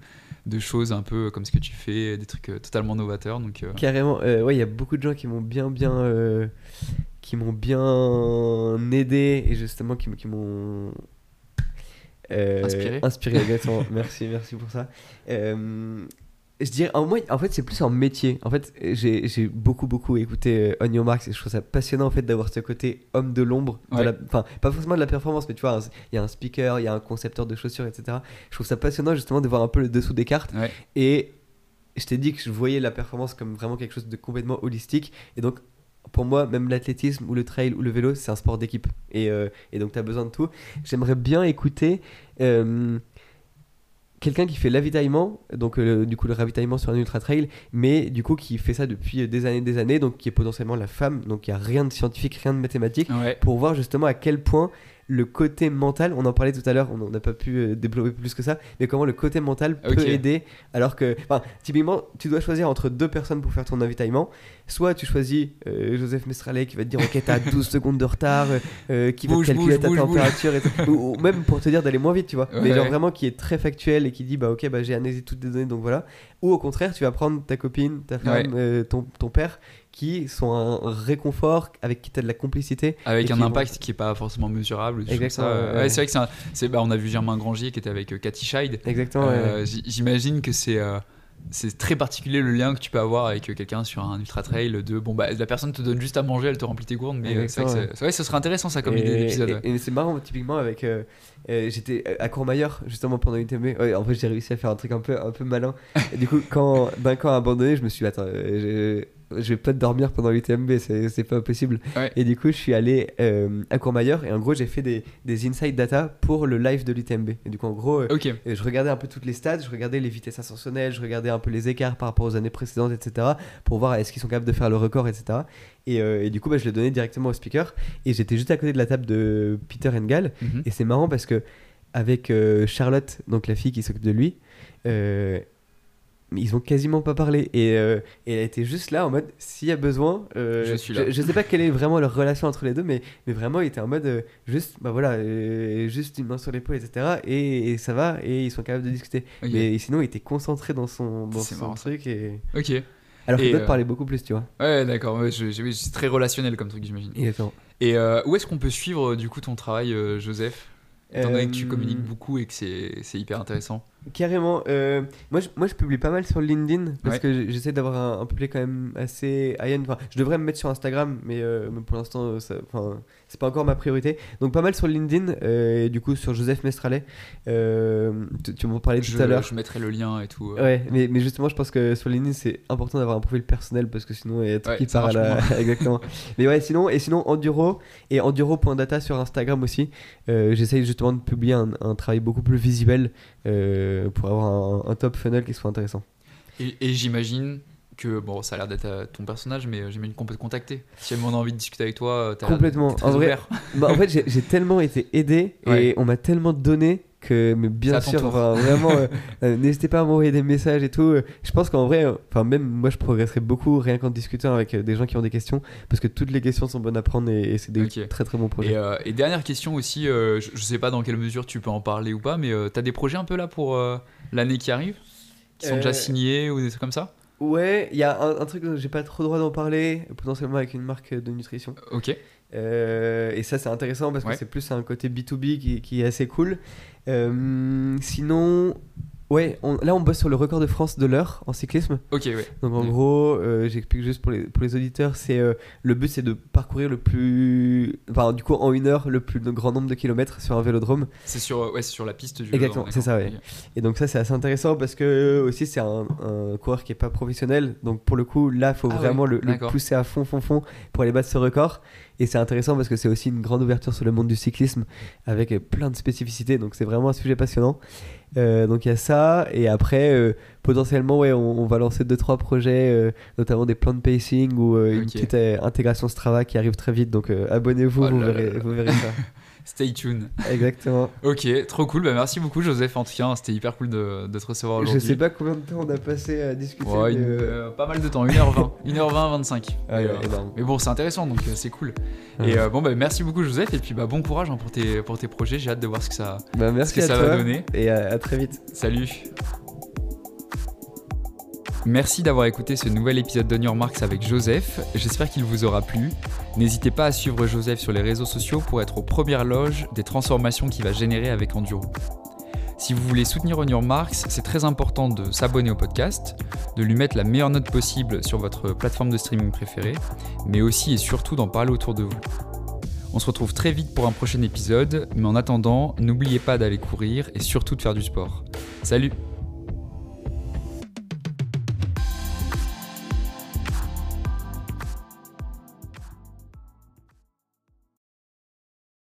de choses un peu comme ce que tu fais, des trucs totalement novateurs. Donc, Carrément, ouais, il y a beaucoup de gens qui m'ont bien, bien. qui m'ont bien aidé et justement qui m'ont. Euh, Inspiré. Inspiré, exactement. merci, merci pour ça. Euh, je dirais, en, moi, en fait, c'est plus en métier. En fait, j'ai beaucoup, beaucoup écouté euh, On Your Marks et je trouve ça passionnant en fait d'avoir ce côté homme de l'ombre. Ouais. Enfin, pas forcément de la performance, mais tu vois, il y a un speaker, il y a un concepteur de chaussures, etc. Je trouve ça passionnant justement de voir un peu le dessous des cartes. ouais. Et je t'ai dit que je voyais la performance comme vraiment quelque chose de complètement holistique. Et donc, pour moi, même l'athlétisme ou le trail ou le vélo, c'est un sport d'équipe. Et, euh, et donc, tu as besoin de tout. J'aimerais bien écouter euh, quelqu'un qui fait l'avitaillement, donc euh, du coup le ravitaillement sur un ultra trail, mais du coup qui fait ça depuis des années des années, donc qui est potentiellement la femme. Donc, il n'y a rien de scientifique, rien de mathématique Ouais. pour voir justement à quel point le côté mental, on en parlait tout à l'heure, on n'a pas pu euh, développer plus que ça, mais comment le côté mental peut aider, alors que, enfin, typiquement, tu dois choisir entre deux personnes pour faire ton avitaillement, soit tu choisis euh, Joseph Mestralet qui va te dire, ok, t'as 12 secondes de retard, euh, qui va te calculer bouge, ta bouge, température, et tout. ou, ou même pour te dire d'aller moins vite, tu vois, mais Ouais. genre vraiment qui est très factuel et qui dit, bah ok, bah j'ai analysé toutes les données, donc voilà, ou au contraire, tu vas prendre ta copine, ta femme, Ouais. euh, ton, ton père, qui sont un réconfort, avec qui tu as de la complicité. Avec un qui vont- impact qui est pas forcément mesurable. Exactement, Ouais, ouais. c'est vrai que c'est un- c'est bah, on a vu Germain Grangier qui était avec euh, Cathy Scheid. Exactement. ouais. Euh, J'imagine que c'est euh, c'est très particulier le lien que tu peux avoir avec quelqu'un sur un ultra trail de bon bah la personne te donne juste à manger, elle te remplit tes gourdes, mais c'est vrai que Exactement, c'est- c'est vrai, ce serait intéressant ça comme et, idée d'épisode. et- et c'est marrant, typiquement, avec. euh, euh, J'étais à Courmayeur, justement, pendant UTMB. Ouais, en fait, j'ai réussi à faire un truc un peu, un peu malin. Et du coup, quand d'un camp abandonné, je me suis dit, attends, euh, je vais pas dormir pendant l'UTMB, c'est pas possible. Ouais. Et du coup, je suis allé euh, à Courmayeur et en gros, j'ai fait des, des inside data pour le live de l'UTMB. Et du coup, en gros, euh, je regardais un peu toutes les stats, je regardais les vitesses ascensionnelles, je regardais un peu les écarts par rapport aux années précédentes, etc. pour voir est-ce qu'ils sont capables de faire le record, etc. Et, euh, et du coup, bah, je l'ai donné directement au speaker et j'étais juste à côté de la table de Peter Engel. Mhm. Et c'est marrant parce que avec Charlotte, donc la fille qui s'occupe de lui, ils ont quasiment pas parlé. Et, euh, et elle était juste là en mode s'il y a besoin. euh, Je suis là. Je, sais pas quelle est vraiment leur relation entre les deux, mais, mais vraiment, il était en mode euh, juste, bah voilà, juste une main sur l'épaule, etc. Et, et ça va, et ils sont capables de discuter. Mais sinon, il était concentré dans son, dans C'est son truc. Et... Ok. Alors que d'autres parlaient beaucoup plus, tu vois. Ouais, d'accord. Ouais, c'est très relationnel comme truc, j'imagine. Exactement. Et où est-ce qu'on peut suivre du coup ton travail, Joseph? Étant donné que tu communiques beaucoup et que c'est hyper intéressant. Carrément. euh, moi, je, moi, je publie pas mal sur LinkedIn parce Ouais. que j'essaie d'avoir un, un public quand même assez high-end. Enfin, je devrais me mettre sur Instagram, mais, euh, mais pour l'instant, enfin, c'est pas encore ma priorité. Donc, pas mal sur LinkedIn euh, et du coup sur Joseph Mestralet. Tu tu m'en parlais Je, tout à l'heure. je mettrai le lien et tout. Ouais, mais, mais justement, je pense que sur LinkedIn, c'est important d'avoir un profil personnel parce que sinon, il y a tout Ouais, qui part à la. Exactement. Mais ouais, sinon, et sinon, Enduro et Enduro.data sur Instagram aussi. J'essaye justement de publier un, un travail beaucoup plus visuel euh, pour avoir un, un top funnel qui soit intéressant. Et, et j'imagine que, bon, ça a l'air d'être euh, ton personnage, mais euh, j'imagine qu'on peut te contacter. Si on a envie de discuter avec toi, euh, t'as Complètement. très En vrai. Bah, en fait, j'ai j'ai tellement été aidé et Ouais. on m'a tellement donné que, mais bien sûr, enfin, vraiment, euh, euh, n'hésitez pas à m'envoyer des messages et tout. Euh, Je pense qu'en vrai, enfin, même moi, je progresserai beaucoup rien qu'en discutant avec des gens qui ont des questions parce que toutes les questions sont bonnes à prendre et, et c'est des Ok. très très bons projets. Et, euh, et dernière question aussi, euh, je, je sais pas dans quelle mesure tu peux en parler ou pas, mais euh, t'as des projets un peu là pour l'année qui arrive Qui sont déjà signés ou des trucs comme ça? Ouais, il y a un, un truc dont j'ai pas trop le droit d'en parler, potentiellement avec une marque de nutrition. Ok. Euh, et ça, c'est intéressant parce Ouais. que c'est plus un côté B2B qui, qui est assez cool. Euh, sinon, ouais, on- là, on bosse sur le record de France de l'heure en cyclisme. Ok, ouais. Donc, en Mm. gros, euh, j'explique juste pour les, pour les auditeurs, c'est euh, le but, c'est de parcourir le plus. Enfin, du coup, en une heure, le plus grand nombre de kilomètres sur un vélodrome. C'est sur, ouais, sur la piste du Exactement, c'est ça, ouais. Et donc ça c'est assez intéressant parce que euh, aussi c'est un, un coureur qui est pas professionnel. Donc pour le coup là il faut Ah vraiment ouais, le, le pousser à fond fond fond pour aller battre ce record. Et c'est intéressant parce que c'est aussi une grande ouverture sur le monde du cyclisme avec plein de spécificités. Donc c'est vraiment un sujet passionnant. Euh, donc il y a ça et après euh, potentiellement ouais on, on va lancer deux trois projets euh, notamment des plans de pacing ou une petite intégration Strava qui arrive très vite. Donc abonnez-vous Oh vous, verrez, vous verrez ça. Stay tuned. Exactement. Ok, trop cool. Bah, merci beaucoup, Joseph. En tout cas, c'était hyper cool de, de te recevoir Je aujourd'hui. sais pas combien de temps on a passé à discuter. Ouais, mais, une- euh, euh, pas mal de temps, 1h20, 1h20, 25. Ah mais, ouais, énorme. mais bon, c'est intéressant, donc euh, c'est cool. Ouais. Et euh, bon, bah, merci beaucoup, Joseph, et puis bah, bon courage hein, pour, tes, pour tes projets. J'ai hâte de voir ce que ça. Bah, merci que à ça toi va donner. et à, à très vite. Salut. Merci d'avoir écouté ce nouvel épisode d'On Your Marks avec Joseph. J'espère qu'il vous aura plu. N'hésitez pas à suivre Joseph sur les réseaux sociaux pour être aux premières loges des transformations qu'il va générer avec Enduro. Si vous voulez soutenir On Your Marks, c'est très important de s'abonner au podcast, de lui mettre la meilleure note possible sur votre plateforme de streaming préférée, mais aussi et surtout d'en parler autour de vous. On se retrouve très vite pour un prochain épisode, mais en attendant, n'oubliez pas d'aller courir et surtout de faire du sport. Salut